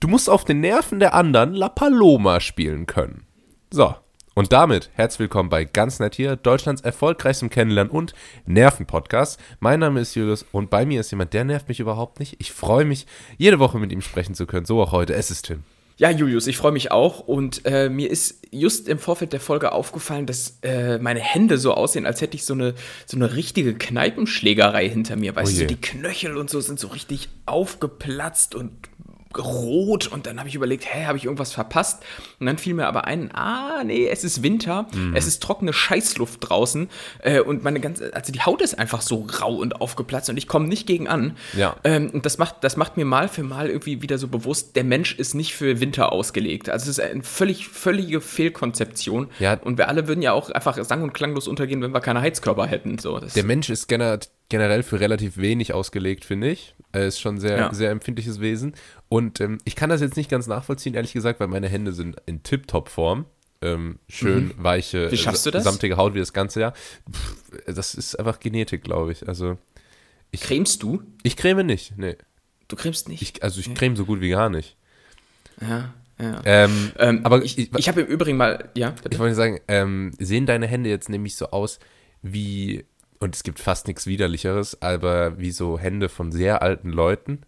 Du musst auf den Nerven der anderen La Paloma spielen können. So. Und damit herzlich willkommen bei Ganz Nett hier, Deutschlands erfolgreichstem Kennenlernen und Nerven-Podcast. Mein Name ist Julius und bei mir ist jemand, der nervt mich überhaupt nicht. Ich freue mich, jede Woche mit ihm sprechen zu können. So auch heute. Es ist Tim. Ja, Julius, ich freue mich auch. Und äh, mir ist just im Vorfeld der Folge aufgefallen, dass äh, meine Hände so aussehen, als hätte ich so eine, so eine richtige Kneipenschlägerei hinter mir. Weißt oh du, die Knöchel und so sind so richtig aufgeplatzt und rot und dann habe ich überlegt, hä, habe ich irgendwas verpasst? Und dann fiel mir aber ein, ah, nee, es ist Winter, mhm. es ist trockene Scheißluft draußen äh, und meine ganze, also die Haut ist einfach so rau und aufgeplatzt und ich komme nicht gegen an. Ja. Ähm, und das macht, das macht mir mal für mal irgendwie wieder so bewusst, der Mensch ist nicht für Winter ausgelegt. Also es ist eine völlig, völlige Fehlkonzeption. Ja. Und wir alle würden ja auch einfach sang- und klanglos untergehen, wenn wir keine Heizkörper hätten. So, der Mensch ist generell für relativ wenig ausgelegt, finde ich. Er ist schon sehr, ja. sehr empfindliches Wesen. Und ähm, ich kann das jetzt nicht ganz nachvollziehen, ehrlich gesagt, weil meine Hände sind in Tip-Top-Form. Ähm, schön mhm. weiche, wie schaffst du das? samtige Haut wie das ganze Jahr. Pff, das ist einfach Genetik, glaube ich. Also ich, Cremst du? Ich creme nicht, nee. Du cremst nicht? Ich, also ich creme so gut wie gar nicht. Ja, ja. Ähm, ähm, aber ich, ich, ich habe im Übrigen mal, ja. Bitte? Ich wollte sagen, ähm, sehen deine Hände jetzt nämlich so aus wie, und es gibt fast nichts widerlicheres, aber wie so Hände von sehr alten Leuten.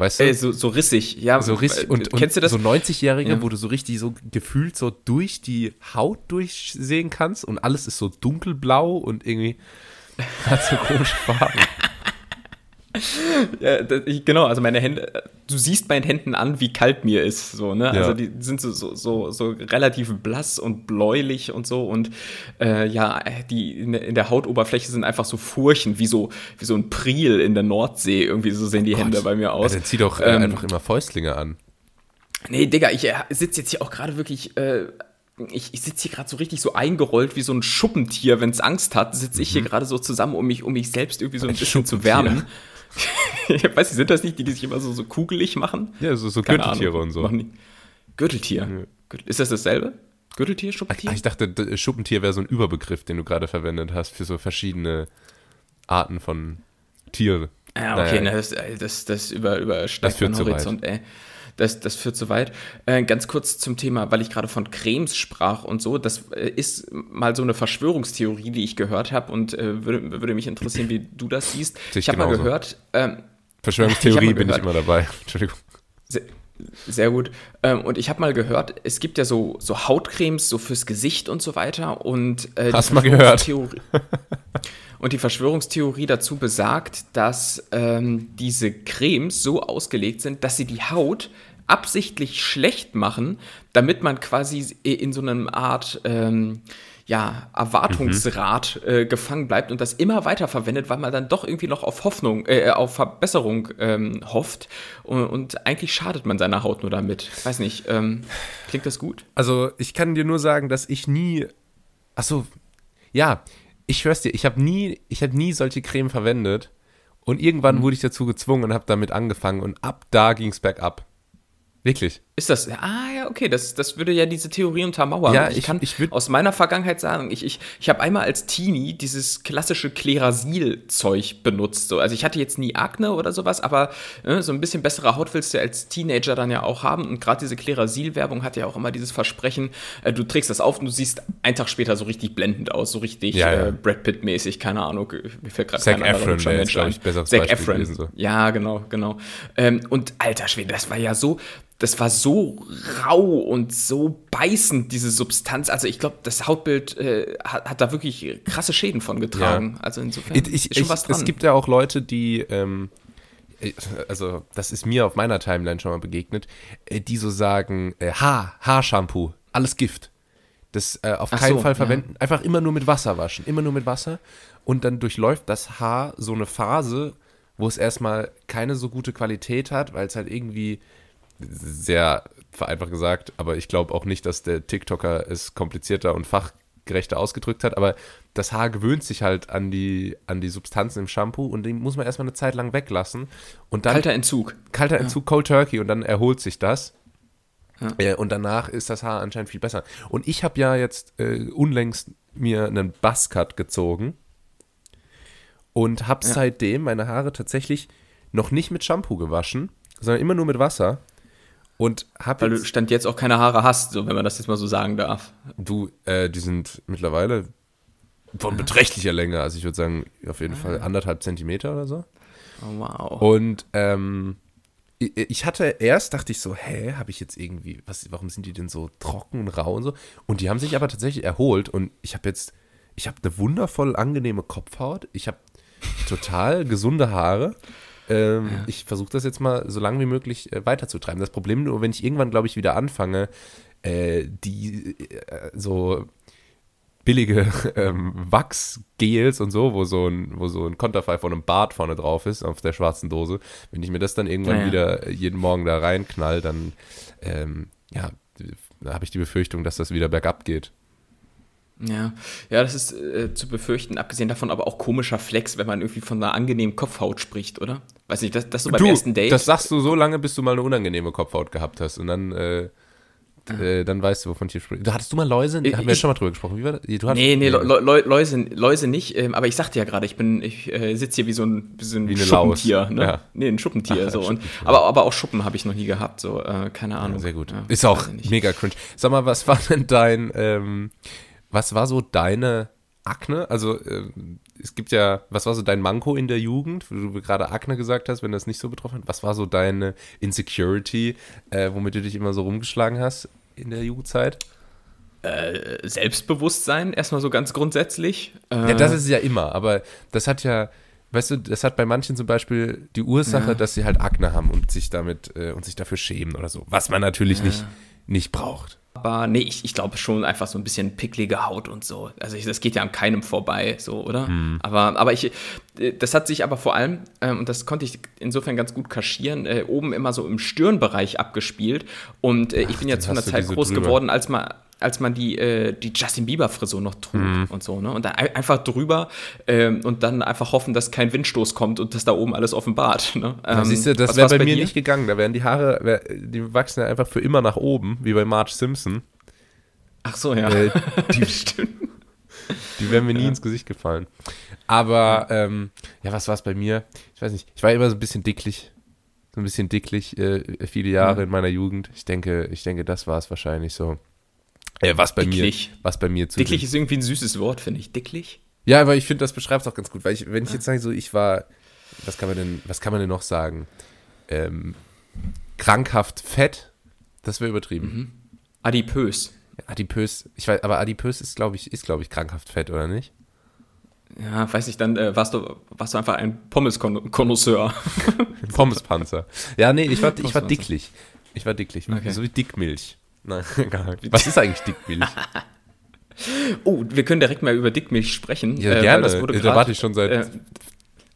Weißt du? Ey, so, so rissig, ja. So rissig. Und, kennst du das? So 90-Jährige, ja. wo du so richtig so gefühlt so durch die Haut durchsehen kannst und alles ist so dunkelblau und irgendwie hat so komische Farben. ja, das, ich, genau, also meine Hände, du siehst meinen Händen an, wie kalt mir ist, so, ne? Ja. Also die sind so, so, so, so relativ blass und bläulich und so und äh, ja, die in der, Hautoberfläche sind einfach so Furchen, wie so, wie so ein Priel in der Nordsee, irgendwie so sehen die oh Hände bei mir aus. Ja, dann zieh doch äh, ähm, einfach immer Fäustlinge an. Nee, Digga, ich äh, sitze jetzt hier auch gerade wirklich äh, ich, ich sitze hier gerade so richtig so eingerollt wie so ein Schuppentier, wenn es Angst hat, sitze ich hier mhm. gerade so zusammen, um mich, um mich selbst irgendwie so ein, ein bisschen zu wärmen. ich weiß nicht, sind das nicht die, die sich immer so, so kugelig machen? Ja, so, so Gürteltiere und so. Gürteltier. Ja. Ist das dasselbe? Gürteltier, Schuppentier? Ich dachte, Schuppentier wäre so ein Überbegriff, den du gerade verwendet hast für so verschiedene Arten von Tiere. Ja, okay, naja. das, das, das über, übersteigt das Horizont, ey das, das führt zu weit. Äh, ganz kurz zum Thema, weil ich gerade von Cremes sprach und so. Das äh, ist mal so eine Verschwörungstheorie, die ich gehört habe und äh, würde, würde mich interessieren, wie du das siehst. ich habe mal gehört. Ähm, Verschwörungstheorie ich bin gehört, ich immer dabei. Entschuldigung. Sehr, sehr gut. Ähm, und ich habe mal gehört, es gibt ja so, so Hautcremes so fürs Gesicht und so weiter. Und, äh, Hast mal gehört. Und die Verschwörungstheorie dazu besagt, dass ähm, diese Cremes so ausgelegt sind, dass sie die Haut absichtlich schlecht machen, damit man quasi in so einer Art ähm, ja, Erwartungsrad mhm. äh, gefangen bleibt und das immer weiter verwendet, weil man dann doch irgendwie noch auf Hoffnung, äh, auf Verbesserung ähm, hofft. Und, und, eigentlich schadet man seiner Haut nur damit. Ich weiß nicht, ähm, klingt das gut? Also, ich kann dir nur sagen, dass ich nie. Achso, ja, ich schwör's dir, ich habe nie, ich habe nie solche Creme verwendet. Und irgendwann mhm. wurde ich dazu gezwungen und habe damit angefangen und ab da ging es bergab. Wirklich. Ist das? Ah, ja, okay. Das, das würde ja diese Theorie untermauern. Ja, ich, ich kann ich aus meiner Vergangenheit sagen, ich, ich, ich habe einmal als Teenie dieses klassische Klerasil-Zeug benutzt. So. Also ich hatte jetzt nie Akne oder sowas, aber äh, so ein bisschen bessere Haut willst du als Teenager dann ja auch haben. Und gerade diese Klerasil-Werbung hat ja auch immer dieses Versprechen, äh, du trägst das auf und du siehst einen Tag später so richtig blendend aus, so richtig ja, ja. Äh, Brad Pitt-mäßig, keine Ahnung. Mir fällt gerade kein Efron, anderer Mensch ein. Zac Efron. Gewesen, so. Ja, genau, genau. Ähm, und alter Schwede, das war ja so das war so rau und so beißend, diese Substanz. Also ich glaube, das Hautbild äh, hat, hat, da wirklich krasse Schäden von getragen. Ja. Also insofern ich, ich, ist schon was dran. Es gibt ja auch Leute, die, ähm, also das ist mir auf meiner Timeline schon mal begegnet, äh, die so sagen, äh, Haar, Haarshampoo, alles Gift. Das äh, auf Ach keinen so, Fall verwenden. Ja. Einfach immer nur mit Wasser waschen. Immer nur mit Wasser. Und dann durchläuft das Haar so eine Phase, wo es erstmal keine so gute Qualität hat, weil es halt irgendwie sehr vereinfacht gesagt, aber ich glaube auch nicht, dass der TikToker es komplizierter und fachgerechter ausgedrückt hat, aber das Haar gewöhnt sich halt an die, an die Substanzen im Shampoo und den muss man erstmal eine Zeit lang weglassen. Und dann, kalter Entzug. Kalter ja. Entzug, Cold Turkey und dann erholt sich das. Ja. Und danach ist das Haar anscheinend viel besser. Und ich habe ja jetzt äh, unlängst mir einen Buzzcut gezogen und habe ja. seitdem meine Haare tatsächlich noch nicht mit Shampoo gewaschen, sondern immer nur mit Wasser. Und hab Weil du jetzt, Stand jetzt auch keine Haare hast, so wenn man das jetzt mal so sagen darf. du, äh, die sind mittlerweile von beträchtlicher Länge. Also ich würde sagen, auf jeden Fall anderthalb Zentimeter oder so. Oh, wow. Und ähm, ich- ich hatte erst, dachte ich so, hä, habe ich jetzt irgendwie, was, warum sind die denn so trocken und rau und so? Und die haben sich aber tatsächlich erholt und ich habe jetzt, ich habe eine wundervoll angenehme Kopfhaut. Ich habe total gesunde Haare. Ähm, Ich versuche das jetzt mal so lange wie möglich äh, weiterzutreiben. Das Problem nur, wenn ich irgendwann, glaube ich, wieder anfange, äh, die äh, so billige ähm, Wachsgels und so, wo so ein, wo so ein Konterfei von einem Bart vorne drauf ist, auf der schwarzen Dose. Wenn ich mir das dann irgendwann Ja, ja. wieder jeden Morgen da reinknall, dann ähm, ja, da habe ich die Befürchtung, dass das wieder bergab geht. Ja, ja, das ist äh, zu befürchten, abgesehen davon aber auch komischer Flex, wenn man irgendwie von einer angenehmen Kopfhaut spricht, oder? Weiß nicht, das, das so beim ersten Date. das sagst du so lange, bis du mal eine unangenehme Kopfhaut gehabt hast und dann äh, äh, dann weißt du, wovon ich hier spreche. Du- Hattest du mal Läuse? Ich- Haben wir ich- schon mal drüber gesprochen. Wie war das? Du hattest- nee, nee, Leu- Läuse, Läuse nicht, ähm, aber ich sagte ja gerade, ich bin, ich äh, sitze hier wie so ein, wie so ein Wie Schuppentier, ne? ja. Nee, ein Schuppentier, Ach, so. Und, Schuppentier. aber, aber auch Schuppen habe ich noch nie gehabt, so, äh, keine Ahnung. Sehr gut. Ja, Ist auch mega cringe. Sag mal, was war denn dein, ähm, was war so deine Akne? Also, ähm, es gibt ja, was war so dein Manko in der Jugend, wo du gerade Akne gesagt hast, wenn das nicht so betroffen hat? Was war so deine Insecurity, äh, womit du dich immer so rumgeschlagen hast in der Jugendzeit? Äh, Selbstbewusstsein, erstmal so ganz grundsätzlich. Äh, Ja, das ist es ja immer, aber das hat ja, weißt du, das hat bei manchen zum Beispiel die Ursache, Ja. dass sie halt Akne haben und sich damit äh, und sich dafür schämen oder so, was man natürlich nicht, nicht braucht. Aber nee, ich, ich glaube schon einfach so ein bisschen picklige Haut und so. Also ich, das geht ja an keinem vorbei, so, oder? Aber, aber ich, das hat sich aber vor allem, ähm, und das konnte ich insofern ganz gut kaschieren, äh, oben immer so im Stirnbereich abgespielt. Und äh, ich bin ja zu einer Zeit groß drüber. geworden, als man als man die, äh, die Justin Bieber-Frisur noch trug und so, ne? Und dann ein- einfach drüber ähm, und dann einfach hoffen, dass kein Windstoß kommt und dass da oben alles offenbart. Ne? Ja, Ähm, siehst du, das wäre war's bei mir dir? nicht gegangen. Da wären die Haare, wär, die wachsen ja einfach für immer nach oben, wie bei Marge Simpson. Ach so, ja. Äh, die, Stimmt. Die wären mir nie ins Gesicht gefallen. Aber, ähm, ja, was war es bei mir? Ich weiß nicht. Ich war immer so ein bisschen dicklich. So ein bisschen dicklich, äh, viele Jahre in meiner Jugend. Ich denke, ich denke, das war es wahrscheinlich so. Äh, was bei Dicklich. mir, was bei mir zu Dicklich ist irgendwie ein süßes Wort, finde ich. Dicklich? Ja, aber ich finde, das beschreibt es auch ganz gut, weil ich, wenn ich jetzt sage, so ich war, was kann man denn, was kann man denn noch sagen? Ähm, krankhaft fett, das wäre übertrieben. Adipös. Adipös, ich weiß, aber adipös ist, glaube ich, ist, glaube ich, krankhaft fett, oder nicht? Ja, weiß nicht, dann äh, warst, du, warst du einfach ein Pommes-Konnoisseur. Pommespanzer. Ja, nee, ich war, ich war dicklich. Ich war dicklich, Okay. so wie Dickmilch. Nein, gar nicht. Was ist eigentlich Dickmilch? Oh, wir können direkt mal über Dickmilch sprechen. Ja, äh, gerne. Das wurde da grad- warte ich schon seit äh,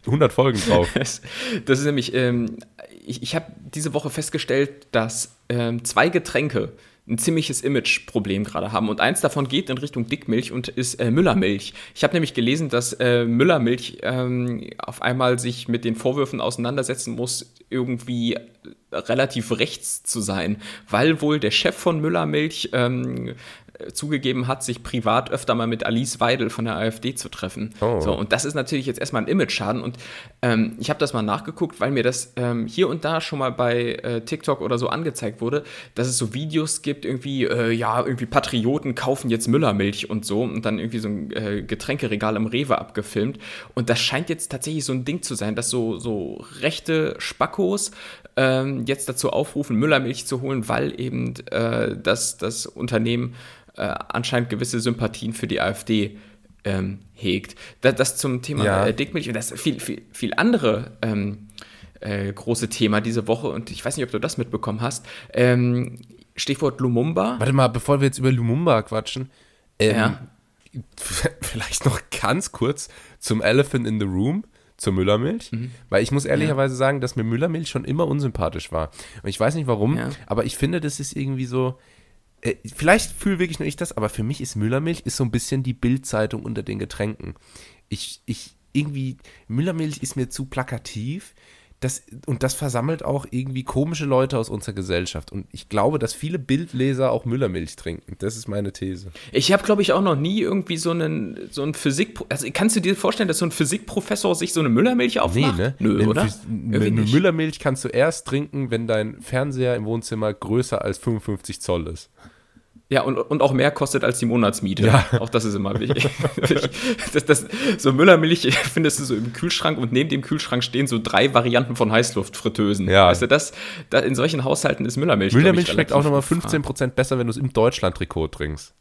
100 Folgen drauf. Das, das ist nämlich, ähm, ich, ich habe diese Woche festgestellt, dass ähm, zwei Getränke ein ziemliches Imageproblem gerade haben. Und eins davon geht in Richtung Dickmilch und ist äh, Müllermilch. Ich habe nämlich gelesen, dass äh, Müllermilch ähm, auf einmal sich mit den Vorwürfen auseinandersetzen muss, irgendwie relativ rechts zu sein, weil wohl der Chef von Müllermilch ähm, äh, zugegeben hat, sich privat öfter mal mit Alice Weidel von der AfD zu treffen. Oh. So, und das ist natürlich jetzt erstmal ein Image-Schaden. Und ähm, ich habe das mal nachgeguckt, weil mir das ähm, hier und da schon mal bei äh, TikTok oder so angezeigt wurde, dass es so Videos gibt, irgendwie, äh, ja, irgendwie Patrioten kaufen jetzt Müllermilch und so und dann irgendwie so ein äh, Getränkeregal im Rewe abgefilmt. Und das scheint jetzt tatsächlich so ein Ding zu sein, dass so, so rechte Spackos ähm, jetzt dazu aufrufen, Müllermilch zu holen, weil eben äh, das, das Unternehmen äh, anscheinend gewisse Sympathien für die AfD ähm, hegt. Das, das zum Thema Ja. äh, Dickmilch und das viel, viel, viel andere ähm, äh, große Thema diese Woche und ich weiß nicht, ob du das mitbekommen hast. Ähm, Stichwort Lumumba. Warte mal, bevor wir jetzt über Lumumba quatschen, ähm, Ja. vielleicht noch ganz kurz zum Elephant in the Room, zur Müllermilch. Mhm. Weil ich muss ehrlicherweise sagen, dass mir Müllermilch schon immer unsympathisch war. Und ich weiß nicht warum, Ja. aber ich finde, das ist irgendwie so. Äh, vielleicht fühle wirklich nur ich das, aber für mich ist Müllermilch ist so ein bisschen die Bildzeitung unter den Getränken. Ich, ich, irgendwie, Müllermilch ist mir zu plakativ. das, und das versammelt auch irgendwie komische Leute aus unserer Gesellschaft. Und ich glaube, dass viele Bildleser auch Müllermilch trinken. Das ist meine These. Ich habe, glaube ich, auch noch nie irgendwie so einen, so einen Physik... Also kannst du dir vorstellen, dass so ein Physikprofessor sich so eine Müllermilch aufmacht? Nee, ne? Nö, Wenn oder? Phys- Eine Müllermilch kannst du erst trinken, wenn dein Fernseher im Wohnzimmer größer als 55 Zoll ist. Ja, und, und auch mehr kostet als die Monatsmiete. Ja. Auch das ist immer wichtig. das, das, so Müllermilch findest du so im Kühlschrank und neben dem Kühlschrank stehen so drei Varianten von Heißluftfritteusen. Ja. Weißt du, das, da, in solchen Haushalten ist Müllermilch. Müllermilch schmeckt auch nochmal gefragt. 15% besser, wenn du es im Deutschland-Trikot trinkst.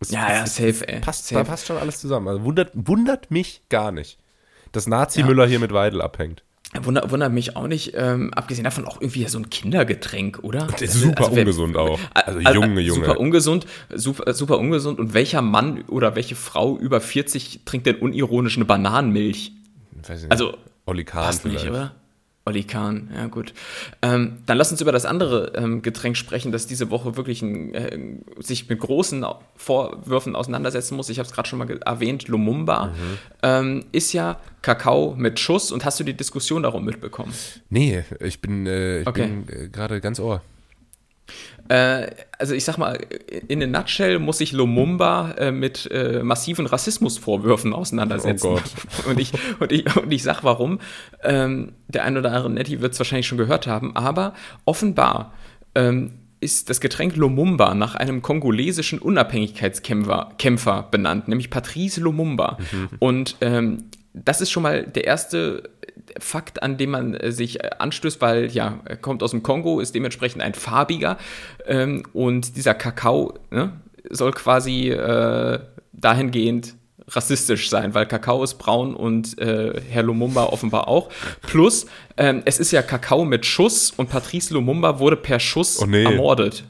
Es- Ja, ja, safe, ey. Passt, safe. da passt schon alles zusammen. Also wundert, wundert mich gar nicht, dass Nazi-Müller hier mit Weidel abhängt. Wundert, wundert mich auch nicht, ähm, abgesehen davon auch irgendwie so ein Kindergetränk, oder? Das ist super wer- ungesund auch. Also Al- al- Junge, Junge. Super ungesund, super, super ungesund. Und welcher Mann oder welche Frau über 40 trinkt denn unironisch eine Bananenmilch? Weiß nicht, Also, Olli Kahn Passt nicht, vielleicht. oder? Olli Kahn, ja gut. Ähm, dann lass uns über das andere ähm, Getränk sprechen, das diese Woche wirklich ein, äh, sich mit großen Vorwürfen auseinandersetzen muss. Ich habe es gerade schon mal erwähnt, Lumumba Mhm. ähm, ist ja Kakao mit Schuss. Und hast du die Diskussion darum mitbekommen? Nee, ich bin, äh, ich Okay. bin äh, gerade ganz ohr. Äh, also ich sag mal, in a nutshell muss sich Lumumba äh, mit äh, massiven Rassismusvorwürfen auseinandersetzen. Oh. Und ich, und ich, und ich sag warum. Ähm, der ein oder andere Netti wird es wahrscheinlich schon gehört haben, aber offenbar ähm, ist das Getränk Lumumba nach einem kongolesischen Unabhängigkeitskämpfer Kämpfer benannt, nämlich Patrice Lumumba. Und ähm, das ist schon mal der erste Fakt, an dem man äh, sich äh, anstößt, weil ja, er kommt aus dem Kongo, ist dementsprechend ein farbiger ähm, und dieser Kakao ne, soll quasi äh, dahingehend rassistisch sein, weil Kakao ist braun und äh, Herr Lumumba offenbar auch. Plus, ähm, es ist ja Kakao mit Schuss und Patrice Lumumba wurde per Schuss Oh nee. ermordet.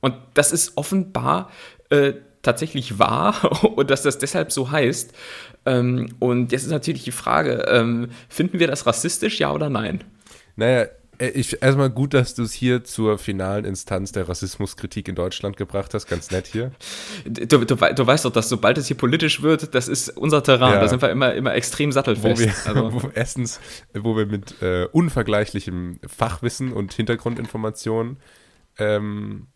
Und das ist offenbar äh, tatsächlich wahr und dass das deshalb so heißt. Ähm, und jetzt ist natürlich die Frage, ähm, finden wir das rassistisch, ja oder nein? Naja, äh, ich, erstmal gut, dass du es hier zur finalen Instanz der Rassismuskritik in Deutschland gebracht hast. Ganz nett hier. Du, du, du weißt doch, dass sobald es hier politisch wird, das ist unser Terrain. Ja. Da sind wir immer, immer extrem Wo sattelfest. wir, also, wo, erstens, wo wir mit äh, unvergleichlichem Fachwissen und Hintergrundinformationen ähm,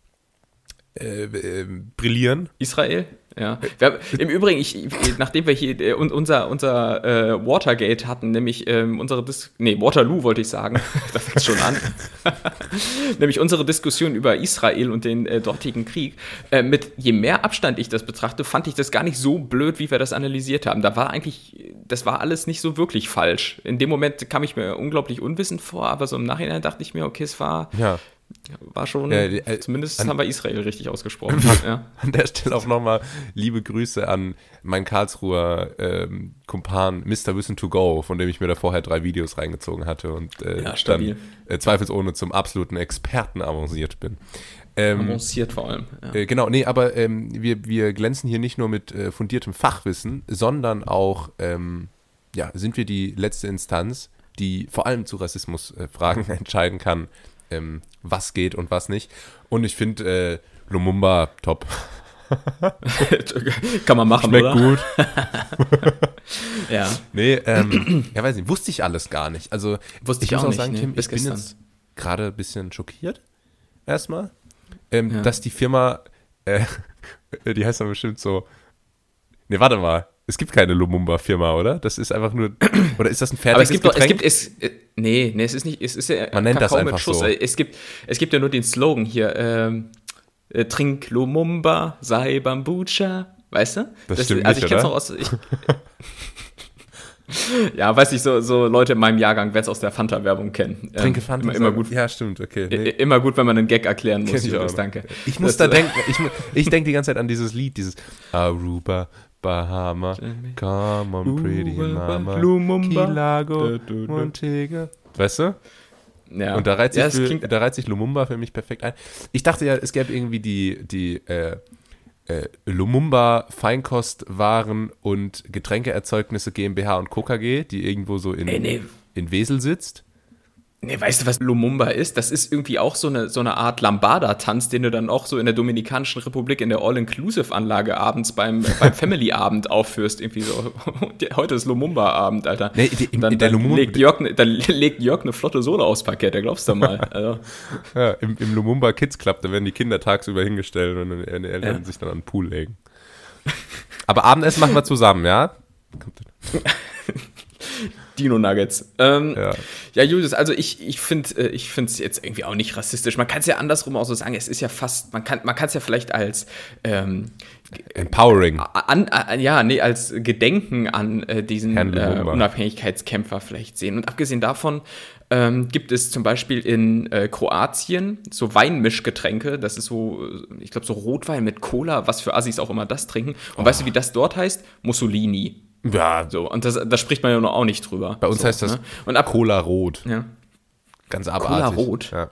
äh, äh, brillieren. Israel? Ja. Haben, Im Übrigen, ich, nachdem wir hier äh, un- unser, unser äh, Watergate hatten, nämlich ähm, unsere Dis nee, Waterloo wollte ich sagen, da fängt schon an. nämlich unsere Diskussion über Israel und den äh, dortigen Krieg. Äh, mit je mehr Abstand ich das betrachte, fand ich das gar nicht so blöd, wie wir das analysiert haben. Da war eigentlich, das war alles nicht so wirklich falsch. In dem Moment kam ich mir unglaublich unwissend vor, aber so im Nachhinein dachte ich mir, okay, es war, Ja. War schon, Ja, äh, zumindest an- haben wir Israel richtig ausgesprochen. ja. An der Stelle auch nochmal liebe Grüße an meinen Karlsruher ähm, Kumpan Mr. Wissen to Go, von dem ich mir da vorher drei Videos reingezogen hatte und äh, Ja, dann äh, zweifelsohne zum absoluten Experten avanciert bin. Ähm, Avanciert vor allem. Ja. Äh, genau, nee, aber ähm, wir, wir glänzen hier nicht nur mit äh, fundiertem Fachwissen, sondern auch, ähm, ja, sind wir die letzte Instanz, die vor allem zu Rassismusfragen entscheiden kann, ähm, was geht und was nicht. Und ich finde äh, Lumumba top. Kann man machen, Schmeckt oder? gut. Ja. Nee, ähm, ja, weiß nicht, wusste ich alles gar nicht. Also, Wusste ich muss auch nicht, sagen, nee, Tim, bis ich bin gestern. jetzt gerade ein bisschen schockiert. Erstmal. Ähm, Ja. Dass die Firma, äh, die heißt dann bestimmt so. Nee, warte mal. Es gibt keine Lumumba-Firma, oder? Das ist einfach nur. Oder ist das ein Aber fertiges es gibt doch, es Getränk? gibt, es, äh, nee, nee, es ist nicht, es ist ja Man nennt das einfach so. Es gibt, es gibt ja nur den Slogan hier, ähm, äh, trink Lumumba, sei Bambucha, weißt du? Das stimmt also nicht, ich kenn's oder? noch aus, ich, ja, weiß ich, so, so Leute in meinem Jahrgang werden es aus der Fanta-Werbung kennen. Ähm, Trinke Fanta. Immer, immer gut. Ja, stimmt, okay. Nee. Immer gut, wenn man einen Gag erklären muss. Ich auch. danke. Ich muss Das- da denken, ich, ich denke die ganze Zeit an dieses Lied, dieses Aruba, Bahama, come on pretty mama, du. Montega. Weißt du? Ja. Und da reizt, sich ja, es für, klingt, da reizt sich Lumumba für mich perfekt ein. Ich dachte ja, es gäbe irgendwie die, die äh, äh, Lumumba Feinkostwaren und Getränkeerzeugnisse GmbH und KKG, die irgendwo so in, Ey, nee. in Wesel sitzt. Nee, weißt du, was Lumumba ist? Das ist irgendwie auch so eine, so eine Art Lambada-Tanz, den du dann auch so in der Dominikanischen Republik in der All-Inclusive-Anlage abends beim, beim Family-Abend aufführst. Irgendwie so, heute ist Lumumba-Abend, Alter. Nee, die, dann, der dann, Lumumba legt Jörg, ne, dann legt Jörg eine flotte Sohle aufs Parkett, der glaubst du mal. Also. ja, im, im, Lumumba Kids Club, da werden die Kinder tagsüber hingestellt und die Eltern ja. sich dann an den Pool legen. Aber Abendessen machen wir zusammen, ja? Dino Nuggets. Ähm, ja. ja. Julius, also ich, ich finde äh, es jetzt irgendwie auch nicht rassistisch. Man kann es ja andersrum auch so sagen, es ist ja fast, man kann es ja vielleicht als ähm, Empowering. An, an, ja, nee, als Gedenken an äh, diesen äh, Unabhängigkeitskämpfer vielleicht sehen. Und abgesehen davon ähm, gibt es zum Beispiel in äh, Kroatien so Weinmischgetränke. Das ist so, ich glaube, so Rotwein mit Cola, was für Assis auch immer das trinken. Und oh. weißt du, wie das dort heißt? Mussolini. Ja. So, und das, da spricht man ja noch auch nicht drüber. Bei uns so, heißt das ne? und ab, Cola Rot. Ja. Ganz abartig. Cola Rot? Ja.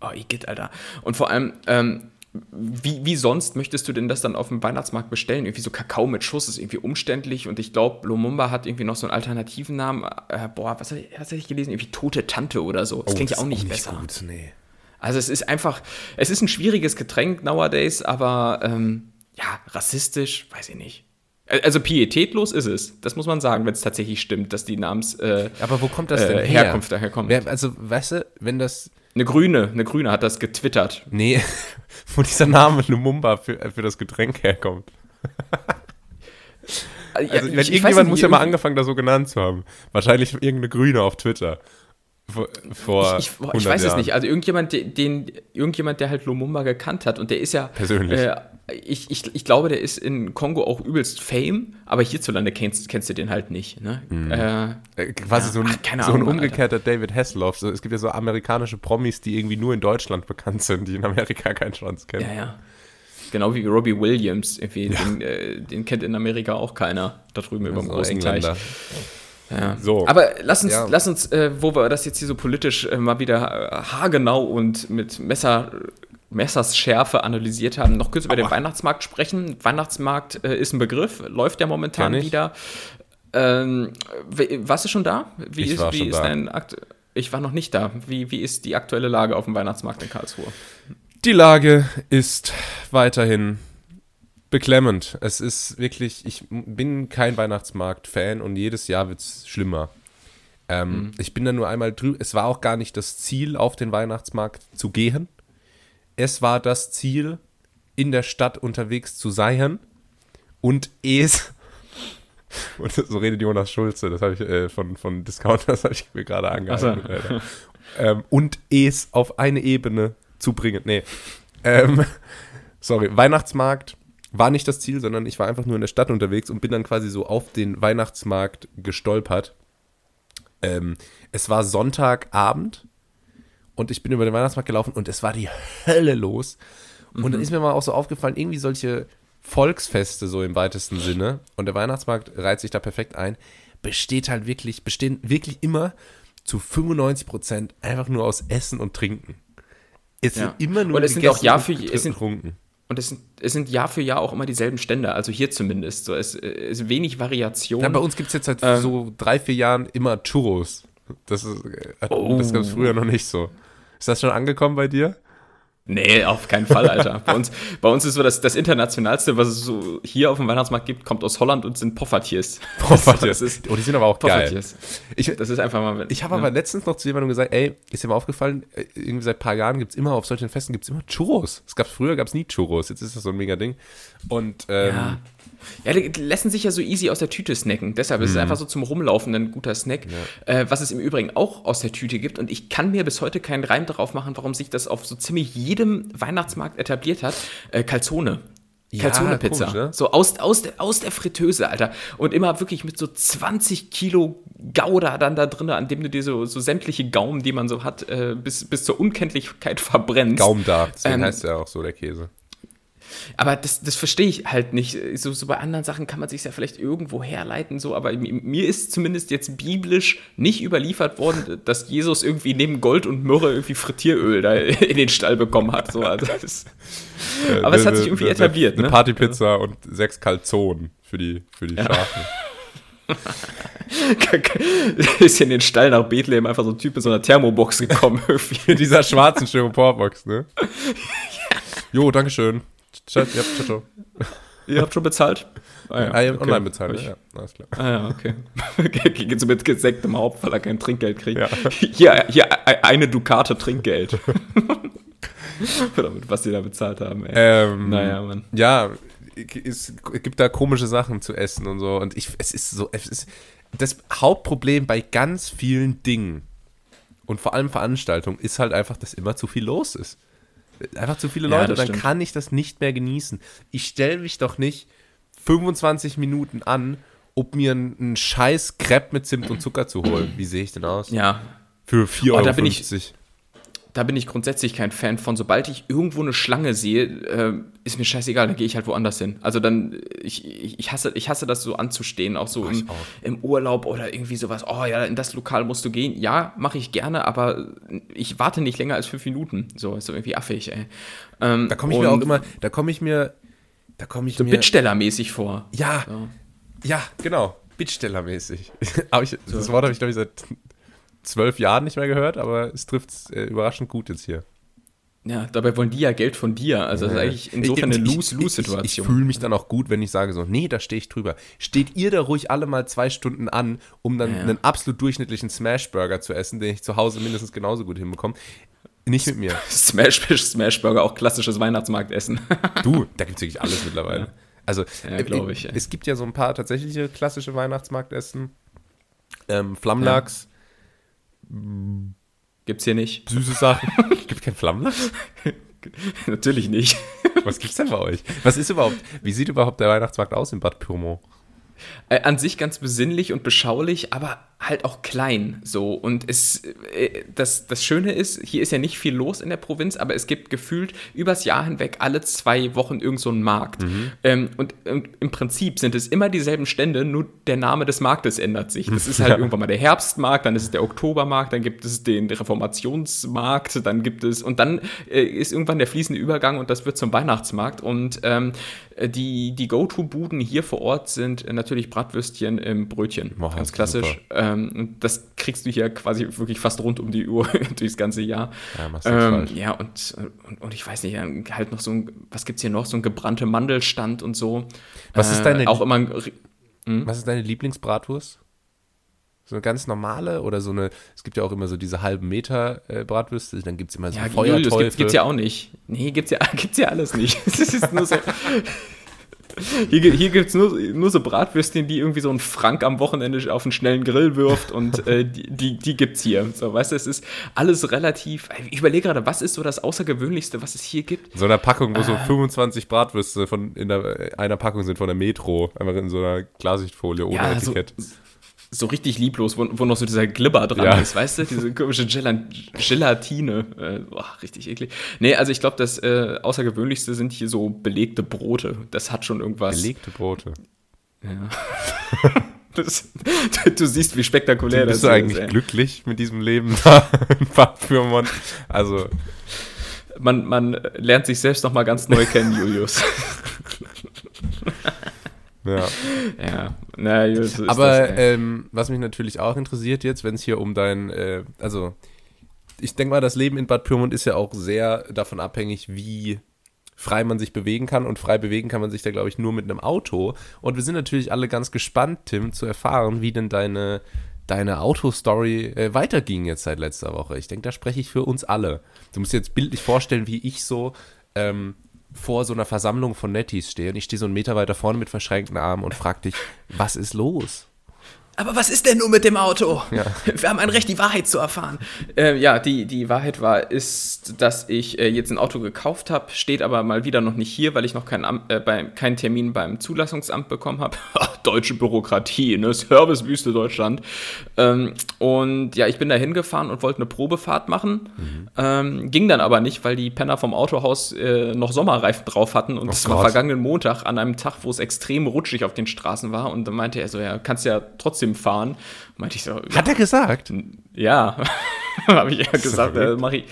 Oh, Igitt, Alter. Und vor allem, ähm, wie, wie sonst möchtest du denn das dann auf dem Weihnachtsmarkt bestellen? Irgendwie so Kakao mit Schuss ist irgendwie umständlich und ich glaube, Lumumba hat irgendwie noch so einen alternativen Namen. Äh, boah, was habe ich, ich gelesen? Irgendwie Tote Tante oder so. Das oh, klingt ja auch nicht, auch nicht besser. Gut, nee. Also es ist einfach, es ist ein schwieriges Getränk nowadays, aber ähm, ja, rassistisch, weiß ich nicht. Also pietätlos ist es, das muss man sagen, wenn es tatsächlich stimmt, dass die Namens äh, Aber wo kommt das denn äh, her? Herkunft daher kommt. also, weißt du, wenn das eine Grüne, eine Grüne hat das getwittert. Nee, wo dieser Name Lumumba für, für das Getränk herkommt. also, ja, wenn ich, irgendjemand muss ja mal angefangen, da so genannt zu haben. Wahrscheinlich irgendeine Grüne auf Twitter. Vor, ich, ich, ich weiß Jahren. es nicht. Also irgendjemand, den, irgendjemand, der halt Lumumba gekannt hat und der ist ja persönlich. Äh, ich, ich, ich glaube, der ist in Kongo auch übelst Fame, aber hierzulande kennst, kennst du den halt nicht. Ne? Mhm. Äh, Quasi ja, so ein, ach, so ein umgekehrter Alter. David Hasselhoff. So, es gibt ja so amerikanische Promis, die irgendwie nur in Deutschland bekannt sind, die in Amerika keinen Schwanz kennen. Ja, ja. Genau wie Robbie Williams. Ja. den, äh, den, kennt in Amerika auch keiner da drüben über dem großen Engländer. Teich. Ja. So. Aber lass uns, ja. lass uns äh, wo wir das jetzt hier so politisch äh, mal wieder äh, haargenau und mit Messer Messers Schärfe analysiert haben, noch kurz über den Weihnachtsmarkt sprechen. Weihnachtsmarkt äh, ist ein Begriff, läuft ja momentan wieder. Ähm, warst du schon da? Wie ich ist, war wie schon ist da. dein Akt ich war noch nicht da. Wie, wie ist die aktuelle Lage auf dem Weihnachtsmarkt in Karlsruhe? Die Lage ist weiterhin beklemmend. Es ist wirklich, ich bin kein Weihnachtsmarkt-Fan und jedes Jahr wird es schlimmer. Ähm, mhm. Ich bin da nur einmal drüber. Es war auch gar nicht das Ziel, auf den Weihnachtsmarkt zu gehen es war das Ziel, in der Stadt unterwegs zu sein und es. Und so redet Jonas Schulze, das habe ich äh, von, von Discount, das habe ich mir gerade angehalten. So. Ähm, und es auf eine Ebene zu bringen. Nee. Ähm, sorry, Weihnachtsmarkt war nicht das Ziel, sondern ich war einfach nur in der Stadt unterwegs und bin dann quasi so auf den Weihnachtsmarkt gestolpert. Ähm, es war Sonntagabend und ich bin über den Weihnachtsmarkt gelaufen und es war die Hölle los. Und mhm. dann ist mir mal auch so aufgefallen, irgendwie solche Volksfeste so im weitesten Sinne und der Weihnachtsmarkt reiht sich da perfekt ein, besteht halt wirklich, bestehen wirklich immer zu 95 Prozent einfach nur aus Essen und Trinken. Es ja. sind immer nur und es sind auch Jahr für es sind. Und es sind, es sind Jahr für Jahr auch immer dieselben Stände, also hier zumindest. So, es ist wenig Variation. Ja, bei uns gibt es jetzt seit ähm, so drei, vier Jahren immer Churros. Das, äh, oh. das gab es früher noch nicht so. Ist das schon angekommen bei dir? Nee, auf keinen Fall, Alter. bei, uns, bei uns ist so, dass das Internationalste, was es so hier auf dem Weihnachtsmarkt gibt, kommt aus Holland und sind Poffertiers. Poffertiers. oh, die sind aber auch geil. Ich, das ist einfach mal. Ich habe ja. aber letztens noch zu jemandem gesagt, ey, ist dir mal aufgefallen, äh, irgendwie seit ein paar Jahren gibt es immer auf solchen Festen gibt es immer Churros. Es gab früher gab es nie Churros, jetzt ist das so ein mega Ding. Und ähm, ja. Ja, die lassen sich ja so easy aus der Tüte snacken. Deshalb ist es mhm. einfach so zum Rumlaufen ein guter Snack. Ja. Äh, was es im Übrigen auch aus der Tüte gibt. Und ich kann mir bis heute keinen Reim darauf machen, warum sich das auf so ziemlich jedem Weihnachtsmarkt etabliert hat. Äh, Calzone. Calzone-Pizza. Ja, ne? So aus, aus, der, aus der Fritteuse, Alter. Und immer wirklich mit so 20 Kilo Gouda dann da drin, an dem du dir so, so sämtliche Gaumen, die man so hat, äh, bis, bis zur Unkenntlichkeit verbrennst. Gaum da, deswegen ähm, heißt ja auch so der Käse. Aber das, das verstehe ich halt nicht. So, so bei anderen Sachen kann man sich ja vielleicht irgendwo herleiten, so, aber mir ist zumindest jetzt biblisch nicht überliefert worden, dass Jesus irgendwie neben Gold und Myrrhe irgendwie Frittieröl da in den Stall bekommen hat. So. Also das, aber es hat sich irgendwie etabliert. Eine, ne? Partypizza und sechs Kalzonen für die, für die Schafe. ist in den Stall nach Bethlehem einfach so ein Typ in so einer Thermobox gekommen. in dieser schwarzen Styroporbox, ne? Jo, Dankeschön. Ciao, ja, ciao, ciao. Ihr habt schon bezahlt? Ah, ja. ah, okay. online bezahlt, ich, ja. Alles klar. Ah ja, okay. Geht so mit gesenktem Haupt, weil er kein Trinkgeld kriegt. Ja. Hier, hier eine Dukate Trinkgeld. Oder mit was die da bezahlt haben, ey. Ähm, naja, Mann. Ja, es gibt da komische Sachen zu essen und so. Und ich, es ist so, es ist das Hauptproblem bei ganz vielen Dingen und vor allem Veranstaltungen ist halt einfach, dass immer zu viel los ist. Einfach zu viele Leute, ja, dann stimmt. kann ich das nicht mehr genießen. Ich stelle mich doch nicht 25 Minuten an, um mir einen, scheiß Crepe mit Zimt und Zucker zu holen. Wie sehe ich denn aus? Ja. Für 4,50 Euro. Da bin ich, da bin ich grundsätzlich kein Fan von. Sobald ich irgendwo eine Schlange sehe, äh, ist mir scheißegal, dann gehe ich halt woanders hin. Also dann, ich, ich, hasse, ich hasse das so anzustehen, auch so im, auch. im, Urlaub oder irgendwie sowas. Oh ja, in das Lokal musst du gehen. Ja, mache ich gerne, aber ich warte nicht länger als fünf Minuten. So, ist so irgendwie affig, ey. Ähm, da komme ich mir auch immer, da komme ich mir, da komme ich so mir. Bittstellermäßig vor. Ja, so. ja, genau. Bittstellermäßig. das. Wort habe ich, glaube ich, seit zwölf Jahren nicht mehr gehört, aber es trifft äh, überraschend gut jetzt hier. Ja, dabei wollen die ja Geld von dir. Also das ist eigentlich insofern eine Lose-Lose-Situation. Ich, ich, ich fühle mich dann auch gut, wenn ich sage so, nee, da stehe ich drüber. Steht ihr da ruhig alle mal zwei Stunden an, um dann ja. einen absolut durchschnittlichen Smash-Burger zu essen, den ich zu Hause mindestens genauso gut hinbekomme. Nicht mit mir. Smash, Smash Burger, auch klassisches Weihnachtsmarktessen. du, da gibt es wirklich alles mittlerweile. Ja. Also, ja, äh, ich, es gibt ja so ein paar tatsächliche klassische Weihnachtsmarktessen. Ähm, Flammlachs, Gibt's hier nicht. Süße Sachen. Gibt kein Flammlachs? Natürlich nicht. Was gibt's denn bei euch? Was ist überhaupt, wie sieht überhaupt der Weihnachtsmarkt aus in Bad Pyrmont? Äh, an sich ganz besinnlich und beschaulich, aber halt auch klein so. Und es, äh, das, das Schöne ist, hier ist ja nicht viel los in der Provinz, aber es gibt gefühlt übers Jahr hinweg alle zwei Wochen irgend so einen Markt. Mhm. Ähm, und, und, im Prinzip sind es immer dieselben Stände, nur der Name des Marktes ändert sich. Das ist halt ja. irgendwann mal der Herbstmarkt, dann ist es der Oktobermarkt, dann gibt es den Reformationsmarkt, dann gibt es, und dann äh, ist irgendwann der fließende Übergang und das wird zum Weihnachtsmarkt. Und ähm, die, die Go-To-Buden hier vor Ort sind natürlich Bratwürstchen im Brötchen. Oh, ganz klassisch. Ähm, das kriegst du hier quasi wirklich fast rund um die Uhr durchs ganze Jahr. Ja, ähm, ja und, und, und, ich weiß nicht, halt noch so ein, was gibt es hier noch? So ein gebrannte Mandelstand und so. Was ist deine, äh, auch immer hm? Was ist deine Lieblingsbratwurst? So eine ganz normale oder so eine, es gibt ja auch immer so diese halben Meter äh, Bratwürste, dann gibt es immer so ja, Feuerteufel. Julius, gibt es ja auch nicht. Nee, gibt's ja, gibt's ja alles nicht. Es ist nur so, Hier, hier gibt es nur, nur so Bratwürstchen, die irgendwie so ein Frank am Wochenende auf einen schnellen Grill wirft und äh, die, die, die gibt es hier. So, weißt du, es ist alles relativ. Ich überlege gerade, was ist so das Außergewöhnlichste, was es hier gibt? So einer Packung, wo äh, so 25 Bratwürste von in der, einer Packung sind von der Metro, einfach in so einer Klarsichtfolie ohne ja, Etikett. So, so richtig lieblos, wo, wo noch so dieser Glibber dran ja. ist, weißt du? Diese komische Gelatine. Äh, boah, richtig eklig. Nee, also ich glaube, das äh, Außergewöhnlichste sind hier so belegte Brote. Das hat schon irgendwas. Belegte Brote. Ja. das, du, du, siehst, wie spektakulär das ist. Bist du eigentlich ist, glücklich mit diesem Leben da in Pyrmont? Also. Man, man lernt sich selbst noch mal ganz neu kennen, Julius. Ja. ja, naja, so Aber das, ähm, was mich natürlich auch interessiert jetzt, wenn es hier um dein, äh, also ich denke mal, das Leben in Bad Pyrmont ist ja auch sehr davon abhängig, wie frei man sich bewegen kann. Und frei bewegen kann man sich da, glaube ich, nur mit einem Auto. Und wir sind natürlich alle ganz gespannt, Tim, zu erfahren, wie denn deine, deine Autostory äh, weiterging jetzt seit letzter Woche. Ich denke, da spreche ich für uns alle. Du musst dir jetzt bildlich vorstellen, wie ich so ähm, vor so einer Versammlung von Netties stehe und ich stehe so einen Meter weiter vorne mit verschränkten Armen und frage dich, was ist los? Aber was ist denn nun mit dem Auto? Ja. Wir haben ein Recht, die Wahrheit zu erfahren. Äh, ja, die, die Wahrheit war, ist, dass ich äh, jetzt ein Auto gekauft habe, steht aber mal wieder noch nicht hier, weil ich noch keinen, äh, bei, keinen Termin beim Zulassungsamt bekommen habe. Deutsche Bürokratie, ne? Servicewüste Deutschland. Ähm, und ja, ich bin da hingefahren und wollte eine Probefahrt machen. Mhm. Ähm, ging dann aber nicht, weil die Penner vom Autohaus äh, noch Sommerreifen drauf hatten. Und es oh war vergangenen Montag an einem Tag, wo es extrem rutschig auf den Straßen war. Und dann meinte er so, ja, kannst ja trotzdem trotzdem fahren. Meinte ich so. Hat er gesagt? Ja, habe ich ja gesagt, das mache ich,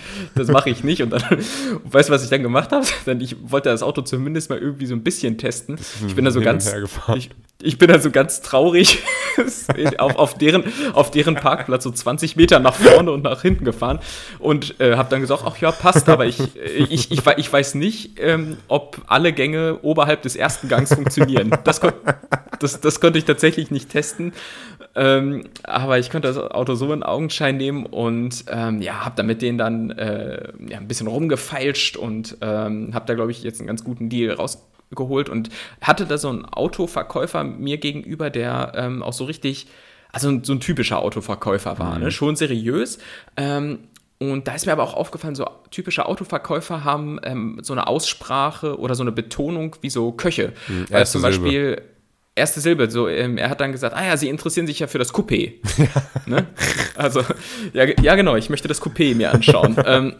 mach ich nicht. Und dann, weißt du, was ich dann gemacht habe? Dann ich wollte das Auto zumindest mal irgendwie so ein bisschen testen. Ich bin da so ganz, ich, ich, bin da so ganz traurig auf, auf, deren, auf deren Parkplatz so 20 Meter nach vorne und nach hinten gefahren und äh, habe dann gesagt, ach ja, passt, aber ich, ich, ich, ich weiß nicht, ähm, ob alle Gänge oberhalb des ersten Gangs funktionieren. Das, das, das konnte ich tatsächlich nicht testen. Ähm, aber ich konnte das Auto so in Augenschein nehmen und ähm, ja, habe da mit denen dann äh, ja, ein bisschen rumgefeilscht und ähm, habe da, glaube ich, jetzt einen ganz guten Deal rausgeholt und hatte da so einen Autoverkäufer mir gegenüber, der ähm, auch so richtig, also so ein typischer Autoverkäufer war, ne? mhm. ne? schon seriös. Ähm, und da ist mir aber auch aufgefallen, so typische Autoverkäufer haben ähm, so eine Aussprache oder so eine Betonung wie so Köche. Mhm, Weil zum Beispiel Silbe erste Silbe. So, ähm, er hat dann gesagt, ah ja, Sie interessieren sich ja für das Coupé. ne? Also, ja, ja, genau, ich möchte das Coupé mir anschauen. ähm,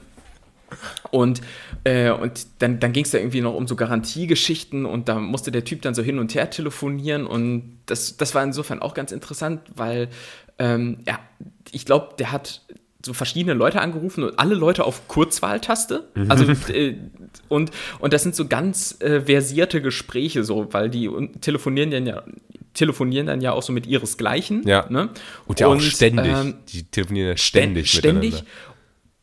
und, äh, und dann, dann ging es da irgendwie noch um so Garantiegeschichten und da musste der Typ dann so hin und her telefonieren und das, das war insofern auch ganz interessant, weil ähm, ja, ich glaube, der hat so verschiedene Leute angerufen und alle Leute auf Kurzwahltaste. Mhm. Also äh, und, und das sind so ganz äh, versierte Gespräche, so, weil die telefonieren dann ja telefonieren dann ja auch so mit ihresgleichen. Ja. Ne? Und ja auch ständig. Ähm, die telefonieren ja ständig. Ständig.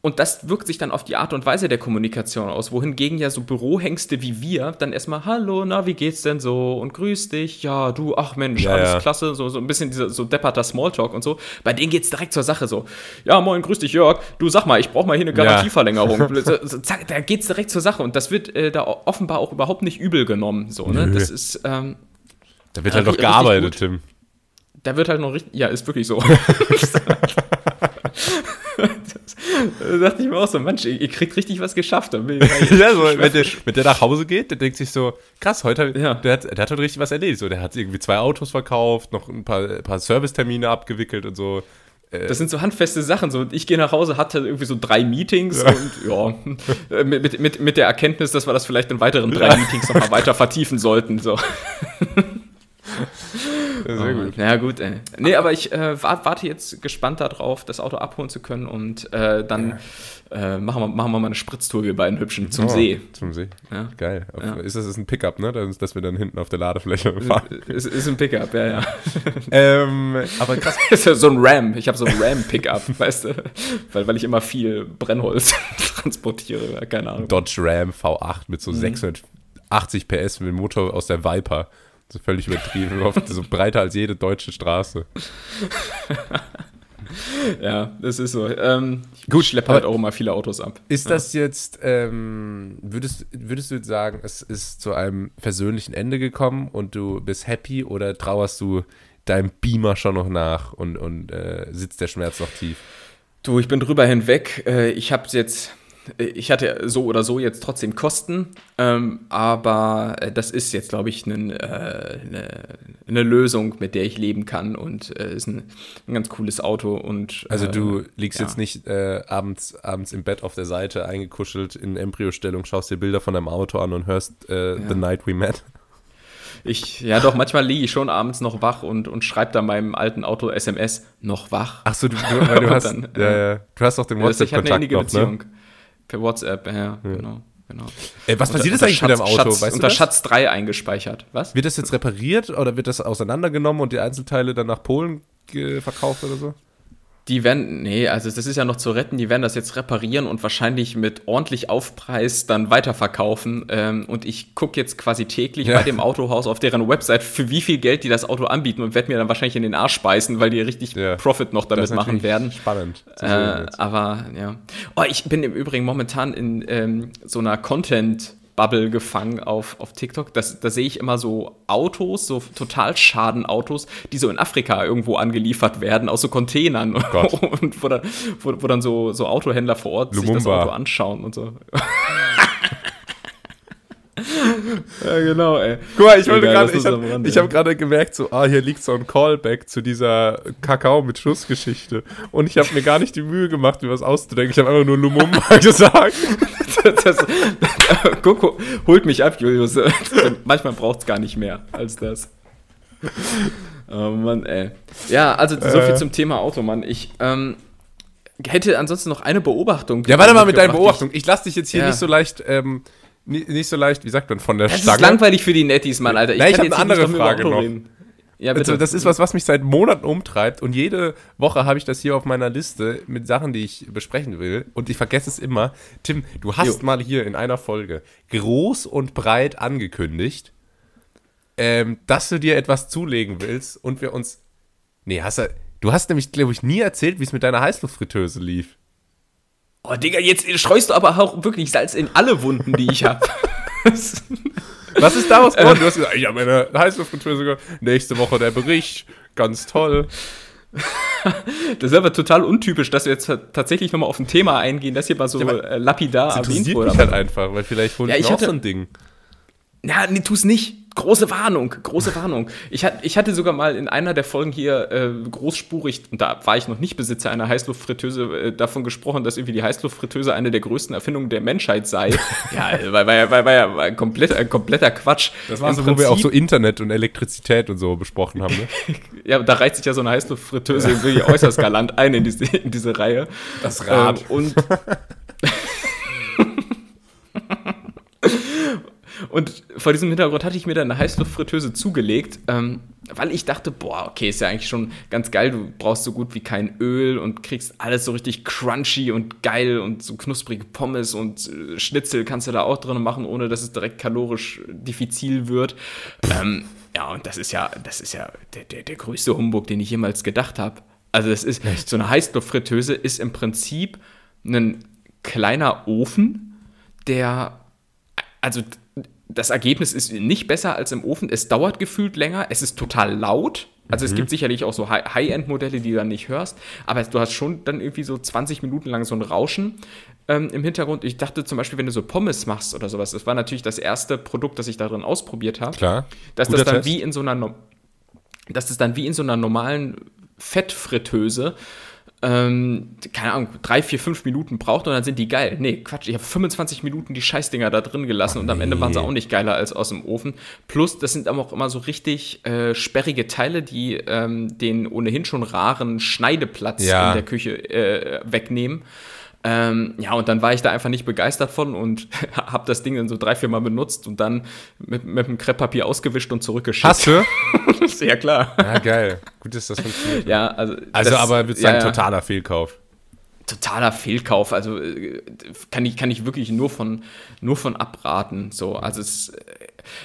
Und das wirkt sich dann auf die Art und Weise der Kommunikation aus, wohingegen ja so Bürohengste wie wir dann erstmal, hallo, na, wie geht's denn so? Und grüß dich, ja, du, ach Mensch, ja, alles ja. klasse, so, so ein bisschen dieser so depperter Smalltalk und so. Bei denen geht's direkt zur Sache so, ja, moin, grüß dich, Jörg, du sag mal, ich brauch mal hier eine Garantieverlängerung. Ja. Zack, da geht's direkt zur Sache und das wird äh, da offenbar auch überhaupt nicht übel genommen, so, ne? Das ist, ähm, Da wird halt noch gearbeitet, Tim. Da wird halt noch richtig, ja, ist wirklich so. da dachte ich mir auch so, Mensch, ihr, kriegt richtig was geschafft. ja, so, wenn, der, wenn der nach Hause geht, der denkt sich so, krass, heute, ja. der, hat, der hat heute richtig was erledigt. So, der hat irgendwie zwei Autos verkauft, noch ein paar, paar Servicetermine abgewickelt und so. Äh, das sind so handfeste Sachen. So, ich gehe nach Hause, hatte irgendwie so drei Meetings ja. und ja, mit, mit, mit der Erkenntnis, dass wir das vielleicht in weiteren drei ja. Meetings nochmal weiter vertiefen sollten. So. Sehr oh, gut. Ja, gut, ey. Nee, aber ich äh, warte jetzt gespannt darauf, das Auto abholen zu können und äh, dann ja. äh, machen, wir, machen wir mal eine Spritztour, wir beiden Hübschen, zum oh, See. Zum See. Ja. Geil. Ja. Ist das ist ein Pickup, ne? Dass, dass wir dann hinten auf der Ladefläche fahren. Ist, ist ein Pickup, ja, ja. ähm, aber krass. ist ja so ein Ram. Ich habe so ein Ram-Pickup, weißt du? Weil, weil ich immer viel Brennholz transportiere, keine Ahnung. Dodge Ram V8 mit so mhm. 680 PS mit dem Motor aus der Viper. Völlig übertrieben. so breiter als jede deutsche Straße. ja, das ist so. Ähm, Gut, schleppe halt auch immer viele Autos ab. Ist ja. das jetzt, ähm, würdest, würdest du sagen, es ist zu einem versöhnlichen Ende gekommen und du bist happy oder trauerst du deinem Beamer schon noch nach und, und äh, sitzt der Schmerz noch tief? Du, ich bin drüber hinweg. Äh, ich habe jetzt ich hatte so oder so jetzt trotzdem Kosten, ähm, aber äh, das ist jetzt, glaube ich, eine äh, ne, ne Lösung, mit der ich leben kann und äh, ist ein, ein, ganz cooles Auto. Und, also du äh, liegst ja. jetzt nicht äh, abends, abends im Bett auf der Seite eingekuschelt in Embryostellung, schaust dir Bilder von deinem Auto an und hörst äh, ja. The Night We Met. Ich, ja doch, manchmal liege ich schon abends noch wach und, und schreibe dann meinem alten Auto SMS, noch wach. Ach so, du, weil du hast, dann, ja, du hast auch den WhatsApp-Kontakt noch, ne? Per WhatsApp, ja, ja. genau. Genau. Ey, was passiert jetzt eigentlich Schatz, mit deinem Auto? Schatz, weißt unter Schatz 3 eingespeichert. Was? Wird das jetzt repariert oder wird das auseinandergenommen und die Einzelteile dann nach Polen verkauft oder so? Die werden, nee, also das ist ja noch zu retten, die werden das jetzt reparieren und wahrscheinlich mit ordentlich Aufpreis dann weiterverkaufen. Ähm, und ich gucke jetzt quasi täglich ja. bei dem Autohaus auf deren Website, für wie viel Geld die das Auto anbieten und werde mir dann wahrscheinlich in den Arsch beißen, weil die richtig ja. Profit noch damit machen werden. Spannend. Äh, aber ja. Oh, ich bin im Übrigen momentan in ähm, so einer Content- Bubble gefangen auf, auf TikTok. Das, da sehe ich immer so Autos, so total Schadenautos, die so in Afrika irgendwo angeliefert werden, aus so Containern. Oh und wo dann, wo, wo dann so, so Autohändler vor Ort Lumumba. sich das Auto anschauen und so. ja, genau, ey. Guck mal, ich wollte gerade, ich habe hab gerade gemerkt, so, ah, hier liegt so ein Callback zu dieser Kakao mit Schussgeschichte. Und ich habe mir gar nicht die Mühe gemacht, mir was auszudenken. Ich habe einfach nur Lumumba gesagt. das, das, guck, holt mich ab, Julius. Manchmal braucht es gar nicht mehr als das. Oh Mann, ey. Ja, also so viel zum Thema Auto, Mann. Ich ähm, hätte ansonsten noch eine Beobachtung. Ja, warte mal mit deiner Beobachtung. Ich lass dich jetzt hier Ja. nicht so leicht, ähm, nicht so leicht, wie sagt man, von der Das ist Stange. langweilig für die Netties, Mann, Alter. Na, ich kann hab jetzt eine andere Frage noch. reden. Ja, bitte. Also, das ist was, was mich seit Monaten umtreibt und jede Woche habe ich das hier auf meiner Liste mit Sachen, die ich besprechen will und ich vergesse es immer. Tim, du hast Jo. mal hier in einer Folge groß und breit angekündigt, ähm, dass du dir etwas zulegen willst und wir uns. Nee, hast du. Du hast nämlich, glaube ich, nie erzählt, wie es mit deiner Heißluftfritteuse lief. Oh, Digga, jetzt streust du aber auch wirklich Salz in alle Wunden, die ich habe. Was ist daraus geworden? Du hast gesagt, ich habe meine Heißluftfritteuse gemacht. Nächste Woche der Bericht. Ganz toll. Das ist aber total untypisch, dass wir jetzt tatsächlich nochmal auf ein Thema eingehen, das hier mal so Ja, äh, lapidar erwähnt wurde. mich halt einfach, weil vielleicht hol Ja, ich auch hatte- so ein Ding. Ja, nee, tu's nicht. Große Warnung, große Warnung. Ich, hat, ich hatte sogar mal in einer der Folgen hier äh, großspurig, und da war ich noch nicht Besitzer einer Heißluftfritteuse, äh, davon gesprochen, dass irgendwie die Heißluftfritteuse eine der größten Erfindungen der Menschheit sei. ja, äh, war, war, ja- war, war ja war ein, kompletter, ein kompletter Quatsch. Das war Im so, wo wir auch so Prinzip- Internet und Elektrizität und so besprochen haben. Ne? Ja, da reiht sich ja so eine Heißluftfritteuse wirklich äußerst galant ein in diese, in diese Reihe. Das Rad. Ähm, und Und vor diesem Hintergrund hatte ich mir dann eine Heißluftfritteuse zugelegt, ähm, weil ich dachte, boah, okay, ist ja eigentlich schon ganz geil. Du brauchst so gut wie kein Öl und kriegst alles so richtig crunchy und geil und so knusprige Pommes und äh, Schnitzel kannst du da auch drin machen, ohne dass es direkt kalorisch diffizil wird. Ähm, ja, und das ist ja, das ist ja der, der, der größte Humbug, den ich jemals gedacht habe. Also das ist, so eine Heißluftfritteuse ist im Prinzip ein kleiner Ofen, der, also das Ergebnis ist nicht besser als im Ofen. Es dauert gefühlt länger. Es ist total laut. Also es gibt sicherlich auch so Hi- High-End-Modelle, die du dann nicht hörst. Aber du hast schon dann irgendwie so 20 Minuten lang so ein Rauschen ähm, im Hintergrund. Ich dachte zum Beispiel, wenn du so Pommes machst oder sowas, das war natürlich das erste Produkt, das ich darin ausprobiert habe. Klar. Dass Guter das dann Test. wie in so einer, dass das dann wie in so einer normalen Fettfritteuse ähm, keine Ahnung, drei, vier, fünf Minuten braucht und dann sind die geil. Nee, Quatsch, ich habe 25 Minuten die Scheißdinger da drin gelassen und am Ende waren sie auch nicht geiler als aus dem Ofen. Plus, das sind aber auch immer so richtig äh, sperrige Teile, die ähm, den ohnehin schon raren Schneideplatz Ja. in der Küche äh, wegnehmen. Ähm, ja, und dann war ich da einfach nicht begeistert von und habe das Ding dann so drei, vier Mal benutzt und dann mit, mit dem Krepppapier ausgewischt und zurückgeschickt. Hast du? ja, klar. Ja, geil. Gut, dass das funktioniert. Ja, also. Also, das- aber ja, sagen, ja. totaler Fehlkauf. totaler Fehlkauf. Also äh, kann ich, kann ich wirklich nur von, nur von abraten. So, also es, äh,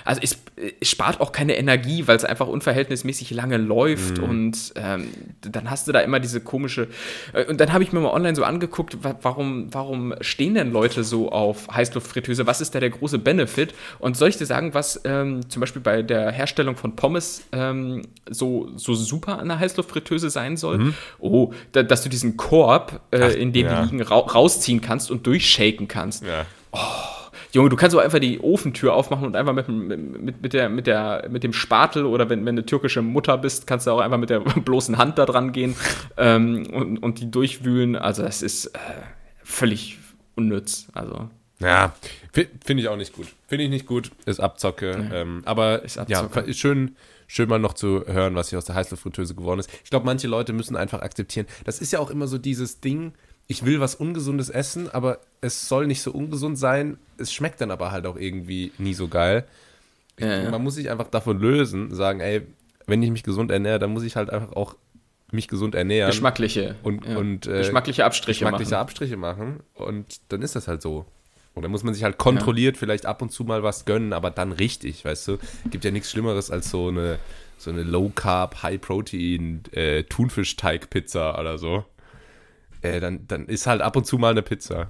also es, es spart auch keine Energie, weil es einfach unverhältnismäßig lange läuft und ähm, dann hast du da immer diese komische. Äh, und dann habe ich mir mal online so angeguckt, wa warum, warum stehen denn Leute so auf Heißluftfritteuse? Was ist da der große Benefit? Und soll ich dir sagen, was ähm, zum Beispiel bei der Herstellung von Pommes ähm, so, so super an der Heißluftfritteuse sein soll? Oh, da, dass du diesen Korb, äh, Ach, in dem ja. die liegen, ra rausziehen kannst und durchshaken kannst. Ja. Junge, du kannst so einfach die Ofentür aufmachen und einfach mit, dem- mit, mit, der, mit, der, mit dem Spatel oder wenn, wenn du türkische Mutter bist, kannst du auch einfach mit der bloßen Hand da dran gehen ähm, und, und die durchwühlen. Also das ist äh, völlig unnütz. Also Ja, fi- finde ich auch nicht gut. Finde ich nicht gut, ist Abzocke. Ähm, aber Ist ja, Abzocke. ist schön, schön mal noch zu hören, was hier aus der Heißluftfritteuse geworden ist. Ich glaube, manche Leute müssen einfach akzeptieren. Das ist ja auch immer so dieses Ding, ich will was Ungesundes essen, aber es soll nicht so ungesund sein. Es schmeckt dann aber halt auch irgendwie nie so geil. Ja, ja. Man muss sich einfach davon lösen, sagen, ey, wenn ich mich gesund ernähre, dann muss ich halt einfach auch mich gesund ernähren. geschmackliche, und- und, äh, geschmackliche Abstriche geschmackliche machen. Abstriche machen und dann ist das halt so. Und dann muss man sich halt kontrolliert vielleicht ab und zu mal was gönnen, aber dann richtig, weißt du? Gibt ja nichts Schlimmeres als so eine, so eine Low-Carb, High-Protein äh, Thunfischteig-Pizza oder so. Äh, dann, dann ist halt ab und zu mal eine Pizza.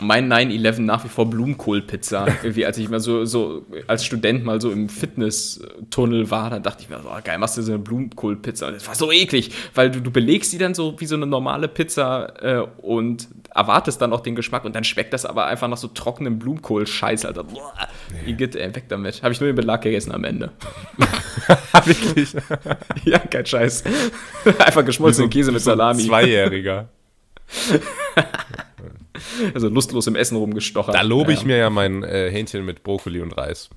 mein 9-11 nach wie vor Blumenkohlpizza. Irgendwie, als ich mal so, so als Student mal so im Fitnesstunnel war, dann dachte ich mir, oh, geil, machst du so eine Blumenkohlpizza. Und das war so eklig, weil du, du belegst sie dann so wie so eine normale Pizza äh, und erwartest dann auch den Geschmack und dann schmeckt das aber einfach nach so trockenem Blumenkohl-Scheiß, Alter. Boah, Igitt, ey, weg damit. Habe ich nur den Belag gegessen am Ende. Wirklich? ja, kein Scheiß. einfach geschmolzenen Käse mit Salami. Zweijähriger. Also lustlos im Essen rumgestochert. Da lobe ich Ja. mir ja mein äh, Hähnchen mit Brokkoli und Reis.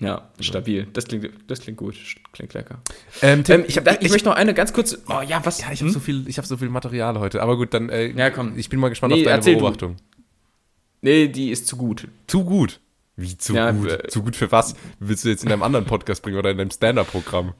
Ja, stabil. Das klingt, das klingt gut. Klingt lecker. Ähm, Tim, Ähm, ich, ich, ich möchte noch eine ganz kurze. Oh ja, was? ja, ich habe so viel, ich habe so viel Material heute. Aber gut, dann. Äh, Ja, komm. Ich bin mal gespannt Nee, auf deine erzähl du. Beobachtung. Nee, die ist zu gut. Zu gut. Wie zu Ja, gut? äh, zu gut für was? Willst du jetzt in einem anderen Podcast bringen oder in einem Stand-up-Programm?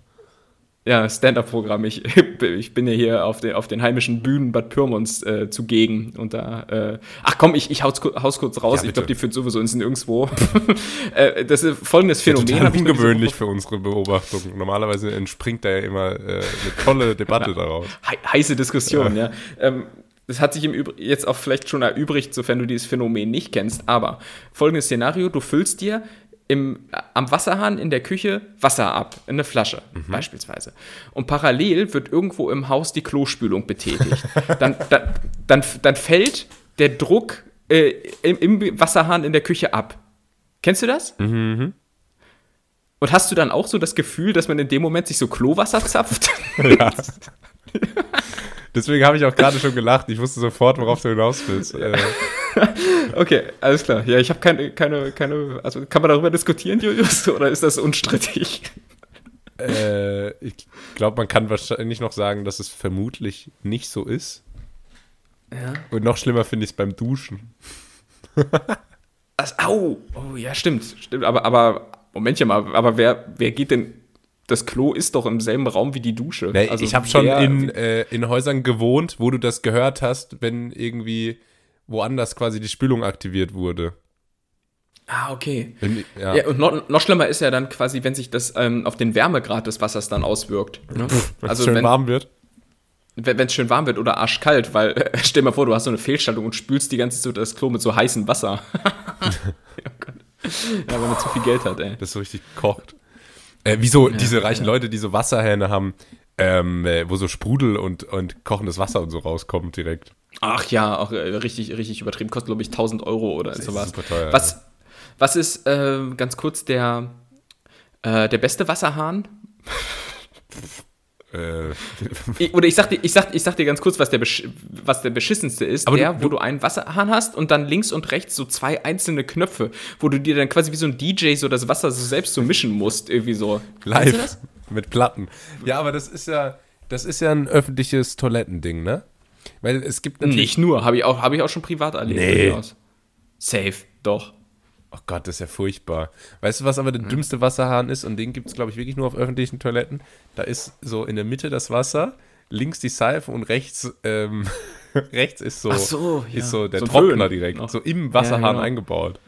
Ja, Stand-up-Programm. Ich, ich bin ja hier auf den, auf den heimischen Bühnen Bad Pyrmons äh, zugegen. Und da, äh, ach komm, ich, ich hau's, hau's kurz raus. Ja, ich glaube, die führt sowieso ins Nirgendwo. äh, das ist folgendes Phänomen. Total mir diese ungewöhnlich für unsere Beobachtung. Normalerweise entspringt da ja immer äh, eine tolle Debatte daraus. Hei- heiße Diskussion, ja. Ähm, das hat sich im Übr jetzt auch vielleicht schon erübrigt, sofern du dieses Phänomen nicht kennst. Aber folgendes Szenario: Du füllst dir im, am Wasserhahn in der Küche Wasser ab, in eine Flasche beispielsweise. Und parallel wird irgendwo im Haus die Klospülung betätigt. dann, dann, dann, dann fällt der Druck äh, im, im Wasserhahn in der Küche ab. Kennst du das? Und hast du dann auch so das Gefühl, dass man in dem Moment sich so Klowasser zapft? Ja. Deswegen habe ich auch gerade schon gelacht. Ich wusste sofort, worauf du hinaus willst. Äh, Okay, alles klar. Ja, ich habe keine, keine, keine, also kann man darüber diskutieren, Julius, oder ist das unstrittig? äh, ich glaube, man kann wahrscheinlich noch sagen, dass es vermutlich nicht so ist. Ja. Und noch schlimmer finde ich es beim Duschen. Das, au! Oh, ja, stimmt. Stimmt, aber, aber, Momentchen mal, aber wer, wer geht denn, das Klo ist doch im selben Raum wie die Dusche. Nee, Also ich habe schon in, äh, in Häusern gewohnt, wo du das gehört hast, wenn irgendwie woanders quasi die Spülung aktiviert wurde. Ah, okay. Wenn, ja. Ja, und noch, noch schlimmer ist ja dann quasi, wenn sich das ähm, auf den Wärmegrad des Wassers dann auswirkt. Ne? wenn Also es schön wenn warm wird. wenn es schön warm wird oder arschkalt, weil äh, stell dir mal vor, du hast so eine Fehlstellung und spülst die ganze Zeit das Klo mit so heißem Wasser. oh Gott. Ja, wenn man zu viel Geld hat, ey. Das so richtig kocht. Äh, wieso diese reichen Leute, die so Wasserhähne haben, ähm, äh, wo so Sprudel und, und kochendes Wasser und so rauskommt direkt. Ach ja, auch äh, richtig, richtig übertrieben. Kostet, glaube ich, 1000 Euro oder ist sowas. super teuer, was, was ist, äh, ganz kurz, der, äh, der beste Wasserhahn? Äh, Ich, oder ich sag, dir, ich, sag, ich sag dir ganz kurz, was der, besch was der beschissenste ist. Aber der, du- wo du einen Wasserhahn hast und dann links und rechts so zwei einzelne Knöpfe, wo du dir dann quasi wie so ein DJ so das Wasser so selbst so mischen musst. Irgendwie so. Live das? mit Platten. Ja, aber das ist ja, das ist ja ein öffentliches Toilettending, ne? Weil es gibt natürlich. Nicht nur, habe ich, auch- hab ich auch schon privat erlebt. Nee. durchaus. Safe, doch. Oh Gott, das ist ja furchtbar. Weißt du, was aber der dümmste Wasserhahn ist? Und den gibt es, glaube ich, wirklich nur auf öffentlichen Toiletten. Da ist so in der Mitte das Wasser, links die Seife und rechts, ähm, rechts ist so, so, ja. ist so der So Trockner Föhn direkt, noch. so im Wasserhahn genau. eingebaut.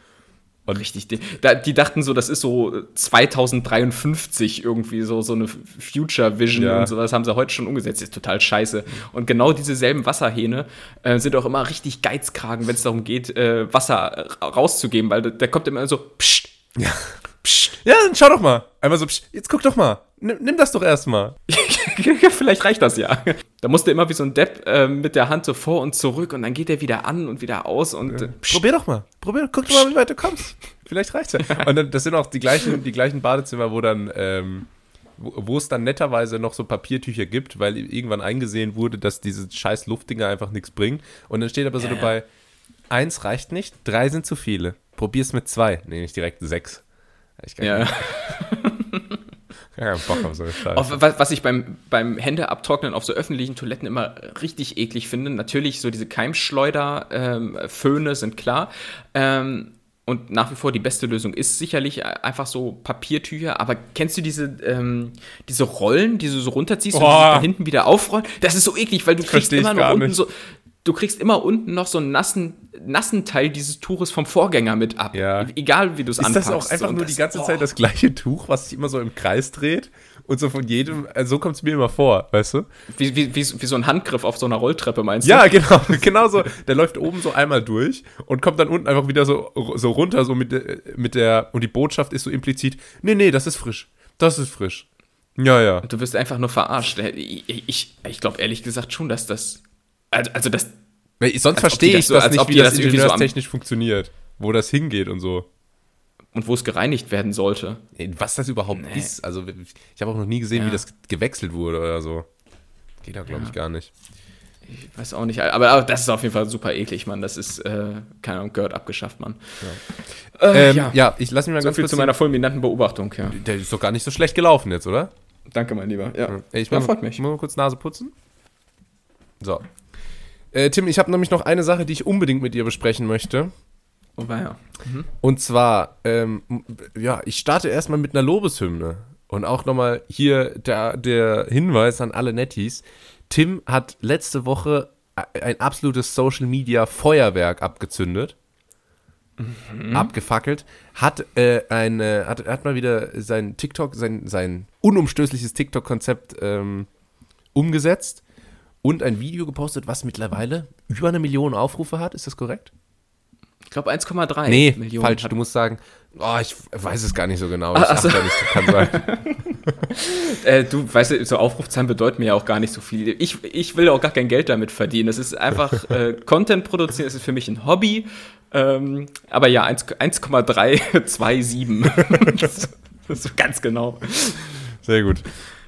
Und Richtig. Die, die dachten so, das ist so 2053 irgendwie so, so eine Future Vision Ja. und sowas haben sie heute schon umgesetzt. ist total scheiße. Und genau diese selben Wasserhähne äh, sind auch immer richtig Geizkragen, wenn es darum geht, äh, Wasser äh, rauszugeben, weil da, da kommt immer so, psst, ja. psst. ja, dann schau doch mal. Einmal so, psch, jetzt guck doch mal. Nimm, nimm das doch erstmal. Vielleicht reicht das ja. Da musste immer wie so ein Depp äh, mit der Hand so vor und zurück und dann geht er wieder an und wieder aus und äh, psst. Probier doch mal. Probier, guck doch mal, wie weit du kommst. Vielleicht reicht's ja. Und dann, das sind auch die gleichen, die gleichen Badezimmer, wo dann, ähm, wo, es dann netterweise noch so Papiertücher gibt, weil irgendwann eingesehen wurde, dass diese scheiß Luftdinger einfach nichts bringen. Und dann steht aber so Ja, ja. dabei, eins reicht nicht, drei sind zu viele. Probier's mit zwei. Nee, nicht direkt sechs. Ich kann Ja. keinen Bock auf so eine Scheiße. Auf, was, was ich beim, beim Händeabtrocknen auf so öffentlichen Toiletten immer richtig eklig finde, natürlich so diese Keimschleuder-Föhne sind klar. Ähm, und nach wie vor die beste Lösung ist sicherlich einfach so Papiertücher. Aber kennst du diese, ähm, diese Rollen, die du so runterziehst und die Boah. sich dann hinten wieder aufrollen? Das ist so eklig, weil du kriegst immer noch unten so. Du kriegst immer unten noch so einen nassen, nassen Teil dieses Tuches vom Vorgänger mit ab. Ja. Egal wie du es Ist anpackst. das auch einfach nur das- die ganze oh. Zeit das gleiche Tuch, was sich immer so im Kreis dreht? Und so von jedem, also so kommt es mir immer vor, weißt du? Wie, wie, wie, so ein Handgriff auf so einer Rolltreppe, meinst Ja, du? genau, genau so. Der läuft oben so einmal durch und kommt dann unten einfach wieder so, so runter, so mit, der- mit der, und die Botschaft ist so implizit, nee, nee, das ist frisch. Das ist frisch. Ja, ja. Du wirst einfach nur verarscht. Ich, ich, ich glaube ehrlich gesagt schon, dass das. Also, also das. Weil Sonst verstehe ich das so- das als nicht, ob wie das, das irgendwie so ingenieurstechnisch funktioniert. Wo das hingeht und so. Und wo es gereinigt werden sollte. Was das überhaupt Nee. ist. Also, ich habe auch noch nie gesehen, Ja. wie das gewechselt wurde oder so. Geht da, glaube ich, gar nicht. Ich weiß auch nicht, aber, aber, das ist auf jeden Fall super eklig, Mann. Das ist, äh, keine Ahnung, gehört abgeschafft, Mann. Ja, äh, ähm, ja. ja ich lasse mich mal so ganz viel zu meiner fulminanten Beobachtung, ja. Der ist doch gar nicht so schlecht gelaufen jetzt, oder? Danke, mein Lieber. Ja, ich ja, freut mich. Ich muss mal kurz Nase putzen. So. Äh, Tim, ich habe nämlich noch eine Sache, die ich unbedingt mit dir besprechen möchte. Oh, ja. Mhm. Und zwar, ähm, ja, ich starte erstmal mit einer Lobeshymne. Und auch nochmal hier der, der Hinweis an alle Netties. Tim hat letzte Woche ein absolutes Social Media Feuerwerk abgezündet. Mhm. Abgefackelt, hat, äh, eine, hat, hat mal wieder sein TikTok, sein, sein unumstößliches TikTok-Konzept ähm, umgesetzt und ein Video gepostet, was mittlerweile über eine Million Aufrufe hat. Ist das korrekt? Ich glaube 1,3 nee, Millionen. falsch. Du musst sagen, oh, ich weiß es gar nicht so genau. Ich Ach, so. nicht, kann sein. äh, du weißt, so Aufrufzahlen bedeuten mir ja auch gar nicht so viel. Ich, ich will auch gar kein Geld damit verdienen. Es ist einfach äh, Content produzieren, es ist für mich ein Hobby. Ähm, aber ja, 1,327. das ist ganz genau. Sehr gut.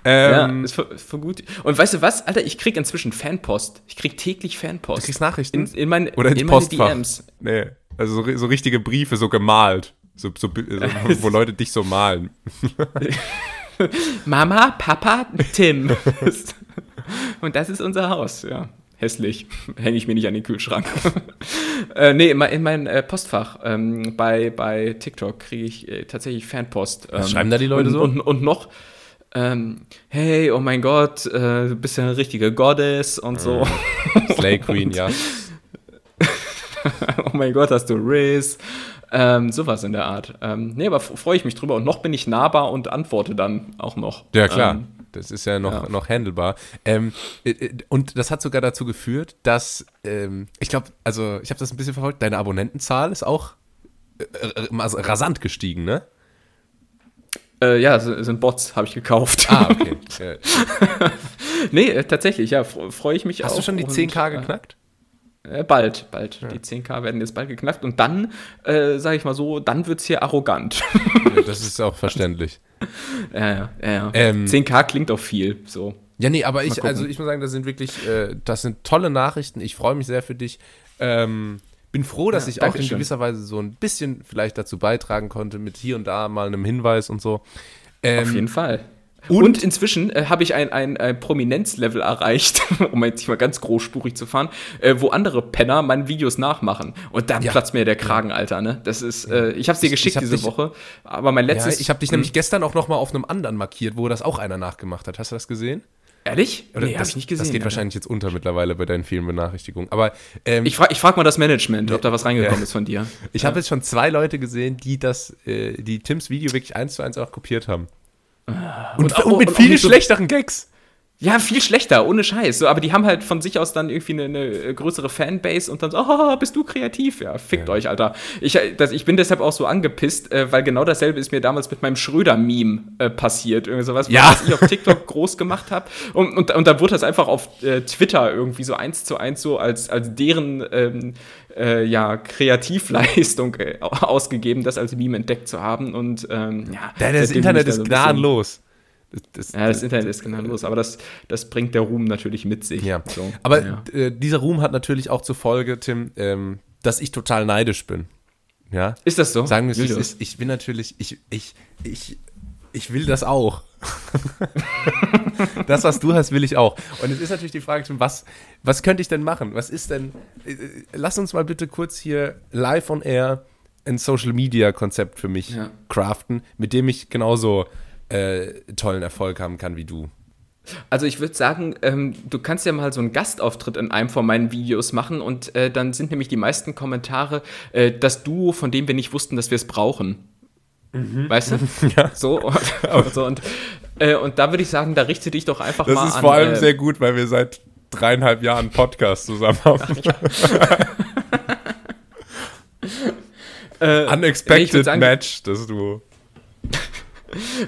Ähm, ja, ist für, für, gut. Und weißt du was, Alter, ich krieg inzwischen Fanpost. Ich krieg täglich Fanpost. Du kriegst Nachrichten? In, in, mein, Oder ins in Postfach. DMs. Nee, also so, so, richtige Briefe, so gemalt. So, so, wo Leute dich so malen. Mama, Papa, Tim. Und das ist unser Haus, ja. Hässlich. Hänge ich mir nicht an den Kühlschrank. äh, nee, in mein, in mein äh, Postfach ähm, bei, bei TikTok kriege ich äh, tatsächlich Fanpost. Ähm, Was schreiben da die Leute und, so? Und, und noch, ähm, hey, oh mein Gott, äh, du bist ja eine richtige Goddess und so. Slay Queen, ja. oh mein Gott, hast du Riz. Ähm, sowas in der Art. Ähm, nee, aber freue ich mich drüber. Und noch bin ich nahbar und antworte dann auch noch. Ja, klar. Ähm, das ist ja noch, ja. noch handelbar. Ähm, äh, äh, und das hat sogar dazu geführt, dass, ähm, ich glaube, also ich habe das ein bisschen verfolgt, deine Abonnentenzahl ist auch äh, also rasant gestiegen, ne? Äh, ja, sind Bots, habe ich gekauft. Ah, okay. nee, tatsächlich, ja, freue ich mich Hast auch. Hast du schon die 10k geknackt? Äh, bald, bald. Ja. Die 10k werden jetzt bald geknackt und dann, äh, sage ich mal so, dann wird es hier arrogant. Ja, das ist auch verständlich. ja, ja, ja. Ähm, 10k klingt auch viel, so. Ja, nee, aber ich, also ich muss sagen, das sind wirklich, äh, das sind tolle Nachrichten. Ich freue mich sehr für dich. Ähm, bin froh, dass ja, ich auch in gewisser Weise so ein bisschen vielleicht dazu beitragen konnte, mit hier und da mal einem Hinweis und so. Ähm, Auf jeden Fall. Und, und inzwischen äh, habe ich ein, ein, ein Prominenzlevel erreicht, um jetzt mal ganz großspurig zu fahren, äh, wo andere Penner meine Videos nachmachen. Und dann ja. platzt mir der Kragen, Alter. Ne? Das ist, äh, ich habe es dir geschickt diese dich, Woche, aber mein letztes. Ja, ich habe dich nämlich gestern auch noch mal auf einem anderen markiert, wo das auch einer nachgemacht hat. Hast du das gesehen? Ehrlich? Oder nee, habe ich nicht gesehen. Das geht Alter. wahrscheinlich jetzt unter mittlerweile bei deinen vielen Benachrichtigungen. Aber ähm, ich frage ich frag mal das Management, ob da was reingekommen ist von dir. Ich habe jetzt schon zwei Leute gesehen, die das, äh, die Tims Video wirklich eins zu eins auch kopiert haben. Ah. Und, und, und mit und viel schlechteren Gags. Ja, viel schlechter, ohne Scheiß. So, aber die haben halt von sich aus dann irgendwie eine, eine größere Fanbase und dann so, oh, bist du kreativ? Ja, fickt ja. euch, Alter. Ich, das, ich bin deshalb auch so angepisst, äh, weil genau dasselbe ist mir damals mit meinem Schröder-Meme äh, passiert. Irgendwie sowas, ja. was ich auf TikTok groß gemacht habe. Und, und, und dann wurde das einfach auf äh, Twitter irgendwie so eins zu eins so als, als deren ähm, äh, ja, Kreativleistung äh, ausgegeben, das als Meme entdeckt zu haben. Und ähm, ja, das Internet ist gnadenlos. Das, ja, das Internet ist genau los, aber das, das bringt der Ruhm natürlich mit sich. Ja. So, aber ja. äh, dieser Ruhm hat natürlich auch zur Folge, Tim, ähm, dass ich total neidisch bin. Ja? Ist das so? Sagen wir es, ist, ich bin natürlich, ich, ich, ich, ich will das auch. das, was du hast, will ich auch. Und es ist natürlich die Frage, Tim, was, was könnte ich denn machen? Was ist denn, äh, lass uns mal bitte kurz hier live on air ein Social Media Konzept für mich ja. craften, mit dem ich genauso äh, tollen Erfolg haben kann wie du. Also ich würde sagen, ähm, du kannst ja mal so einen Gastauftritt in einem von meinen Videos machen und äh, dann sind nämlich die meisten Kommentare äh, das Duo, von dem wir nicht wussten, dass wir es brauchen. Mhm. Weißt du? Ja. So und, so, und, äh, und da würde ich sagen, da richte dich doch einfach das mal an. Das ist vor allem äh, sehr gut, weil wir seit dreieinhalb Jahren Podcast zusammen haben. Äh, Unexpected sagen, Match, das Duo.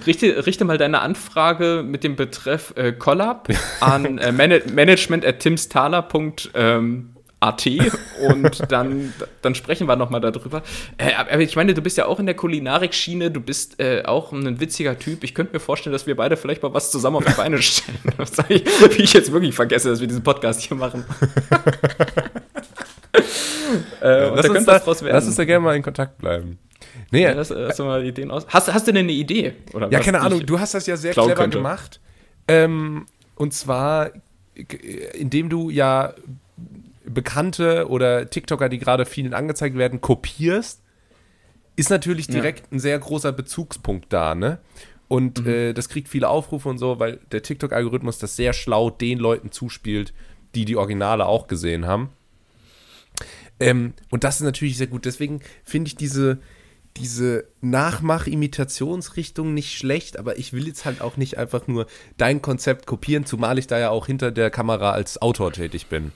Richte, richte mal deine Anfrage mit dem Betreff äh, Collab an äh, man management at timsthaler.art. Ähm, AT und dann, dann sprechen wir nochmal darüber. Äh, aber ich meine, du bist ja auch in der Kulinarik-Schiene, du bist äh, auch ein witziger Typ. Ich könnte mir vorstellen, dass wir beide vielleicht mal was zusammen auf die Beine stellen. ich, wie ich jetzt wirklich vergesse, dass wir diesen Podcast hier machen. äh, lass, uns da, lass uns da gerne mal in Kontakt bleiben. Nee, ja, lass, lass mal Ideen aus. Hast, hast du denn eine Idee? Oder ja, keine Ahnung, du hast das ja sehr clever könnte. gemacht. Ähm, und zwar, indem du ja Bekannte oder TikToker, die gerade vielen angezeigt werden, kopierst, ist natürlich direkt ja. ein sehr großer Bezugspunkt da, ne? Und mhm. äh, das kriegt viele Aufrufe und so, weil der TikTok-Algorithmus das sehr schlau den Leuten zuspielt, die die Originale auch gesehen haben. Ähm, und das ist natürlich sehr gut. Deswegen finde ich diese, diese Nachmach-Imitationsrichtung nicht schlecht, aber ich will jetzt halt auch nicht einfach nur dein Konzept kopieren, zumal ich da ja auch hinter der Kamera als Autor tätig bin.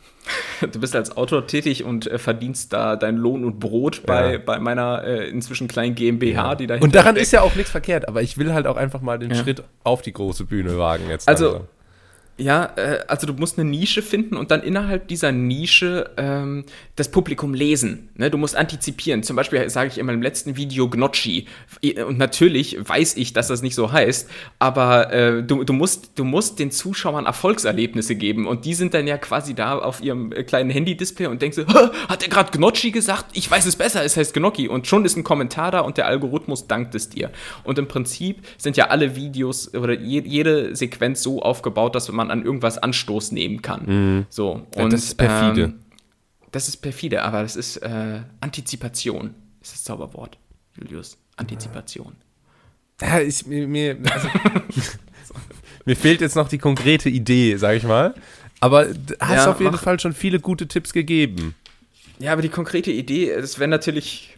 Du bist als Autor tätig und äh, verdienst da dein Lohn und Brot bei, ja. bei meiner äh, inzwischen kleinen GmbH, ja. die dahinter Und daran steckt. ist ja auch nichts verkehrt, aber ich will halt auch einfach mal den ja. Schritt auf die große Bühne wagen jetzt. Also, also. Ja, äh, also du musst eine Nische finden und dann innerhalb dieser Nische ähm, das Publikum lesen. Ne? Du musst antizipieren. Zum Beispiel sage ich in meinem letzten Video Gnocchi. Und natürlich weiß ich, dass das nicht so heißt, aber äh, du, du, musst, du musst den Zuschauern Erfolgserlebnisse geben. Und die sind dann ja quasi da auf ihrem äh, kleinen Handy-Display und denken so, hat er gerade Gnocchi gesagt? Ich weiß es besser, es heißt Gnocchi. Und schon ist ein Kommentar da und der Algorithmus dankt es dir. Und im Prinzip sind ja alle Videos oder je, jede Sequenz so aufgebaut, dass man an irgendwas Anstoß nehmen kann. Mhm. So. Und, ja, das ist perfide. Ähm, das ist perfide, aber das ist äh, Antizipation, ist das Zauberwort, Julius. Antizipation. Ja, ich, mir, mir, also, mir fehlt jetzt noch die konkrete Idee, sag ich mal. Aber hast ja, auf jeden mach, Fall schon viele gute Tipps gegeben. Ja, aber die konkrete Idee, das wäre natürlich.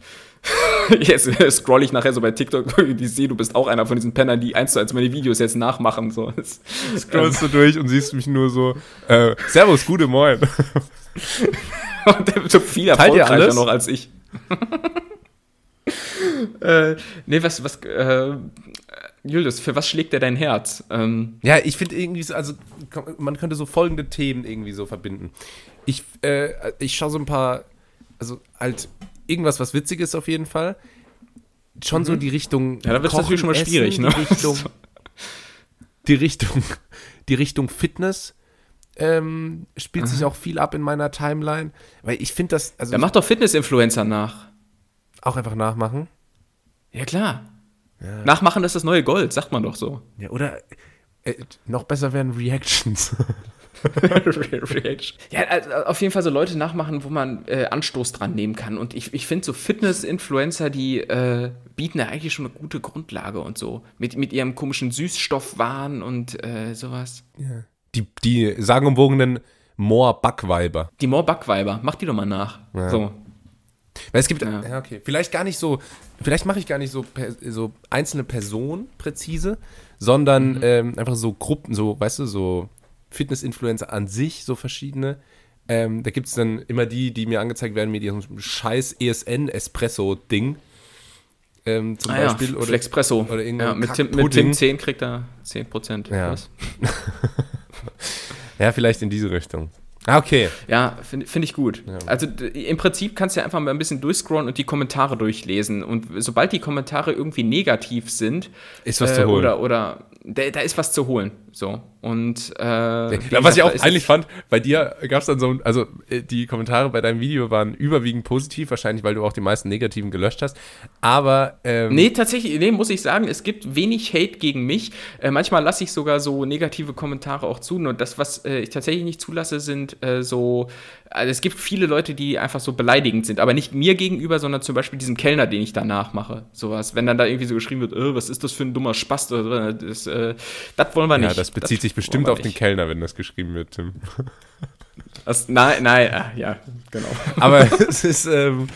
jetzt scroll ich nachher so bei TikTok, die sehe, du bist auch einer von diesen Pennern, die eins zu eins meine Videos jetzt nachmachen. So. Scrollst ähm. du durch und siehst mich nur so, äh, Servus, gute Moin. Und der wird so viel erfolgreicher noch als ich. äh, nee, was, was, äh, Julius, für was schlägt dir dein Herz? Ähm, ja, ich finde irgendwie so, also man könnte so folgende Themen irgendwie so verbinden. Ich, äh, ich schaue so ein paar, also halt irgendwas, was witzig ist auf jeden Fall. Schon mhm. so die Richtung. Ja, da wird es natürlich schon mal schwierig, ne? Die Richtung, die Richtung, die Richtung Fitness ähm, spielt Aha. sich auch viel ab in meiner Timeline. Weil ich finde das. Also Der macht doch Fitness-Influencer nach. Auch einfach nachmachen? Ja, klar. Ja. Nachmachen ist das neue Gold, sagt man doch so. Ja, oder äh, noch besser wären Reactions. Reaction. Ja, also auf jeden Fall so Leute nachmachen, wo man äh, Anstoß dran nehmen kann. Und ich, ich finde so Fitness-Influencer, die äh, bieten ja eigentlich schon eine gute Grundlage und so. Mit, mit ihrem komischen Süßstoffwahn und äh, sowas. Ja die, die sagenumwogenen Moor-Backweiber. Die Moor-Backweiber, mach die doch mal nach. Ja. So. Weil es gibt, ja. ja. okay, vielleicht gar nicht so, vielleicht mache ich gar nicht so, so einzelne Personen präzise, sondern mhm. ähm, einfach so Gruppen, so, weißt du, so Fitness-Influencer an sich, so verschiedene. Ähm, da gibt es dann immer die, die mir angezeigt werden mit ihrem scheiß ESN-Espresso-Ding. Ähm, zum ah, Beispiel. Ja, oder Flexpresso. Oder ja, mit, Tim, mit Tim 10 kriegt er 10%. Ja. ja, vielleicht in diese Richtung. Ah, okay. Ja, finde find ich gut. Ja. Also im Prinzip kannst du ja einfach mal ein bisschen durchscrollen und die Kommentare durchlesen. Und sobald die Kommentare irgendwie negativ sind, ist was äh, zu holen. Oder, oder da, da, ist was zu holen. So. Und äh, ja, was ich auch eigentlich fand, bei dir gab es dann so, also äh, die Kommentare bei deinem Video waren überwiegend positiv, wahrscheinlich, weil du auch die meisten negativen gelöscht hast. Aber ähm, Nee, tatsächlich, nee, muss ich sagen, es gibt wenig Hate gegen mich. Äh, manchmal lasse ich sogar so negative Kommentare auch zu. Nur das, was äh, ich tatsächlich nicht zulasse, sind äh, so also es gibt viele Leute, die einfach so beleidigend sind, aber nicht mir gegenüber, sondern zum Beispiel diesem Kellner, den ich danach mache. Sowas. Wenn dann da irgendwie so geschrieben wird, oh, was ist das für ein dummer Spast oder das, äh, das wollen wir nicht. Ja, das bezieht das sich bestimmt auf den Kellner, wenn das geschrieben wird, Tim. Das, nein, nein, ah, ja, genau. Aber es ist, ähm,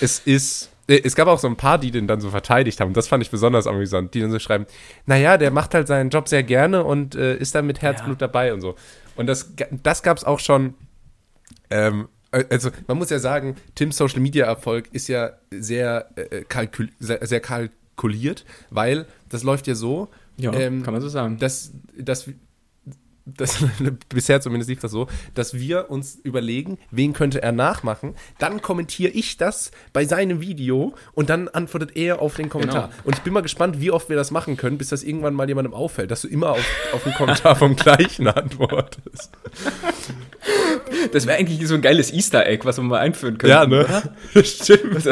es ist äh, es gab auch so ein paar, die den dann so verteidigt haben. Das fand ich besonders amüsant. Die dann so schreiben, naja, der macht halt seinen Job sehr gerne und äh, ist dann mit Herzblut ja. dabei und so. Und das, das gab es auch schon ähm, äh, also man muss ja sagen, Tims Social Media Erfolg ist ja sehr, äh, kalkul sehr, sehr, kalkuliert, weil das läuft ja so. Ja, ähm, kann man so sagen. Dass, dass das, bisher zumindest lief das so, dass wir uns überlegen, wen könnte er nachmachen. Dann kommentiere ich das bei seinem Video und dann antwortet er auf den Kommentar. Genau. Und ich bin mal gespannt, wie oft wir das machen können, bis das irgendwann mal jemandem auffällt, dass du immer auf, auf den Kommentar vom gleichen antwortest. Das wäre eigentlich so ein geiles Easter Egg, was wir mal einführen können. Ja, ne? Stimmt.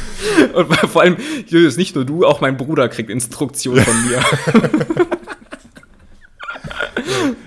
Und vor allem, Julius, nicht nur du, auch mein Bruder kriegt Instruktionen von mir.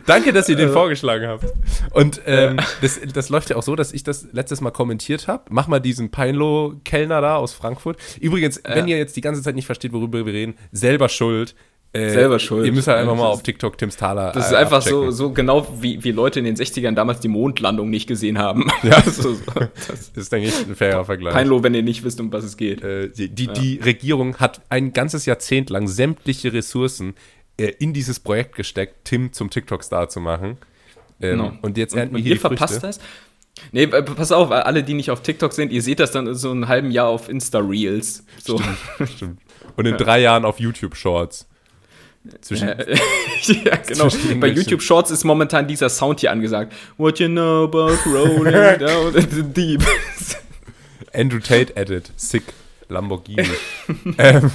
Danke, dass ihr den vorgeschlagen habt. Und ähm, das, das läuft ja auch so, dass ich das letztes Mal kommentiert habe. Mach mal diesen Peinlo-Kellner da aus Frankfurt. Übrigens, wenn ihr jetzt die ganze Zeit nicht versteht, worüber wir reden, selber schuld. Äh, Selber schuld. Ihr müsst halt einfach Ja, mal auf TikTok Tims Thaler. Das ist äh, einfach so, abchecken. so genau wie, wie Leute in den 60ern damals die Mondlandung nicht gesehen haben. Ja. so, so. Das ist, denke ich, ein fairer Vergleich. Peinlo, wenn ihr nicht wisst, um was es geht. Äh, die, die, die Regierung hat ein ganzes Jahrzehnt lang sämtliche Ressourcen äh, in dieses Projekt gesteckt, Tim zum TikTok-Star zu machen. Ähm, Genau. Und jetzt ernten wir hier ihr verpasst das? Nee, äh, pass auf, alle, die nicht auf TikTok sind, ihr seht das dann so einen halben Jahr auf Insta-Reels. So. Stimmt. Und in drei Jahren auf YouTube-Shorts. Zwischen, ja, genau. Zwischen Bei YouTube Shorts ist momentan dieser Sound hier angesagt. What you know about rolling down in the deep. Andrew Tate Edit, sick, Lamborghini. ähm,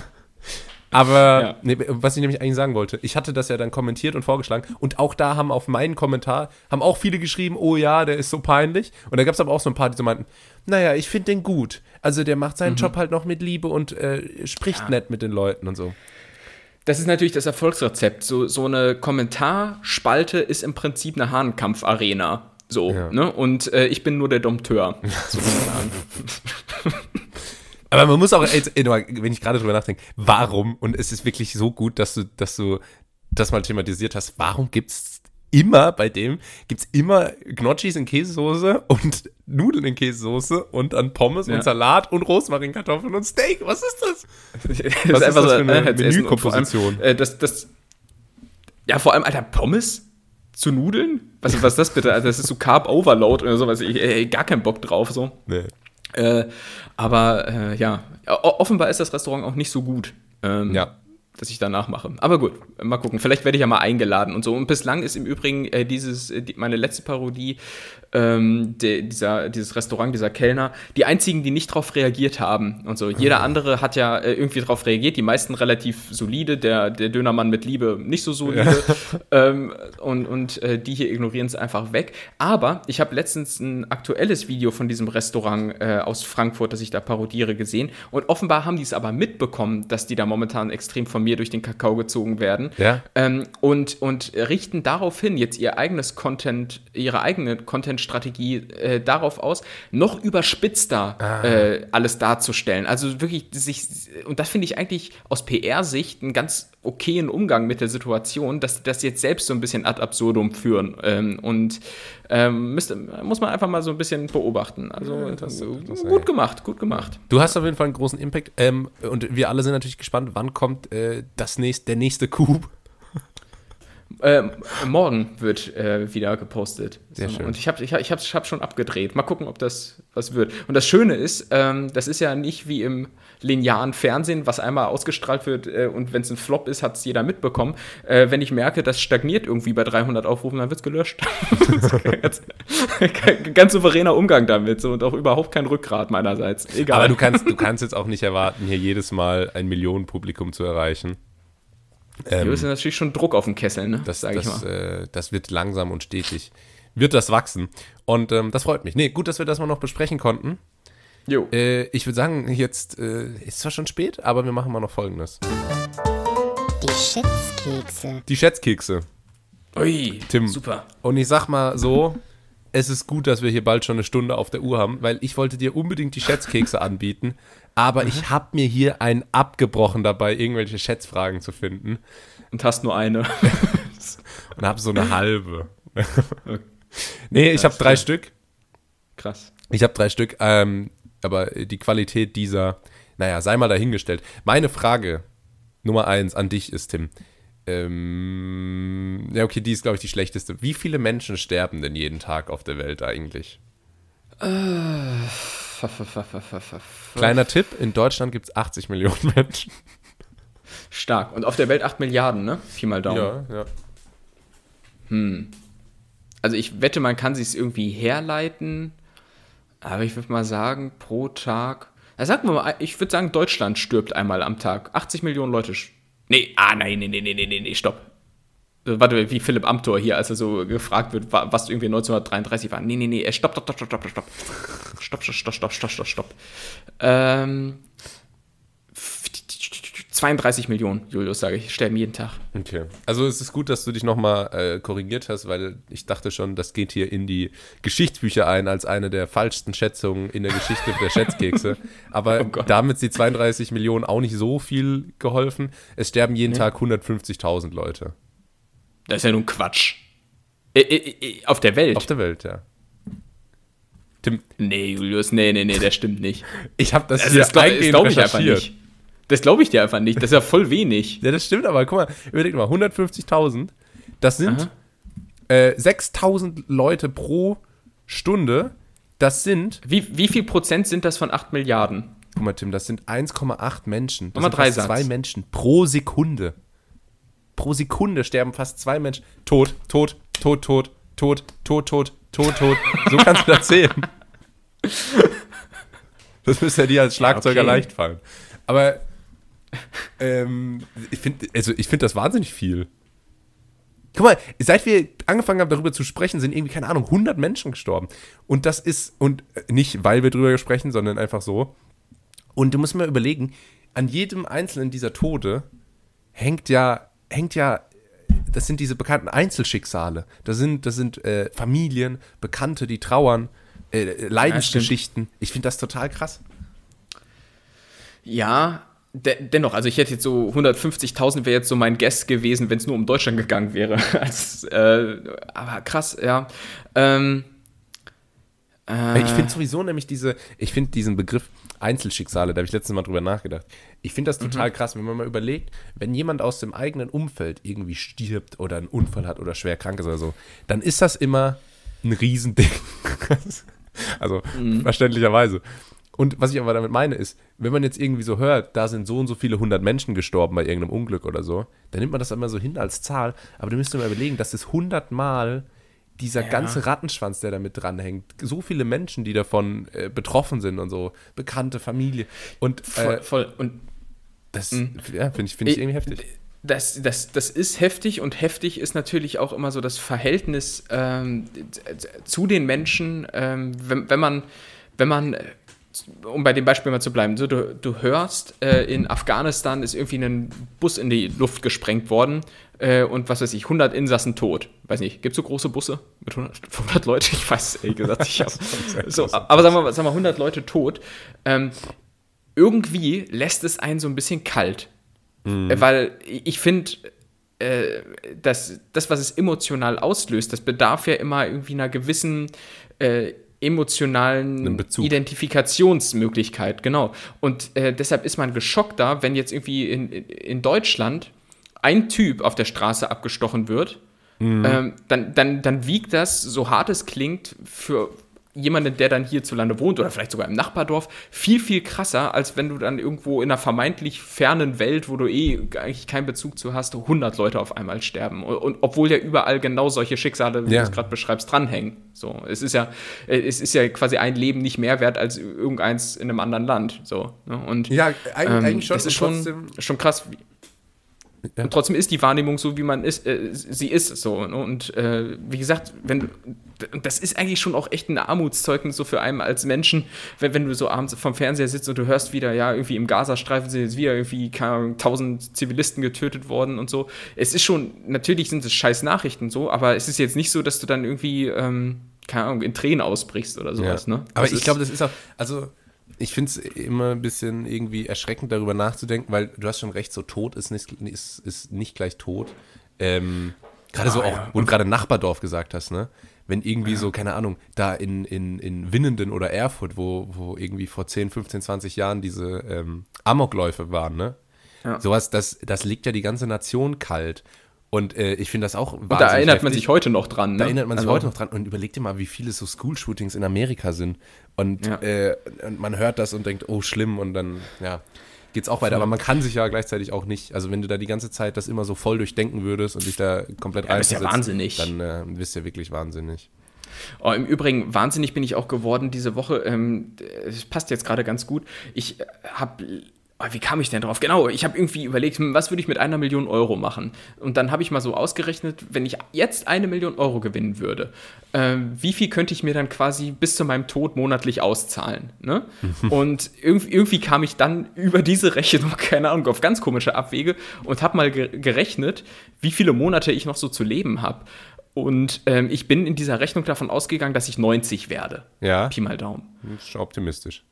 aber Ja. nee, was ich nämlich eigentlich sagen wollte, ich hatte das ja dann kommentiert und vorgeschlagen und auch da haben auf meinen Kommentar, haben auch viele geschrieben, oh ja, der ist so peinlich. Und da gab es aber auch so ein paar, die so meinten, naja, ich finde den gut. Also der macht seinen Job halt noch mit Liebe und äh, spricht nett mit den Leuten und so. Das ist natürlich das Erfolgsrezept. So, so eine Kommentarspalte ist im Prinzip eine Hahnkampf-Arena. So, Ja. ne? Und äh, ich bin nur der Dompteur. sozusagen. Aber man muss auch, mal, wenn ich gerade drüber nachdenke, warum, und es ist wirklich so gut, dass du, dass du das mal thematisiert hast, warum gibt's immer bei dem, gibt's immer Gnocchis in Käsesoße und Nudeln in Käsesoße und dann Pommes Ja. und Salat und Rosmarinkartoffeln und Steak. Was ist das? das ist ist einfach das so für eine Menükomposition? Äh, das, das, ja, vor allem, Alter, Pommes zu Nudeln? Was, was ist das bitte? Also, das ist so Carb-Overload oder sowas. Ich, ey, gar keinen Bock drauf, so. Nee. Äh, aber äh, ja, o- offenbar ist das Restaurant auch nicht so gut. Ähm, Ja. Dass ich danach mache. Aber gut, mal gucken. Vielleicht werde ich ja mal eingeladen und so. Und bislang ist im Übrigen äh, dieses, äh, die, meine letzte Parodie, ähm, der, dieser, dieses Restaurant, dieser Kellner, die einzigen, die nicht darauf reagiert haben und so. Jeder andere hat ja äh, irgendwie darauf reagiert, die meisten relativ solide, der, der Dönermann mit Liebe nicht so solide. ähm, und und äh, die hier ignorieren es einfach weg. Aber ich habe letztens ein aktuelles Video von diesem Restaurant äh, aus Frankfurt, das ich da parodiere, gesehen. Und offenbar haben die es aber mitbekommen, dass die da momentan extrem von mir durch den Kakao gezogen werden. Ja. Ähm, und, und richten daraufhin jetzt ihr eigenes Content, ihre eigene Content-Strategie äh, darauf aus, noch überspitzter äh, alles darzustellen. Also wirklich sich, und das finde ich eigentlich aus PR-Sicht einen ganz okayen Umgang mit der Situation, dass das jetzt selbst so ein bisschen ad absurdum führen. Ähm, und ähm, müsste, muss man einfach mal so ein bisschen beobachten. Also interessant, interessant, gut ja. gemacht, gut gemacht. Du hast auf jeden Fall einen großen Impact. Ähm, und wir alle sind natürlich gespannt, wann kommt äh, das nächst, der nächste Coup. Ähm, morgen wird äh, wieder gepostet. Sehr schön. Und ich habe ich hab, ich hab, ich hab schon abgedreht. Mal gucken, ob das was wird. Und das Schöne ist, ähm, das ist ja nicht wie im linearen Fernsehen, was einmal ausgestrahlt wird äh, und wenn es ein Flop ist, hat es jeder mitbekommen. Äh, wenn ich merke, das stagniert irgendwie bei 300 Aufrufen, dann wird es gelöscht. ganz, ganz souveräner Umgang damit so, und auch überhaupt kein Rückgrat meinerseits. Egal. Aber du kannst, du kannst jetzt auch nicht erwarten, hier jedes Mal ein Millionenpublikum zu erreichen. Hier Ähm, ist natürlich schon Druck auf dem Kessel, ne? das, sag ich das, mal. äh, das wird langsam und stetig, wird das wachsen. Und ähm, das freut mich. Nee, gut, dass wir das mal noch besprechen konnten. Jo. Äh, ich würde sagen, jetzt äh, ist zwar schon spät, aber wir machen mal noch Folgendes. Die Schätzkekse. Die Schätzkekse. Ui, Tim. super. Und ich sag mal so, es ist gut, dass wir hier bald schon eine Stunde auf der Uhr haben, weil ich wollte dir unbedingt die Schätzkekse anbieten, aber ich habe mir hier einen abgebrochen dabei, irgendwelche Schätzfragen zu finden Und hast nur eine. und habe so eine halbe. nee, ich habe drei Stück. Krass. Ich habe drei Stück, ähm, aber die Qualität dieser, naja, sei mal dahingestellt. Meine Frage Nummer eins an dich ist, Tim. Ähm, ja, okay, die ist, glaube ich, die schlechteste. Wie viele Menschen sterben denn jeden Tag auf der Welt eigentlich? Kleiner Tipp, in Deutschland gibt es 80 Millionen Menschen. Stark. Und auf der Welt 8 Milliarden, ne? Pi mal Daumen. Ja, ja. Also ich wette, man kann sich es irgendwie herleiten. Aber ich würde mal sagen, pro Tag. Na, sagen wir mal, ich würde sagen, Deutschland stirbt einmal am Tag. 80 Millionen Leute. Nee, ah, nein, nee, nee, nee, nee, nee, nee, stopp. Äh, Warte, wie Philipp Amthor hier, als er so gefragt wird, wa- was irgendwie 1933 war. Nee, nee, nee, äh, stopp, stopp, stopp, stopp, stopp, stopp. Stopp, stopp, stopp, stopp, stopp, stopp, stopp. Ähm, 32 Millionen, Julius, sage ich, sterben jeden Tag. Okay. Also es ist gut, dass du dich nochmal äh, korrigiert hast, weil ich dachte schon, das geht hier in die Geschichtsbücher ein als eine der falschsten Schätzungen in der Geschichte der Schätzkekse. Aber Oh damit sind die 32 Millionen auch nicht so viel geholfen. Es sterben jeden Tag 150.000 Leute. Das ist ja nun Quatsch. Äh, äh, äh, auf der Welt? Auf der Welt, ja. Tim, nee, Julius, nee, nee, nee, der stimmt nicht. ich habe das Also das glaube glaub ich einfach nicht. Das glaube ich dir einfach nicht. Das ist ja voll wenig. Ja, das stimmt, aber guck mal, überleg mal, 150.000, das sind äh, 6.000 Leute pro Stunde. Das sind, Wie, wie viel Prozent sind das von 8 Milliarden? guck mal, Tim, das sind 1,8 Menschen. Das Nummer sind drei fast Satz. zwei Menschen pro Sekunde. Pro Sekunde sterben fast zwei Menschen. Tot, tot, tot, tot, tot, tot, tot, tot, tot. So kannst du das zählen. Das müsste ja dir als Schlagzeuger okay. leicht fallen. Aber ähm, ich finde also ich find das wahnsinnig viel. Guck mal, seit wir angefangen haben, darüber zu sprechen, sind irgendwie, keine Ahnung, 100 Menschen gestorben. Und das ist, und nicht, weil wir drüber sprechen, sondern einfach so. Und du musst mal überlegen, an jedem einzelnen dieser Tode hängt ja, hängt ja, das sind diese bekannten Einzelschicksale. Das sind, das sind äh, Familien, Bekannte, die trauern, äh, Leidensgeschichten. ich finde das total krass. Ja, de dennoch, also ich hätte jetzt so 150.000 wäre jetzt so mein Guess gewesen, wenn es nur um Deutschland gegangen wäre. Als, äh, aber krass, ja. Ähm, äh, Ich finde sowieso nämlich diese, ich finde diesen Begriff Einzelschicksale, da habe ich letztes Mal drüber nachgedacht. Ich finde das total krass, wenn man mal überlegt, wenn jemand aus dem eigenen Umfeld irgendwie stirbt oder einen Unfall hat oder schwer krank ist oder so, dann ist das immer ein Riesending. also verständlicherweise. Und was ich aber damit meine ist, wenn man jetzt irgendwie so hört, da sind so und so viele hundert Menschen gestorben bei irgendeinem Unglück oder so, dann nimmt man das immer so hin als Zahl. Aber du müsst dir mal überlegen, das ist hundertmal dieser ganze Rattenschwanz, der damit dranhängt. So viele Menschen, die davon äh, betroffen sind und so, Bekannte, Familie. Und voll, äh, voll. Und das ja, finde ich, find ich irgendwie heftig. Das, das, das ist heftig und heftig ist natürlich auch immer so das Verhältnis ähm, zu den Menschen, ähm, wenn, wenn man, wenn man, äh, um bei dem Beispiel mal zu bleiben, so, du, du hörst, äh, in Afghanistan ist irgendwie ein Bus in die Luft gesprengt worden äh, und was weiß ich, 100 Insassen tot. Weiß nicht, gibt es so große Busse mit 100, 100 Leute? Ich weiß es ehrlich gesagt nicht. aber, so, aber sagen wir, sagen wir 100 Leute tot. Ähm, irgendwie lässt es einen so ein bisschen kalt. Äh, Weil ich finde, äh, das, das, was es emotional auslöst, das bedarf ja immer irgendwie einer gewissen äh, emotionalen. Identifikationsmöglichkeit, genau. Und äh, deshalb ist man geschockter, wenn jetzt irgendwie in, in Deutschland ein Typ auf der Straße abgestochen wird, ähm, dann, dann, dann wiegt das, so hart es klingt, für jemanden, der dann hierzulande wohnt oder vielleicht sogar im Nachbardorf, viel, viel krasser, als wenn du dann irgendwo in einer vermeintlich fernen Welt, wo du eh eigentlich keinen Bezug zu hast, 100 Leute auf einmal sterben. Und, und obwohl ja überall genau solche Schicksale, wie Ja. du es gerade beschreibst, dranhängen. So, es ist ja, es ist ja quasi ein Leben nicht mehr wert als irgendeins in einem anderen Land. So, ne? Und Ja, eigentlich, ähm, eigentlich schon. Das ist schon, schon krass. Wie, Ja. Und trotzdem ist die Wahrnehmung so, wie man ist, äh, sie ist so. Ne? Und äh, wie gesagt, wenn das ist eigentlich schon auch echt ein Armutszeugnis so für einen als Menschen, wenn, wenn du so abends vom Fernseher sitzt und du hörst wieder, ja, irgendwie im Gazastreifen sind jetzt wieder irgendwie keine Ahnung, tausend Zivilisten getötet worden und so. Es ist schon, natürlich sind es scheiß Nachrichten so, aber es ist jetzt nicht so, dass du dann irgendwie, ähm, keine Ahnung, in Tränen ausbrichst oder sowas. Ja. Ne? Aber ich glaube, das ist auch, also ich finde es immer ein bisschen irgendwie erschreckend, darüber nachzudenken, weil du hast schon recht, so tot ist nicht, ist, ist nicht gleich tot. Ähm, gerade so Ah, auch, ja. wo du gerade Nachbardorf gesagt hast, ne? Wenn irgendwie so, keine Ahnung, da in, in, in Winnenden oder Erfurt, wo, wo irgendwie vor 10, 15, 20 Jahren diese ähm, Amokläufe waren, ne? Ja. Sowas, das, das liegt ja die ganze Nation kalt. Und äh, ich finde das auch und da erinnert man sich heute noch dran. da ne? erinnert man sich Also- heute noch dran und überleg dir mal, wie viele so School-Shootings in Amerika sind. Und, Ja. äh, und man hört das und denkt, oh, schlimm, und dann, ja. geht's auch weiter. Aber man kann sich ja gleichzeitig auch nicht, also wenn du da die ganze Zeit das immer so voll durchdenken würdest und dich da komplett Ja, ist ja wahnsinnig. dann äh, bist du ja wirklich wahnsinnig. Oh, Im Übrigen, wahnsinnig bin ich auch geworden diese Woche. Ähm, es passt jetzt gerade ganz gut. Ich habe. Wie kam ich denn drauf? Genau, ich habe irgendwie überlegt, hm, was würde ich mit einer Million Euro machen? Und dann habe ich mal so ausgerechnet, wenn ich jetzt eine Million Euro gewinnen würde, äh, wie viel könnte ich mir dann quasi bis zu meinem Tod monatlich auszahlen? Ne? und irgendwie, irgendwie kam ich dann über diese Rechnung, keine Ahnung, auf ganz komische Abwege und habe mal ge gerechnet, wie viele Monate ich noch so zu leben habe. Und ähm, ich bin in dieser Rechnung davon ausgegangen, dass ich 90 werde. Ja. Pi mal Daumen. Das ist schon optimistisch.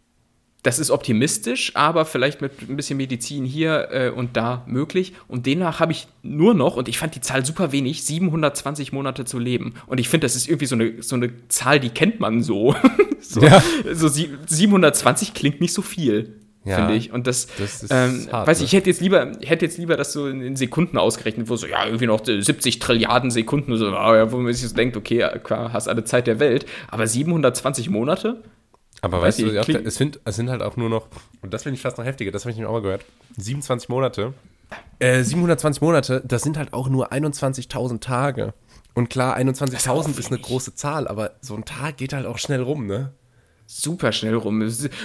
Das ist optimistisch, aber vielleicht mit ein bisschen Medizin hier äh, und da möglich. Und demnach habe ich nur noch, und ich fand die Zahl super wenig, 720 Monate zu leben. Und ich finde, das ist irgendwie so eine, so eine Zahl, die kennt man so. so, Ja. so sie, 720 klingt nicht so viel. Ja, Finde ich. Und das, das ist ähm, hart, weiß ne? ich, ich hätte jetzt lieber, ich hätte jetzt lieber das so in, in Sekunden ausgerechnet, wo so, ja, irgendwie noch äh, 70 Trilliarden Sekunden, so, ah, wo man sich so denkt, okay, klar, hast alle Zeit der Welt, aber 720 Monate? Aber Weiß weißt du, ich, es, sind, es sind halt auch nur noch, und das finde ich fast noch heftiger, das habe ich nämlich auch mal gehört, 27 Monate. Äh, 720 Monate, das sind halt auch nur 21.000 Tage. Und klar, 21.000 ist eine große Zahl, aber so ein Tag geht halt auch schnell rum, ne? Super schnell rum.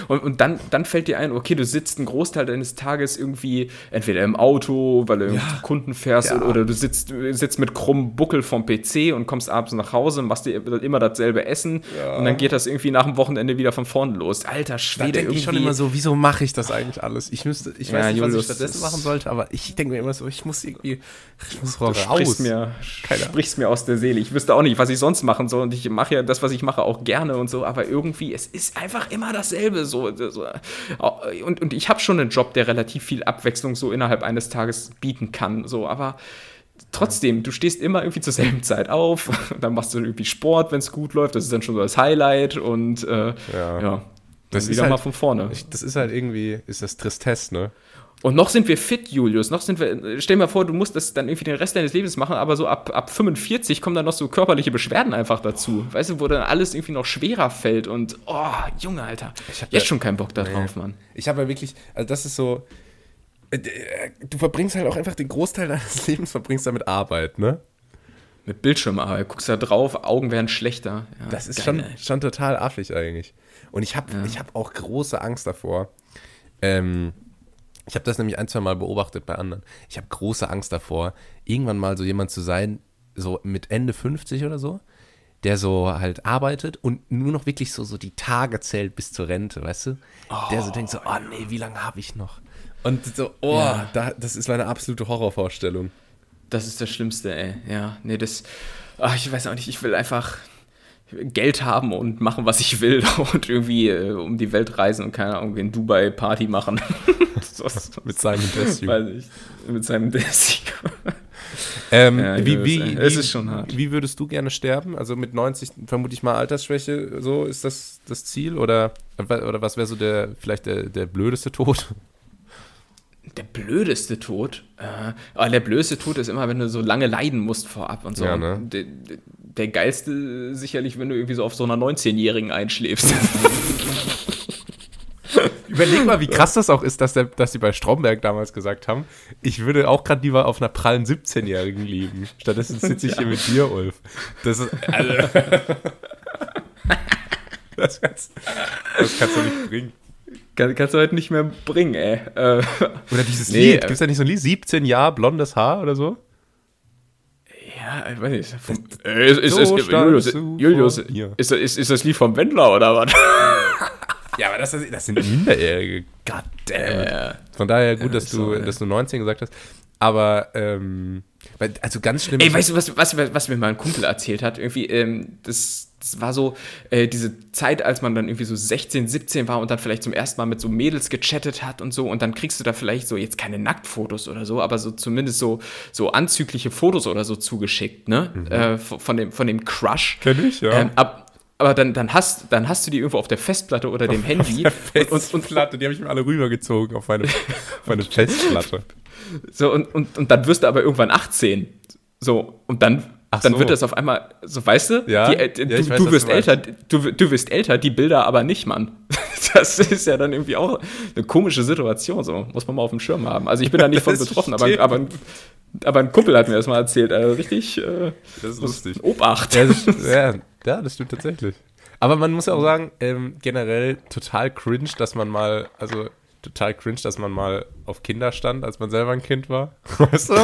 Und, und dann, dann fällt dir ein, okay, du sitzt einen Großteil deines Tages irgendwie entweder im Auto, weil du irgendwie zu Kunden fährst, Ja. oder, oder du sitzt, sitzt mit krummem Buckel vom PC und kommst abends nach Hause und machst dir immer dasselbe Essen und dann geht das irgendwie nach dem Wochenende wieder von vorne los. Alter Da Schwede, denke ich schon immer so, wieso mache ich das eigentlich alles? Ich müsste, ich Ja, weiß nicht, was Julius, ich stattdessen machen sollte, aber ich denke mir immer so, ich muss irgendwie, ich muss raus. Du sprichst mir, sprichst mir aus der Seele. Ich wüsste auch nicht, was ich sonst machen soll. Und ich mache ja das, was ich mache, auch gerne und so. Aber irgendwie, es ist einfach immer dasselbe. So. Und, und ich habe schon einen Job, der relativ viel Abwechslung so innerhalb eines Tages bieten kann. So, aber trotzdem, du stehst immer irgendwie zur selben Zeit auf. Dann machst du irgendwie Sport, wenn es gut läuft. Das ist dann schon so das Highlight. Und äh, ja. Ja. Das wieder ist mal halt- von vorne. Ich, das ist halt irgendwie, ist das Tristesse, ne? Und noch sind wir fit, Julius. Noch sind wir. Stell dir mal vor, du musst das dann irgendwie den Rest deines Lebens machen, aber so ab, ab 45 kommen dann noch so körperliche Beschwerden einfach dazu. Weißt du, wo dann alles irgendwie noch schwerer fällt und oh, Junge, Alter. Ich hab jetzt ja- schon keinen Bock darauf, Mann. Ich habe ja wirklich, also das ist so, äh, du verbringst halt auch einfach den Großteil deines Lebens verbringst damit Arbeit, ne? Mit Bildschirmarbeit, guckst da drauf, Augen werden schlechter. Ja, Das ist geil, schon, schon total affig eigentlich. Und ich habe ich hab auch große Angst davor. Ähm, ich habe das nämlich ein, zwei Mal beobachtet bei anderen. Ich habe große Angst davor, irgendwann mal so jemand zu sein, so mit Ende 50 oder so, der so halt arbeitet und nur noch wirklich so, so die Tage zählt bis zur Rente, weißt du? der so denkt so, oh nee, wie lange habe ich noch? Und so, oh, Ja. da, das ist meine absolute Horrorvorstellung. Das ist das Schlimmste, ey. Ja, nee, das. Ach, ich weiß auch nicht, ich will einfach Geld haben und machen, was ich will und irgendwie äh, um die Welt reisen und keine Ahnung, in Dubai Party machen. so, Mit seinem Interview. Weiß ich. Mit seinem Desi. Ähm, Ja, wie, wie, Es ist schon hart. Wie würdest du gerne sterben? Also mit 90 vermute ich mal Altersschwäche, so ist das das Ziel? Oder, oder was wäre so der, vielleicht der, der blödeste Tod? Der blödeste Tod. Äh, aber der blödeste Tod ist immer, wenn du so lange leiden musst vorab und so. Ja, ne? Der, geilste sicherlich, wenn du irgendwie so auf so einer 19-Jährigen einschläfst. Überleg mal, wie krass das auch ist, dass, der, dass sie bei Stromberg damals gesagt haben, ich würde auch gerade lieber auf einer prallen 17-Jährigen liegen. Stattdessen sitze ich hier mit dir, Ulf. Das ist. Also, das, kannst, das kannst du nicht bringen. Kann, kannst du heute nicht mehr bringen, ey. Äh, Oder dieses Nee, Lied. äh, Gibt es da nicht so ein Lied? 17 Jahre blondes Haar oder so? Ja, ich weiß nicht. Vom, äh, ist, ist, So ist, Julius, Julius ist, ist, ist das Lied vom Wendler oder was? Ja, aber das, das sind Minderjährige. God damn. Ja. Von daher gut, dass, du, dass du 19 gesagt hast. Aber, ähm, weil- also ganz schlimm. Ey, weißt du, was, was, was mir mal ein Kumpel erzählt hat? Irgendwie, ähm, das, das war so äh, diese Zeit, als man dann irgendwie so 16, 17 war und dann vielleicht zum ersten Mal mit so Mädels gechattet hat und so. Und dann kriegst du da vielleicht so jetzt keine Nacktfotos oder so, aber so zumindest so, so anzügliche Fotos oder so zugeschickt, ne? Äh, von, dem, von dem Crush. Kenn ich, ja. Ähm, ab, aber dann, dann, hast, dann hast du die irgendwo auf der Festplatte oder dem Handy. und, und, und, Platte, die habe ich mir alle rübergezogen auf meine, auf meine Festplatte. So, und, und, und dann wirst du aber irgendwann 18. So, und dann, Ach dann so. wird das auf einmal, so weißt du? Ja, die, äh, ja, du, weiß, du wirst du älter, du, du wirst älter, die Bilder aber nicht, Mann. das ist ja dann irgendwie auch eine komische Situation, so muss man mal auf dem Schirm haben. Also ich bin da nicht von betroffen, aber, aber, ein- aber ein Kumpel hat mir das mal erzählt. Also richtig äh, Das ist lustig. Obacht. Ja, das, ja, ja, das stimmt tatsächlich. Aber man muss ja auch sagen, ähm, generell total cringe, dass man mal, also total cringe, dass man mal auf Kinder stand, als man selber ein Kind war. Weißt du?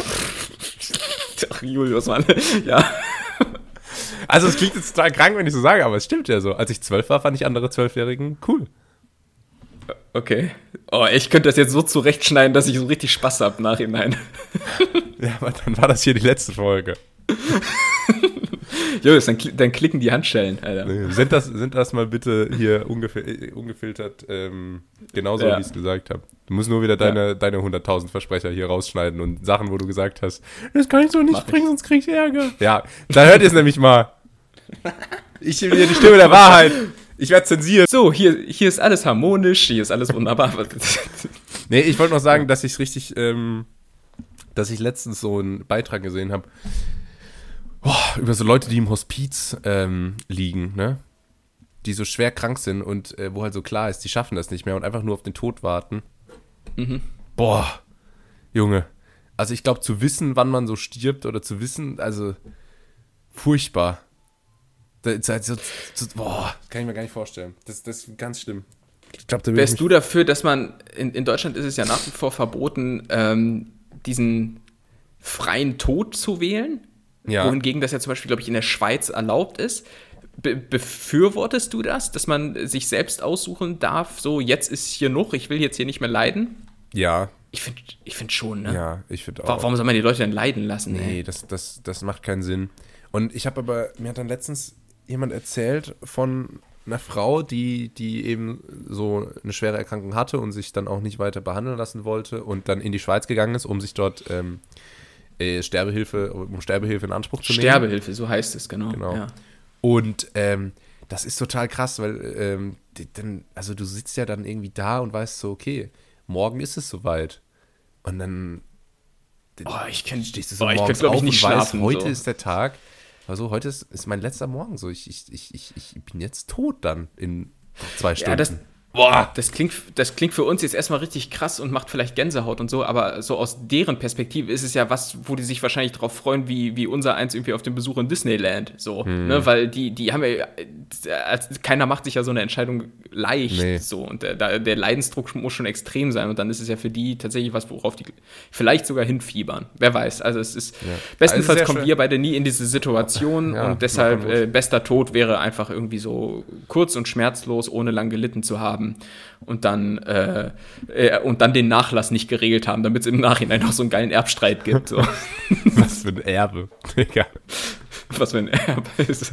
Ach, Julius, Mann. Ja. Also es klingt jetzt total krank, wenn ich so sage, aber es stimmt ja so. Als ich zwölf war, fand ich andere Zwölfjährigen cool. Okay. Oh, ich könnte das jetzt so zurechtschneiden, dass ich so richtig Spaß habe im Nachhinein. Ja, aber dann war das hier die letzte Folge. Julius, dann, dann klicken die Handschellen, Alter. Nee, Sind das, sind das mal bitte hier ungefil äh, ungefiltert, ähm, genauso Ja. wie ich es gesagt habe. Du musst nur wieder deine, deine 100.000 Versprecher hier rausschneiden und Sachen, wo du gesagt hast, das kann ich so nicht Mach ich. bringen, sonst krieg ich Ärger. Ja, da hört ihr es nämlich mal. Ich bin hier die Stimme der Wahrheit. Ich werde zensiert. So, hier, hier ist alles harmonisch, hier ist alles wunderbar. Nee, ich wollte noch sagen, dass ich richtig, ähm, dass ich letztens so einen Beitrag gesehen habe über so Leute, die im Hospiz ähm, liegen, ne? Die so schwer krank sind und äh, wo halt so klar ist, die schaffen das nicht mehr und einfach nur auf den Tod warten. Boah, Junge. Also ich glaube, zu wissen, wann man so stirbt oder zu wissen, also furchtbar. Das halt so, so, boah, kann ich mir gar nicht vorstellen. Das, das ist ganz schlimm. Ich ich Wärst du dafür, dass man, in, in Deutschland ist es ja nach wie vor verboten, ähm, diesen freien Tod zu wählen? Ja. Wohingegen das ja zum Beispiel, glaube ich, in der Schweiz erlaubt ist. Be befürwortest du das, dass man sich selbst aussuchen darf, so jetzt ist hier noch, ich will jetzt hier nicht mehr leiden? Ja, Ich finde ich find schon, ne? ja, ich finde auch. Wa- Warum soll man die Leute denn leiden lassen? Nee, ey? das, das, das macht keinen Sinn. Und ich habe aber, mir hat dann letztens jemand erzählt von einer Frau, die, die eben so eine schwere Erkrankung hatte und sich dann auch nicht weiter behandeln lassen wollte und dann in die Schweiz gegangen ist, um sich dort ähm, äh, Sterbehilfe, um Sterbehilfe in Anspruch zu nehmen. Sterbehilfe, so heißt es, genau. Genau. Ja. Und ähm, das ist total krass, weil ähm, dann, also du sitzt ja dann irgendwie da und weißt so, okay, morgen ist es soweit. Und dann Oh, ich kann, stehst du so oh, ich morgens ich, auf nicht und weißt, schlafen. heute so. ist der Tag. Also heute ist, ist mein letzter Morgen so. Ich, ich, ich, ich, ich bin jetzt tot dann in zwei Stunden. Ja, das, boah, das klingt, das klingt für uns jetzt erstmal richtig krass und macht vielleicht Gänsehaut und so, aber so aus deren Perspektive ist es ja was, wo die sich wahrscheinlich drauf freuen, wie, wie unser eins irgendwie auf den Besuch in Disneyland. So, Hm. ne? Weil die, die haben ja, als, keiner macht sich ja so eine Entscheidung leicht. Nee. So, und der, der Leidensdruck muss schon extrem sein. Und dann ist es ja für die tatsächlich was, worauf die vielleicht sogar hinfiebern. Wer weiß. Also es ist bestenfalls sehr kommen schön. wir beide nie in diese Situation Ja, und deshalb äh, bester Tod wäre einfach irgendwie so kurz und schmerzlos, ohne lang gelitten zu haben und dann äh, äh, und dann den Nachlass nicht geregelt haben, damit es im Nachhinein noch so einen geilen Erbstreit gibt. So. Was für ein Erbe. Digga. Was für ein Erbe ist.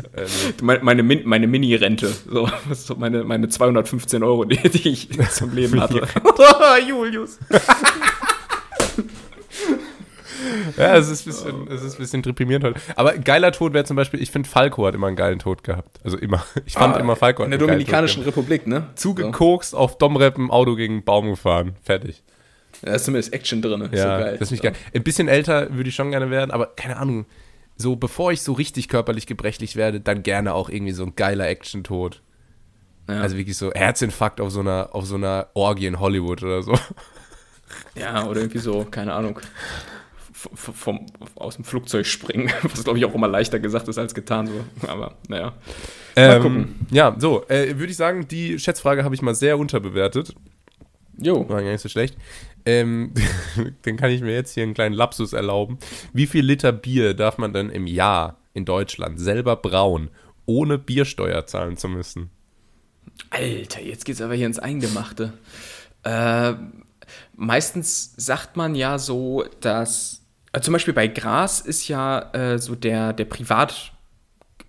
Meine, meine, Min meine Mini-Rente. So, so meine, meine 215 Euro, die, die ich zum Leben hatte. Julius. Ja, es ist ein bisschen, es ist ein bisschen deprimierend heute. Aber ein geiler Tod wäre zum Beispiel, ich finde, Falco hat immer einen geilen Tod gehabt. Also immer. Ich fand immer Falco In der Dominikanischen Republik, ne? Zugekokst, auf Domrep Auto gegen einen Baum gefahren. Fertig. Da ist zumindest Action drin. Ja, so geil. das ist nicht geil. Ein bisschen älter würde ich schon gerne werden, aber keine Ahnung. So, bevor ich so richtig körperlich gebrechlich werde, dann gerne auch irgendwie so ein geiler Action-Tod. Ja. Also wirklich so Herzinfarkt auf so einer, auf so einer Orgie in Hollywood oder so. Ja, oder irgendwie so, keine Ahnung. Vom, aus dem Flugzeug springen, was glaube ich auch immer leichter gesagt ist als getan. So. Aber naja. Ähm, gucken. ja, so, äh, würde ich sagen, die Schätzfrage habe ich mal sehr unterbewertet. Jo. War gar nicht so schlecht. Ähm, dann kann ich mir jetzt hier einen kleinen Lapsus erlauben. Wie viel Liter Bier darf man denn im Jahr in Deutschland selber brauen, ohne Biersteuer zahlen zu müssen? Alter, jetzt geht's aber hier ins Eingemachte. Äh, meistens sagt man ja so, dass. Also zum Beispiel bei Gras ist ja äh, so der, der Privat.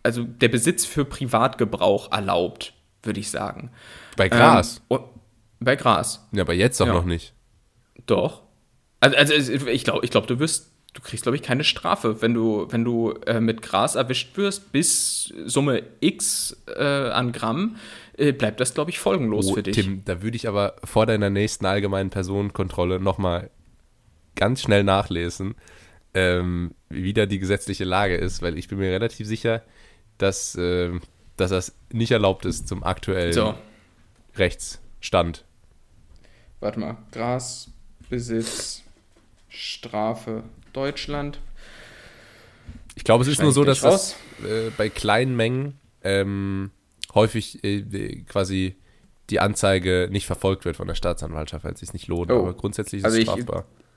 Also der Besitz für Privatgebrauch erlaubt, würde ich sagen. Bei Gras? Ähm, bei Gras. ja, aber jetzt doch ja. noch nicht. Doch. Also, also ich glaube, ich glaub, du wirst, du kriegst, glaube ich, keine Strafe, wenn du, wenn du äh, mit Gras erwischt wirst, bis Summe X äh, an Gramm, äh, bleibt das, glaube ich, folgenlos Oh, für dich. Tim, da würde ich aber vor deiner nächsten allgemeinen Personenkontrolle nochmal ganz schnell nachlesen, ähm, wie da die gesetzliche Lage ist, weil ich bin mir relativ sicher, dass, ähm, dass das nicht erlaubt ist zum aktuellen So. Rechtsstand? Warte mal. Gras, Besitz, Strafe, Deutschland. Ich glaube, es ist nur so, dass das äh, bei kleinen Mengen ähm, häufig äh, quasi die Anzeige nicht verfolgt wird von der Staatsanwaltschaft, weil es sich nicht lohnt. Oh. Aber grundsätzlich ist Also es strafbar. Ich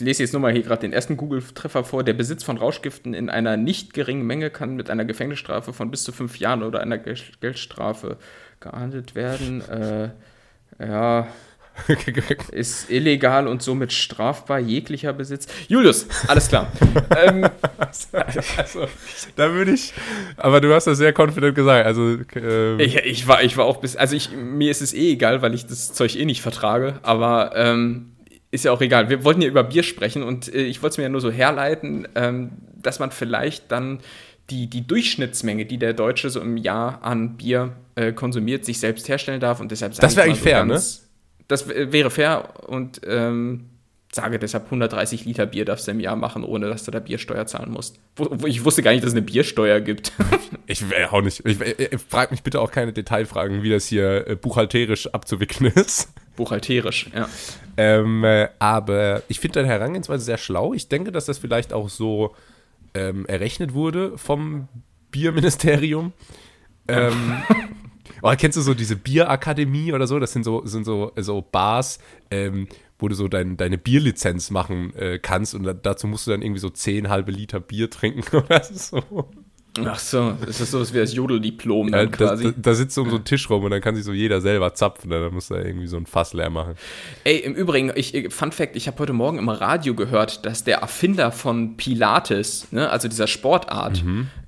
lese jetzt nur mal hier gerade den ersten Google-Treffer vor. Der Besitz von Rauschgiften in einer nicht geringen Menge kann mit einer Gefängnisstrafe von bis zu fünf Jahren oder einer Gel- Geldstrafe geahndet werden. Äh, ja, ist illegal und somit strafbar jeglicher Besitz. Julius, alles klar. ähm, also, da würde ich. Aber du hast das sehr confident gesagt. Also, ähm, ich, ich, war, ich war auch bis. Also, ich, mir ist es eh egal, weil ich das Zeug eh nicht vertrage. Aber ähm, ist ja auch egal. Wir wollten ja über Bier sprechen und äh, ich wollte es mir ja nur so herleiten, ähm, dass man vielleicht dann die, die Durchschnittsmenge, die der Deutsche so im Jahr an Bier äh, konsumiert, sich selbst herstellen darf. Und deshalb Das wär ich mal eigentlich fair, ne? Das w- wäre fair und ähm, sage deshalb 130 Liter Bier darfst du im Jahr machen, ohne dass du da Biersteuer zahlen musst. Ich wusste gar nicht, dass es eine Biersteuer gibt. ich will auch nicht. Ich, ich frag mich bitte auch keine Detailfragen, wie das hier äh, buchhalterisch abzuwickeln ist. Buchhalterisch, ja. Ähm, äh, aber ich finde deine Herangehensweise sehr schlau. Ich denke, dass das vielleicht auch so ähm, errechnet wurde vom Bierministerium. Ähm, oh, kennst du so diese Bierakademie oder so? Das sind so, sind so, so Bars, ähm, wo du so dein, deine Bierlizenz machen äh, kannst und da, dazu musst du dann irgendwie so zehn halbe Liter Bier trinken oder so. Ach so, das ist so wie das Jodeldiplom Ja, dann da, quasi. da, da sitzt du um so einen Tisch rum und dann kann sich so jeder selber zapfen. Dann musst du da irgendwie so ein Fass leer machen. Ey, im Übrigen, ich, ich- Fun Fact, ich habe heute Morgen im Radio gehört, dass der Erfinder von Pilates, ne, also dieser Sportart,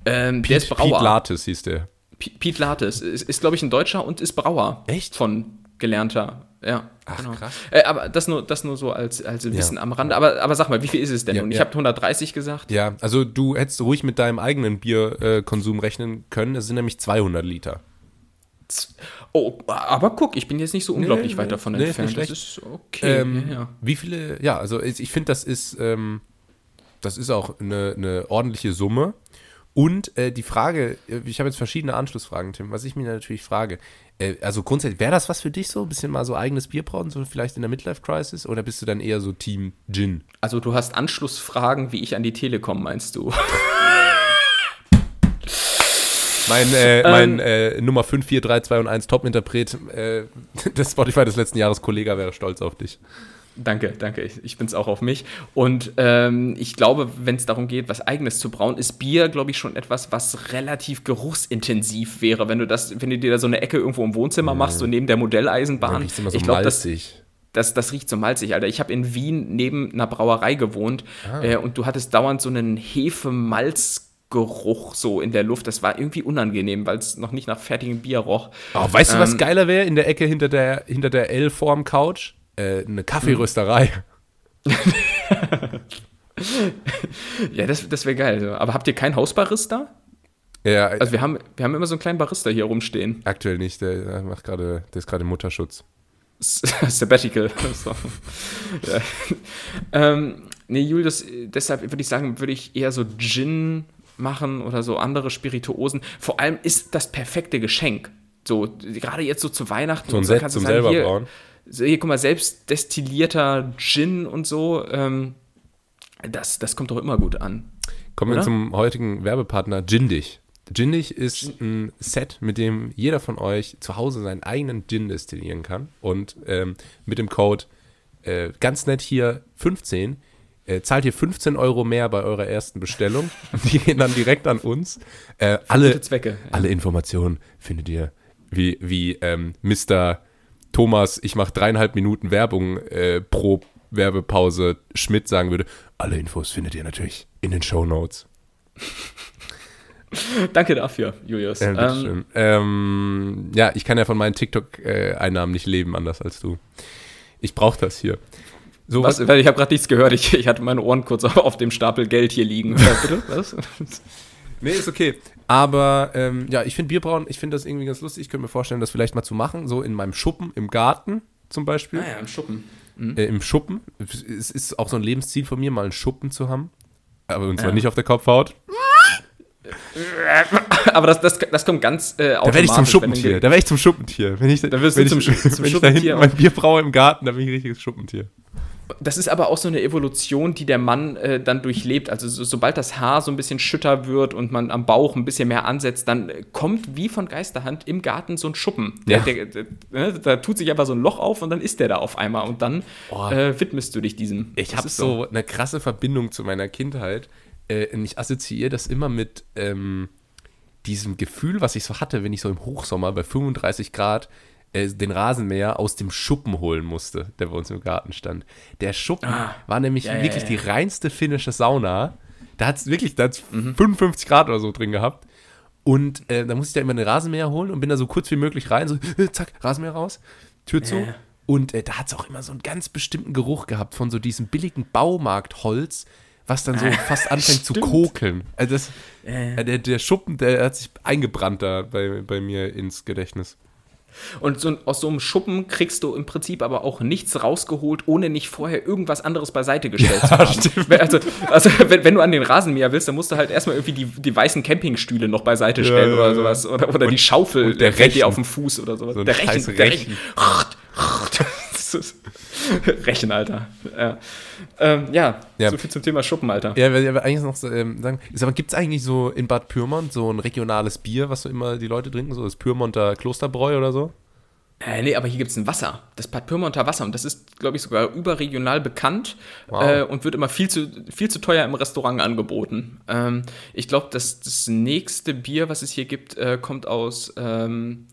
ähm, der ist Brauer. Pete Latis hieß der. P- Pete Lates ist, ist glaube ich, ein Deutscher und ist Brauer. Echt? Von gelernter, ja. Ach, krass. Äh, aber das nur, das nur so als, als Wissen am Rande. Aber, aber sag mal, wie viel ist es denn? Ja, und ich ja. habe 130 gesagt. Ja, also du hättest ruhig mit deinem eigenen Bierkonsum rechnen können. Es sind nämlich 200 Liter. Oh, aber guck, ich bin jetzt nicht so unglaublich nee, weit davon nee, entfernt. nicht Das ist okay. Ähm, ja, ja. Wie viele, ja, also ich ich finde, das ist, ähm, das ist auch eine, eine ordentliche Summe. Und äh, die Frage, äh, ich habe jetzt verschiedene Anschlussfragen, Tim, was ich mir natürlich frage, äh, also grundsätzlich, wäre das was für dich so, ein bisschen mal so eigenes Bier brauen, so vielleicht in der Midlife-Crisis, oder bist du dann eher so Team Gin? Also du hast Anschlussfragen, wie ich an die Telekom meinst du? Mein, äh, mein äh, Nummer 5, 4, 3, 2 und 1 Top-Interpret äh, des Spotify des letzten Jahres, Kollega, wäre stolz auf dich. Danke, danke. Ich, ich bin's auch auf mich. Und ähm, ich glaube, wenn es darum geht, was Eigenes zu brauen, ist Bier, glaube ich, schon etwas, was relativ geruchsintensiv wäre. Wenn du das, wenn du dir da so eine Ecke irgendwo im Wohnzimmer machst, so neben der Modelleisenbahn. riecht's immer so ich glaube, das, malzig. das, das riecht so malzig, Alter. Ich habe in Wien neben einer Brauerei gewohnt äh, und du hattest dauernd so einen Hefe-Malz-Geruch so in der Luft. Das war irgendwie unangenehm, weil es noch nicht nach fertigem Bier roch. Oh, weißt du, was Ähm, geiler wäre in der Ecke hinter der, hinter der L-Form-Couch? Äh, eine Kaffeerösterei. Ja, das, das wäre geil. Aber habt ihr keinen Hausbarista? Ja, Also wir haben, wir haben immer so einen kleinen Barista hier rumstehen. aktuell nicht. Der, macht gerade, der ist gerade im Mutterschutz. Sabbatical. so. ja. ähm, nee, Julius, äh, deshalb würde ich sagen, würde ich eher so Gin machen oder so andere Spirituosen. Vor allem ist das perfekte Geschenk. So, gerade jetzt so zu Weihnachten. So ein Set kannst du zum sagen, selber hier, brauen. Hier, guck mal, selbst destillierter Gin und so, ähm, das, das kommt doch immer gut an. Kommen wir Oder? zum heutigen Werbepartner Gindig. Gindig ist ein Set, mit dem jeder von euch zu Hause seinen eigenen Gin destillieren kann. Und ähm, mit dem Code äh, ganz nett hier 15 äh, zahlt ihr 15 Euro mehr bei eurer ersten Bestellung. Die gehen dann direkt an uns. Äh, alle, Zwecke. alle Informationen findet ihr, wie, wie ähm, Mr. Thomas, ich mache dreieinhalb Minuten Werbung äh, pro Werbepause Schmidt sagen würde. Alle Infos findet ihr natürlich in den Show Notes. Danke dafür, Julius. Ja, ähm, ähm, ja, ich kann ja von meinen TikTok-Einnahmen nicht leben, anders als du. Ich brauche das hier. So, was, weil ich habe gerade nichts gehört. Ich, ich hatte meine Ohren kurz auf, auf dem Stapel Geld hier liegen. Äh, bitte? Was? Nee, ist okay. Aber ähm, ja, ich finde Bierbrauen, ich finde das irgendwie ganz lustig. Ich könnte mir vorstellen, das vielleicht mal zu machen. So in meinem Schuppen, im Garten zum Beispiel. Ah ja, im Schuppen. Äh, Im Schuppen. Es ist auch so ein Lebensziel von mir, mal einen Schuppen zu haben. Aber und zwar Ja. nicht auf der Kopfhaut. aber das, das, das kommt ganz äh, Da werde ich zum automatisch, Schuppentier. Da werde ich zum Schuppentier. Wenn ich, Da wirst du wenn zum ich, Schu- zum wenn ich da Schuppentier hinten mein Bier braue im Garten, dann bin ich ein richtiges Schuppentier. Das ist aber auch so eine Evolution, die der Mann äh, dann durchlebt. Also so, sobald das Haar so ein bisschen schütter wird und man am Bauch ein bisschen mehr ansetzt, dann äh, kommt wie von Geisterhand im Garten so ein Schuppen. Der, Ja. der, der, ne, da tut sich einfach so ein Loch auf und dann ist der da auf einmal und dann Oh. äh, widmest du dich diesem. Ich habe so eine krasse Verbindung zu meiner Kindheit. Äh, ich assoziiere das immer mit ähm, diesem Gefühl, was ich so hatte, wenn ich so im Hochsommer bei 35 Grad den Rasenmäher aus dem Schuppen holen musste, der bei uns im Garten stand. Der Schuppen war nämlich Ah. ja, ja, wirklich ja. die reinste finnische Sauna. Da hat es wirklich da hat's Mhm. 55 Grad oder so drin gehabt. Und äh, da musste ich da immer den Rasenmäher holen und bin da so kurz wie möglich rein, so äh, zack, Rasenmäher raus, Tür zu. Ja. Und äh, da hat es auch immer so einen ganz bestimmten Geruch gehabt von so diesem billigen Baumarktholz, was dann so fast anfängt zu kokeln. Also das, Ja, ja. äh, der, der Schuppen, der hat sich eingebrannt da bei, bei mir ins Gedächtnis. Und so, aus so einem Schuppen kriegst du im Prinzip aber auch nichts rausgeholt, ohne nicht vorher irgendwas anderes beiseite gestellt zu haben. Also, also wenn, wenn du an den Rasenmäher willst, dann musst du halt erstmal irgendwie die, die weißen Campingstühle noch beiseite stellen ja, oder ja. sowas. Oder, oder die Schaufel, und der dir auf den Fuß oder sowas. So der Rechen, der Rechen. Rechen. Rechen, Alter. Ja, ähm, ja, Ja. so viel zum Thema Schuppen, Alter. Ja, weil wir eigentlich noch ähm, sagen, ist aber gibt es eigentlich so in Bad Pyrmont so ein regionales Bier, was so immer die Leute trinken, so das Pyrmonter Klosterbräu oder so? Äh, nee, aber hier gibt es ein Wasser. Das Bad Pyrmonter Wasser. Und das ist, glaube ich, sogar überregional bekannt Wow. äh, und wird immer viel zu, viel zu teuer im Restaurant angeboten. Ähm, ich glaube, das, das nächste Bier, was es hier gibt, äh, kommt aus ähm,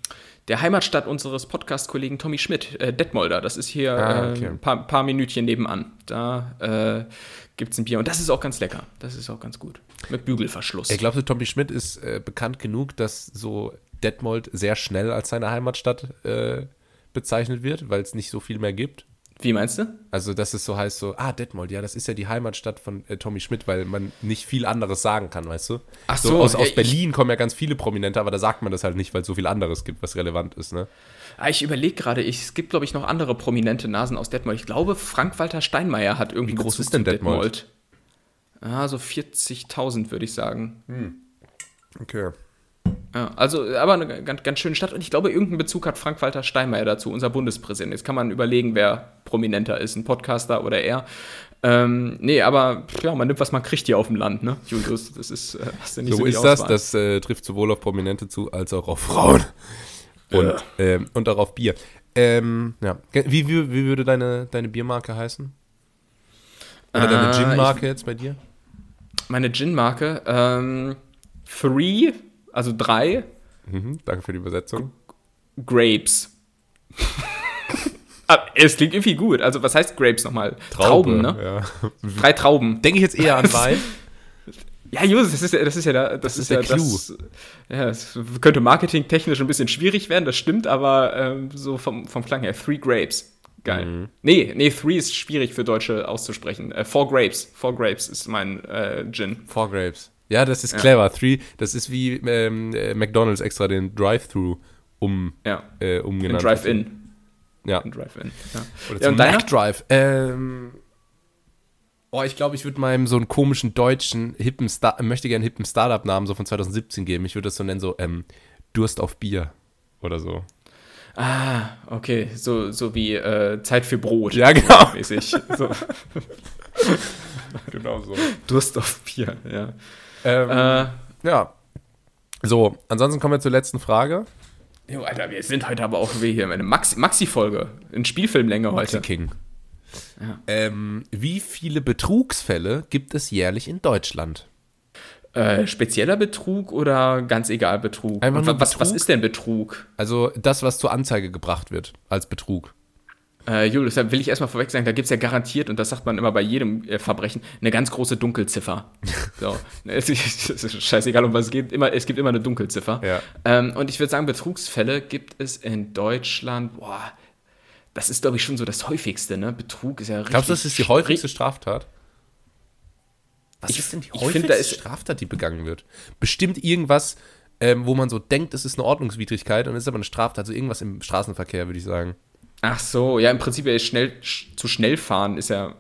der Heimatstadt unseres Podcast-Kollegen Tommy Schmidt, äh, Detmolder. Das ist hier Ah, äh, okay. ein paar, paar Minütchen nebenan. Da äh, gibt es ein Bier. Und das ist auch ganz lecker. Das ist auch ganz gut. Mit Bügelverschluss. Ich glaube, Tommy Schmidt ist äh, bekannt genug, dass so Detmold sehr schnell als seine Heimatstadt äh, bezeichnet wird, weil es nicht so viel mehr gibt. Wie meinst du? Also, dass es so heißt, so, ah, Detmold, ja, das ist ja die Heimatstadt von äh, Tommy Schmidt, weil man nicht viel anderes sagen kann, weißt du? Ach so, aus, ja, aus ich- Berlin kommen ja ganz viele Prominente, aber da sagt man das halt nicht, weil es so viel anderes gibt, was relevant ist, ne? Ah, ich überlege gerade, es gibt, glaube ich, noch andere prominente Nasen aus Detmold. Ich glaube, Frank-Walter Steinmeier hat irgendwie Wie groß Bezug ist denn zu Detmold? Ah, so 40.000 würde ich sagen. Okay. Ja, also, aber eine ganz, ganz schöne Stadt. Und ich glaube, irgendeinen Bezug hat Frank-Walter Steinmeier dazu, unser Bundespräsident. Jetzt kann man überlegen, wer prominenter ist, ein Podcaster oder er. Ähm, nee, aber ja, man nimmt, was man kriegt hier auf dem Land, ne, Julius? Das ist, äh, hast du nicht So, so, ist das. Das äh, trifft sowohl auf Prominente zu, als auch auf Frauen. Und, ähm, und auch auf Bier. Ähm, ja. Wie, wie, wie würde deine, deine Biermarke heißen? Oder deine Äh, Gin-Marke jetzt bei dir? Meine Gin-Marke, ähm, Three, also drei Mhm, danke für die Übersetzung. Grapes. Ah, es klingt irgendwie gut. Also, was heißt Grapes nochmal? Trauben, ne? Ja. Drei Trauben. Denke ich jetzt eher an Wein. Ja, Justus, das ist ja, das ist ja, da, das, ist ja der das. Ja, es könnte marketingtechnisch ein bisschen schwierig werden, das stimmt, aber ähm, so vom, vom Klang her. Three Grapes. Geil. Mhm. Nee, nee, Three ist schwierig für Deutsche auszusprechen. Äh, four Grapes. Four Grapes ist mein äh, Gin. Four Grapes. Ja, das ist clever. Three, das ist wie ähm, äh, McDonalds extra den Drive-Thru um, Ja. äh, umgenannt. hat. Drive-In. Ja. Ein Drive-In. Ja. Oder Ja, zum und deiner? McDrive. Ähm, oh, ich glaube, ich würde meinem so einen komischen deutschen, hippen, Star möchte gerne hippen Startup-Namen so von 2017 geben. Ich würde das so nennen, so ähm, Durst auf Bier oder so. Ah, okay. So, so wie äh, Zeit für Brot. Ja, genau. Mäßig. So. Genau so. Durst auf Bier, ja. Ähm, Äh, ja. So, ansonsten kommen wir zur letzten Frage. jo, Alter, wir sind heute aber auch wie hier eine Maxi- Maxi-Folge. in Spielfilmlänge heute. King. Ja. Ähm, wie viele Betrugsfälle gibt es jährlich in Deutschland? Äh, spezieller Betrug oder ganz egal Betrug? Einfach nur was, was Betrug? ist denn Betrug? Also das, was zur Anzeige gebracht wird als Betrug. Äh, Julius, da will ich erstmal vorweg sagen, da gibt es ja garantiert, und das sagt man immer bei jedem äh, Verbrechen, eine ganz große Dunkelziffer. so. Es ist, es ist scheißegal, um was es geht, immer, es gibt immer eine Dunkelziffer. Ja. Ähm, und ich würde sagen, Betrugsfälle gibt es in Deutschland, boah, das ist, glaube ich, schon so das häufigste, ne? Betrug ist ja richtig. Glaubst du, das ist die häufigste Straftat? Was Ich- ist denn die häufigste find, ist- Straftat, die begangen wird? Bestimmt irgendwas, ähm, wo man so denkt, es ist eine Ordnungswidrigkeit und es ist aber eine Straftat. Also irgendwas im Straßenverkehr, würde ich sagen. Ach so, ja, im Prinzip ja schnell, sch, zu schnell fahren ist ja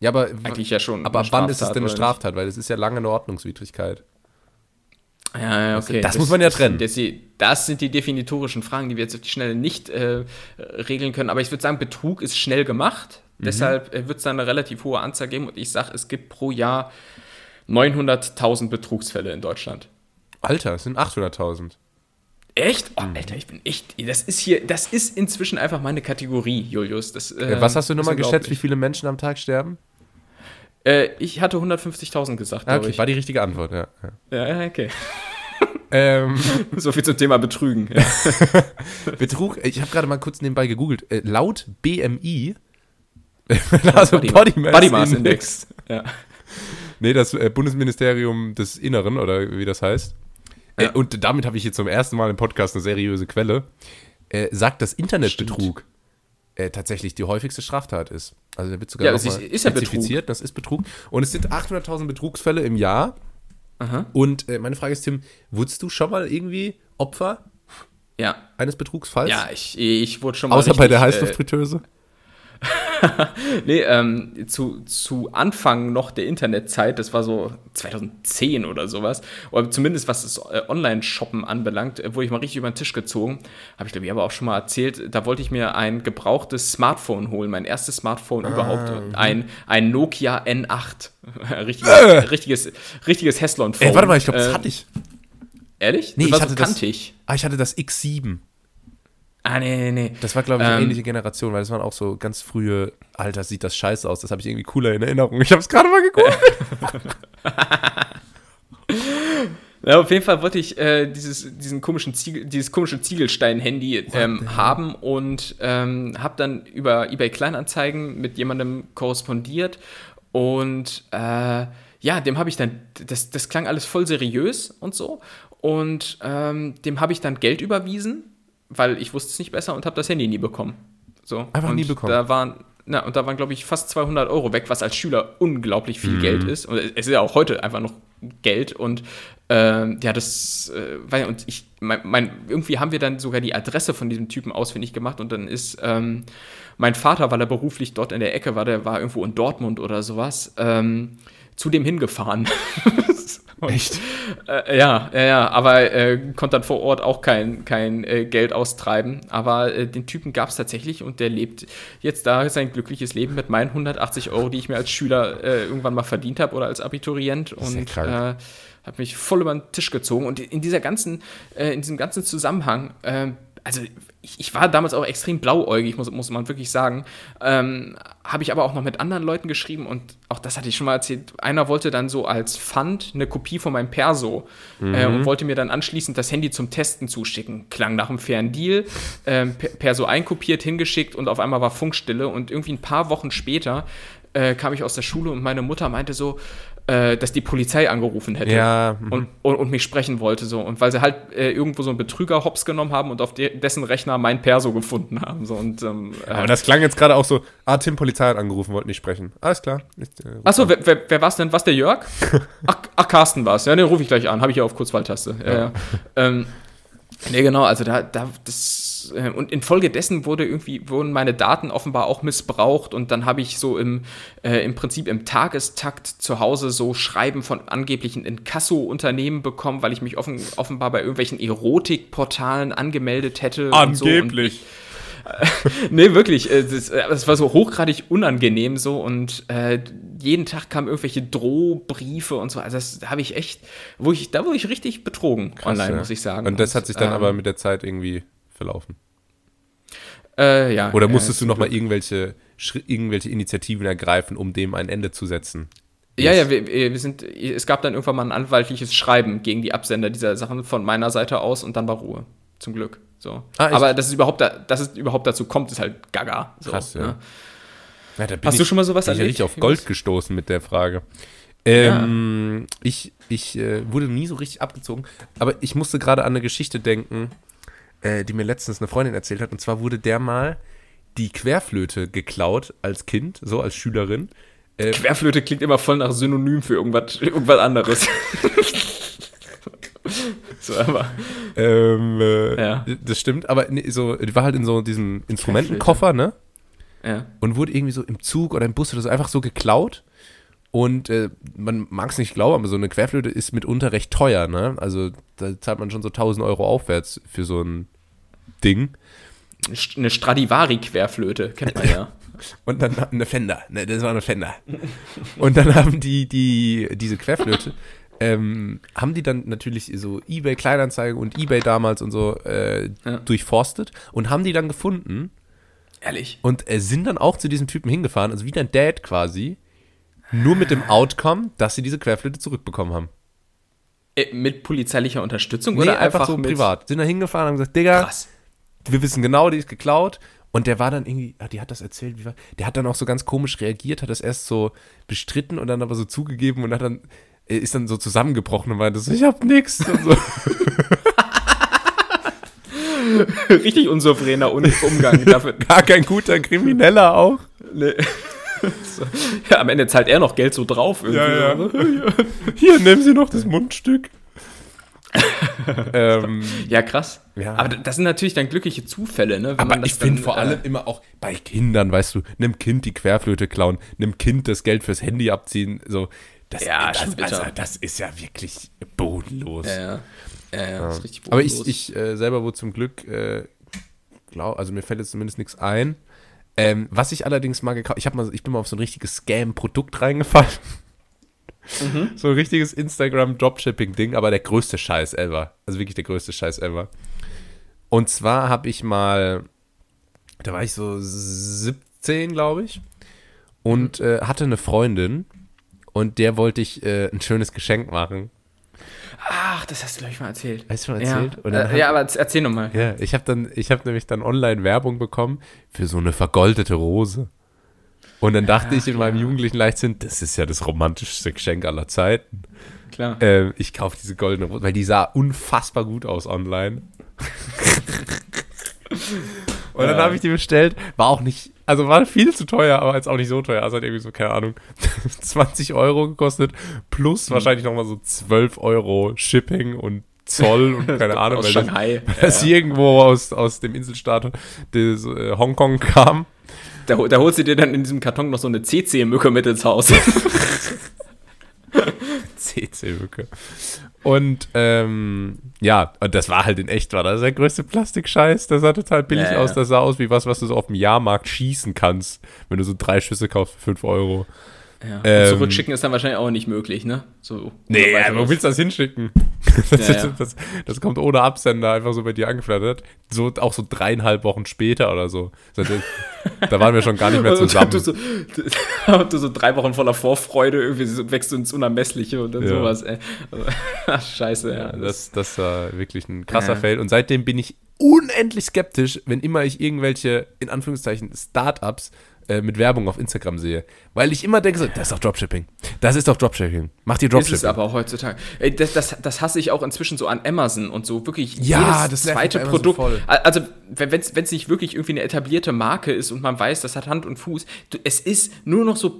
Ja, aber, eigentlich ja schon. aber wann ist es denn eine? Straftat? Weil es ist ja lange eine Ordnungswidrigkeit. Ja, ja, okay. Das muss man ja trennen. Das, das, das sind die definitorischen Fragen, die wir jetzt auf die Schnelle nicht äh, regeln können. Aber ich würde sagen, Betrug ist schnell gemacht. Mhm. Deshalb äh, wird es da eine relativ hohe Anzahl geben. Und ich sage, es gibt pro Jahr 900.000 Betrugsfälle in Deutschland. Alter, es sind 800.000. Echt? Oh, Mhm. Alter, ich bin echt. Das ist hier, das ist inzwischen einfach meine Kategorie, Julius. Das, äh, Äh, Was hast du nochmal geschätzt, wie viele Menschen am Tag sterben? Äh, ich hatte 150.000 gesagt, Ah, glaube okay, ich. war die richtige Antwort, ja. ja. Ja, ja, okay. Ähm, So viel zum Thema Betrügen. Ja. Betrug, ich habe gerade mal kurz nebenbei gegoogelt. Äh, laut BMI, also Body- Body Mass, Body Mass Index. Index. Ja. Nee, das äh, Bundesministerium des Inneren, oder wie das heißt. Äh, und damit habe ich jetzt zum ersten Mal im Podcast eine seriöse Quelle. Äh, sagt, dass Internetbetrug äh, tatsächlich die häufigste Straftat ist. Also der wird sogar Ja, es ist- ist ja Betrug. spezifiziert, das ist Betrug. Und es sind 800.000 Betrugsfälle im Jahr. Aha. Und äh, meine Frage ist, Tim, wurdest du schon mal irgendwie Opfer Ja. eines Betrugsfalls? Ja, ich, ich wurde schon mal. Außer bei der richtig, äh, Heißluftfritteuse? Nee, ähm, zu, zu Anfang noch der Internetzeit, das war so 2010 oder sowas, oder zumindest was das äh, Online-Shoppen anbelangt, äh, wurde ich mal richtig über den Tisch gezogen. Habe ich glaube ich aber auch schon mal erzählt. Da wollte ich mir ein gebrauchtes Smartphone holen, mein erstes Smartphone Ah, überhaupt. mhm. Ein, ein Nokia N8. richtiges, richtiges, richtiges Heslon-Phone. Ey, warte mal, ich glaube, das Äh, hatte ich. Ehrlich? Nee, das war ich hatte so das- kantig. Ah, ich hatte das X7. Ah, nee, nee, nee. Das war, glaube ich, eine Ähm, ähnliche Generation, weil das waren auch so ganz frühe, Alter, sieht das scheiße aus. Das habe ich irgendwie cooler in Erinnerung. Ich habe es gerade mal geguckt. Ja, auf jeden Fall wollte ich äh, dieses, diesen komischen Ziegel, dieses komische Ziegelstein-Handy ähm, haben und ähm, habe dann über eBay Kleinanzeigen mit jemandem korrespondiert und äh, ja, dem habe ich dann, das, das klang alles voll seriös und so und ähm, dem habe ich dann Geld überwiesen, weil ich wusste es nicht besser und habe das Handy nie bekommen. So. Einfach und nie bekommen. Da waren, na, und da waren, glaube ich, fast 200 Euro weg, was als Schüler unglaublich Mhm. viel Geld ist. Und es ist ja auch heute einfach noch Geld. Und ähm, ja, das, äh, weil, und ich, mein, mein, irgendwie haben wir dann sogar die Adresse von diesem Typen ausfindig gemacht. Und dann ist ähm, mein Vater, weil er beruflich dort in der Ecke war, der war irgendwo in Dortmund oder sowas, ähm, zu dem hingefahren. Und, Echt? Äh, ja, ja, ja, aber äh, konnte dann vor Ort auch kein, kein äh, Geld austreiben. Aber äh, den Typen gab es tatsächlich und der lebt jetzt da sein glückliches Leben mit meinen 180 Euro, die ich mir als Schüler äh, irgendwann mal verdient habe oder als Abiturient. Und äh, habe mich voll über den Tisch gezogen. Und in dieser ganzen, in diesem ganzen Zusammenhang, äh, also ich, ich war damals auch extrem blauäugig, muss, muss man wirklich sagen. Ähm, habe ich aber auch noch mit anderen Leuten geschrieben und auch das hatte ich schon mal erzählt. Einer wollte dann so als Pfand eine Kopie von meinem Perso äh, und wollte mir dann anschließend das Handy zum Testen zuschicken. Klang nach einem fairen Deal. Ähm, Per- Perso einkopiert, hingeschickt und auf einmal war Funkstille und irgendwie ein paar Wochen später äh, kam ich aus der Schule und meine Mutter meinte so, äh, dass die Polizei angerufen hätte Ja, mhm. und, und, und mich sprechen wollte. So. Und weil sie halt äh, irgendwo so einen Betrüger hops genommen haben und auf de dessen Rechner mein Perso gefunden haben. So. Und, ähm, äh, Aber das klang jetzt gerade auch so, ah, Tim, Polizei hat angerufen, wollte nicht sprechen. Alles klar. Ich, äh, Achso, wer, wer, wer war es denn? Was der Jörg? Ach, ach Carsten war es. Ja, den rufe ich gleich an. Habe ich ja auf Kurzwahltaste. Ja. Ja. ähm, nee, genau, also da, da, das, äh, und infolgedessen wurde irgendwie, wurden meine Daten offenbar auch missbraucht und dann habe ich so im, äh, im Prinzip im Tagestakt zu Hause so Schreiben von angeblichen Inkasso-Unternehmen bekommen, weil ich mich offen, offenbar bei irgendwelchen Erotikportalen angemeldet hätte. und so. Und Nee, wirklich. äh, Das, äh, das war so hochgradig unangenehm so und äh, jeden Tag kamen irgendwelche Drohbriefe und so. Also das habe ich echt, wo ich, da wurde ich richtig betrogen online, ja. muss ich sagen. Und das hat sich dann ähm, aber mit der Zeit irgendwie verlaufen. Äh, ja. Oder ja, musstest du nochmal irgendwelche, irgendwelche Initiativen ergreifen, um dem ein Ende zu setzen? Ja, ja, wir, wir sind, es gab dann irgendwann mal ein anwaltliches Schreiben gegen die Absender dieser Sachen von meiner Seite aus und dann war Ruhe. Zum Glück. So. Ah? Aber dass es überhaupt, da, dass es überhaupt dazu kommt, ist halt gaga. So, Krass, ja. ne? Ja, bin Hast ich, du schon mal sowas bin ich ja erlebt? richtig auf Gold gestoßen mit der Frage. Ähm, Ich, ich äh, wurde nie so richtig abgezogen, aber ich musste gerade an eine Geschichte denken, äh, die mir letztens eine Freundin erzählt hat. Und zwar wurde der mal die Querflöte geklaut als Kind, so als Schülerin. Äh, Querflöte klingt immer voll nach Synonym für irgendwas, irgendwas anderes. so, aber. ähm, äh, Ja. Das stimmt, aber nee, so, die war halt in so diesem Instrumentenkoffer, ne? Ja. und wurde irgendwie so im Zug oder im Bus oder so einfach so geklaut. Und äh, man mag es nicht glauben, aber so eine Querflöte ist mitunter recht teuer, ne? Also da zahlt man schon so 1000 Euro aufwärts für so ein Ding. Eine Stradivari-Querflöte, kennt man ja. Und dann eine Fender, ne, das war eine Fender. Und dann haben die, die diese Querflöte, ähm, haben die dann natürlich so eBay Kleinanzeigen und eBay damals und so äh, Ja. durchforstet und haben die dann gefunden Ehrlich. und äh, sind dann auch zu diesem Typen hingefahren, also wie dein Dad quasi, nur mit dem Outcome, dass sie diese Querflöte zurückbekommen haben. Äh, mit polizeilicher Unterstützung Nee, oder einfach, so mit privat. Sind da hingefahren und haben gesagt, Digga, Krass. Wir wissen genau, die ist geklaut. Und der war dann irgendwie, ah, die hat das erzählt, wie war, der hat dann auch so ganz komisch reagiert, hat das erst so bestritten und dann aber so zugegeben und hat dann, äh, ist dann so zusammengebrochen und meinte so, ich hab nix. So. Richtig unsouveräner Un- Umgang dafür. Gar kein guter Krimineller auch. Nee. Ja, am Ende zahlt er noch Geld so drauf. irgendwie. Hier, nehmen Sie noch das Mundstück. ähm, Ja, krass. Ja. Aber das sind natürlich dann glückliche Zufälle, ne? wenn aber ich finde vor äh, allem immer auch bei Kindern, weißt du, einem Kind die Querflöte klauen, einem Kind das Geld fürs Handy abziehen, so. Das, Ja, das, also, das ist ja wirklich bodenlos. Ja, ja. Ja, ja, das ist richtig Aber ich, bodenlos. ich äh, selber wurde zum Glück, äh, glaub, also mir fällt jetzt zumindest nichts ein. Ähm, was ich allerdings mal gekauft, ich, hab mal, ich bin mal auf so ein richtiges Scam-Produkt reingefallen. Mhm. So ein richtiges Instagram-Dropshipping-Ding, aber der größte Scheiß ever. Also wirklich der größte Scheiß ever. Und zwar habe ich mal, da war ich so 17, glaube ich, und Mhm. äh, hatte eine Freundin und der wollte ich äh, ein schönes Geschenk machen. Ach, das hast du, glaube ich, mal erzählt. Hast du schon erzählt? Ja, äh, ja aber erz- erzähl nochmal. Ja, ich habe habe nämlich dann online Werbung bekommen für so eine vergoldete Rose. Und dann dachte ich in meinem jugendlichen Leichtsinn, das ist ja das romantischste Geschenk aller Zeiten. Klar. Ähm, ich kaufe diese goldene Rose, weil die sah unfassbar gut aus online. Und dann Ja. habe ich die bestellt, war auch nicht, also war viel zu teuer, aber jetzt auch nicht so teuer. Also hat irgendwie so, keine Ahnung, 20 Euro gekostet, plus wahrscheinlich nochmal so 12 Euro Shipping und Zoll und keine Ahnung. Aus weil das- Shanghai. weil das irgendwo aus, aus dem Inselstaat des, äh, Hongkong kam. Da, da holst du dir dann in diesem Karton noch so eine CC-Mücke mit ins Haus. CC-Mücke. Und ähm, ja, und das war halt in echt, war das der größte Plastikscheiß. Das sah total billig Ja, aus. Das sah aus wie was, was du so auf dem Jahrmarkt schießen kannst, wenn du so drei Schüsse kaufst für 5 Euro. Ja. Ähm, zurückschicken ist dann wahrscheinlich auch nicht möglich, ne? So, Nee, ja, wo willst du das hinschicken? Das, Ja, ja. Das, das kommt ohne Absender einfach so bei dir angeflattert. So, auch so dreieinhalb Wochen später oder so. Da waren wir schon gar nicht mehr zusammen. Du so, du so drei Wochen voller Vorfreude, irgendwie wächst du ins Unermessliche und dann Ja. sowas, ey. Ach, scheiße, ja. Das, das war wirklich ein krasser. Fail. Und seitdem bin ich unendlich skeptisch, wenn immer ich irgendwelche, in Anführungszeichen, Startups äh, mit Werbung auf Instagram sehe. Weil ich immer denke so, das ist doch Dropshipping. Das ist doch Dropshipping. Mach dir ist Dropshipping. es aber auch heutzutage. Das, das, das hasse ich auch inzwischen so an Amazon und so. Wirklich Ja, jedes das zweite Produkt. voll. Also, wenn es nicht wirklich irgendwie eine etablierte Marke ist und man weiß, das hat Hand und Fuß, es ist nur noch so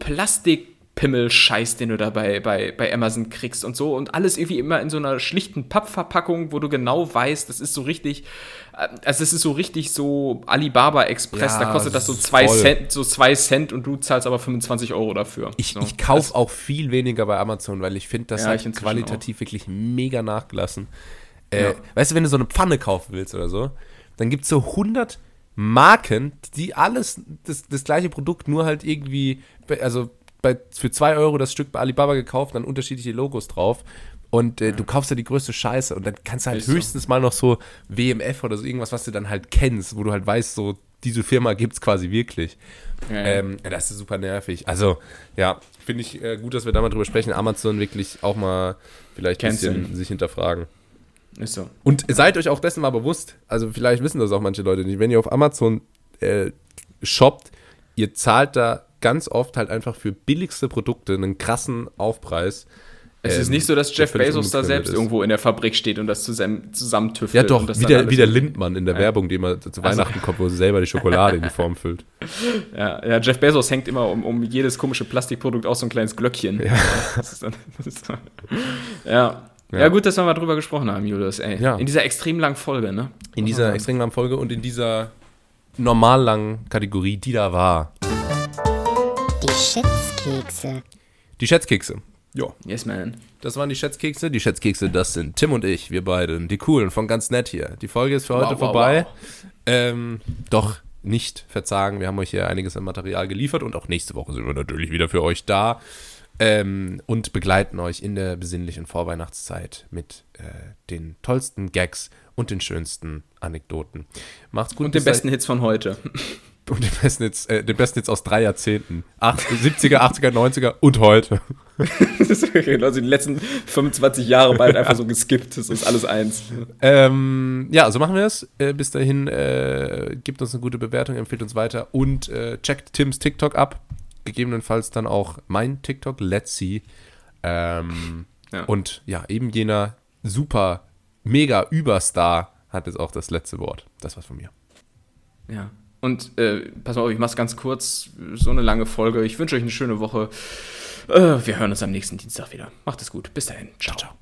Plastikpimmel-Scheiß, den du da bei, bei, bei Amazon kriegst und so. Und alles irgendwie immer in so einer schlichten Pappverpackung, wo du genau weißt, das ist so richtig, äh, also es ist so richtig so Alibaba Express, Ja, da kostet das so zwei voll. Cent, so zwei Cent und du zahlst aber 25 Euro dafür. Ich, so. ich kaufe auch viel weniger bei Amazon, weil ich finde, das Ja, hat qualitativ wirklich mega nachgelassen. Äh, Ja. Weißt du, wenn du so eine Pfanne kaufen willst oder so, dann gibt es so 100 Marken, die alles das, das gleiche Produkt, nur halt irgendwie, also bei, für 2 Euro das Stück bei Alibaba gekauft, dann unterschiedliche Logos drauf. Und äh, du kaufst ja die größte Scheiße und dann kannst du halt Ist so. höchstens mal noch so WMF oder so irgendwas, was du dann halt kennst, wo du halt weißt, so diese Firma gibt es quasi wirklich. Ja, ja. Ähm, ja, das ist super nervig. Also, ja, finde ich äh, gut, dass wir da mal drüber sprechen. Amazon wirklich auch mal vielleicht ein bisschen sich hinterfragen. ist so. Und seid euch auch dessen mal bewusst, also vielleicht wissen das auch manche Leute nicht, wenn ihr auf Amazon äh, shoppt, ihr zahlt da ganz oft halt einfach für billigste Produkte einen krassen Aufpreis. Es Ähm, ist nicht so, dass Jeff Bezos da selbst ist. irgendwo in der Fabrik steht und das zusammen, zusammentüftelt. Ja doch, wie der, wie der Lindmann in der Ja. Werbung, die immer zu Also- Weihnachten kommt, wo sie selber die Schokolade in die Form füllt. Ja, ja, Jeff Bezos hängt immer um, um jedes komische Plastikprodukt aus so ein kleines Glöckchen. Ja, dann, dann, ja. Ja. Gut, dass wir mal drüber gesprochen haben, Julius, ey. In dieser extrem langen Folge, ne? In dieser extrem langen Folge und in dieser normal langen Kategorie, die da war. Die Schätzkekse. Die Schätzkekse. Ja. Yes, man. Das waren die Schätzkekse. Die Schätzkekse, das sind Tim und ich, wir beiden, die coolen von ganz nett hier. Die Folge ist für heute wow, vorbei. wow. Ähm, doch nicht verzagen, wir haben euch hier einiges an Material geliefert und auch nächste Woche sind wir natürlich wieder für euch da ähm, und begleiten euch in der besinnlichen Vorweihnachtszeit mit äh, den tollsten Gags und den schönsten Anekdoten. Macht's gut. Und den besten Hits von heute. und den besten Hits, äh, den besten Hits aus drei Jahrzehnten. Acht, 70er, 80er, 90er und heute. Das ist wirklich, also die letzten 25 Jahre bald einfach so geskippt. Das ist alles eins. Ähm, ja, so machen wir es. Äh, bis dahin, äh, gebt uns eine gute Bewertung, empfiehlt uns weiter und äh, checkt Tims TikTok ab. Gegebenenfalls dann auch mein TikTok, Let's See. Ähm, Ja. Und ja, eben jener super, mega Überstar hat jetzt auch das letzte Wort. Das war's von mir. Ja. Und äh, pass mal auf, ich mach's ganz kurz. So eine lange Folge. Ich wünsche euch eine schöne Woche. Äh, wir hören uns am nächsten Dienstag wieder. Macht es gut. Bis dahin. ciao. ciao.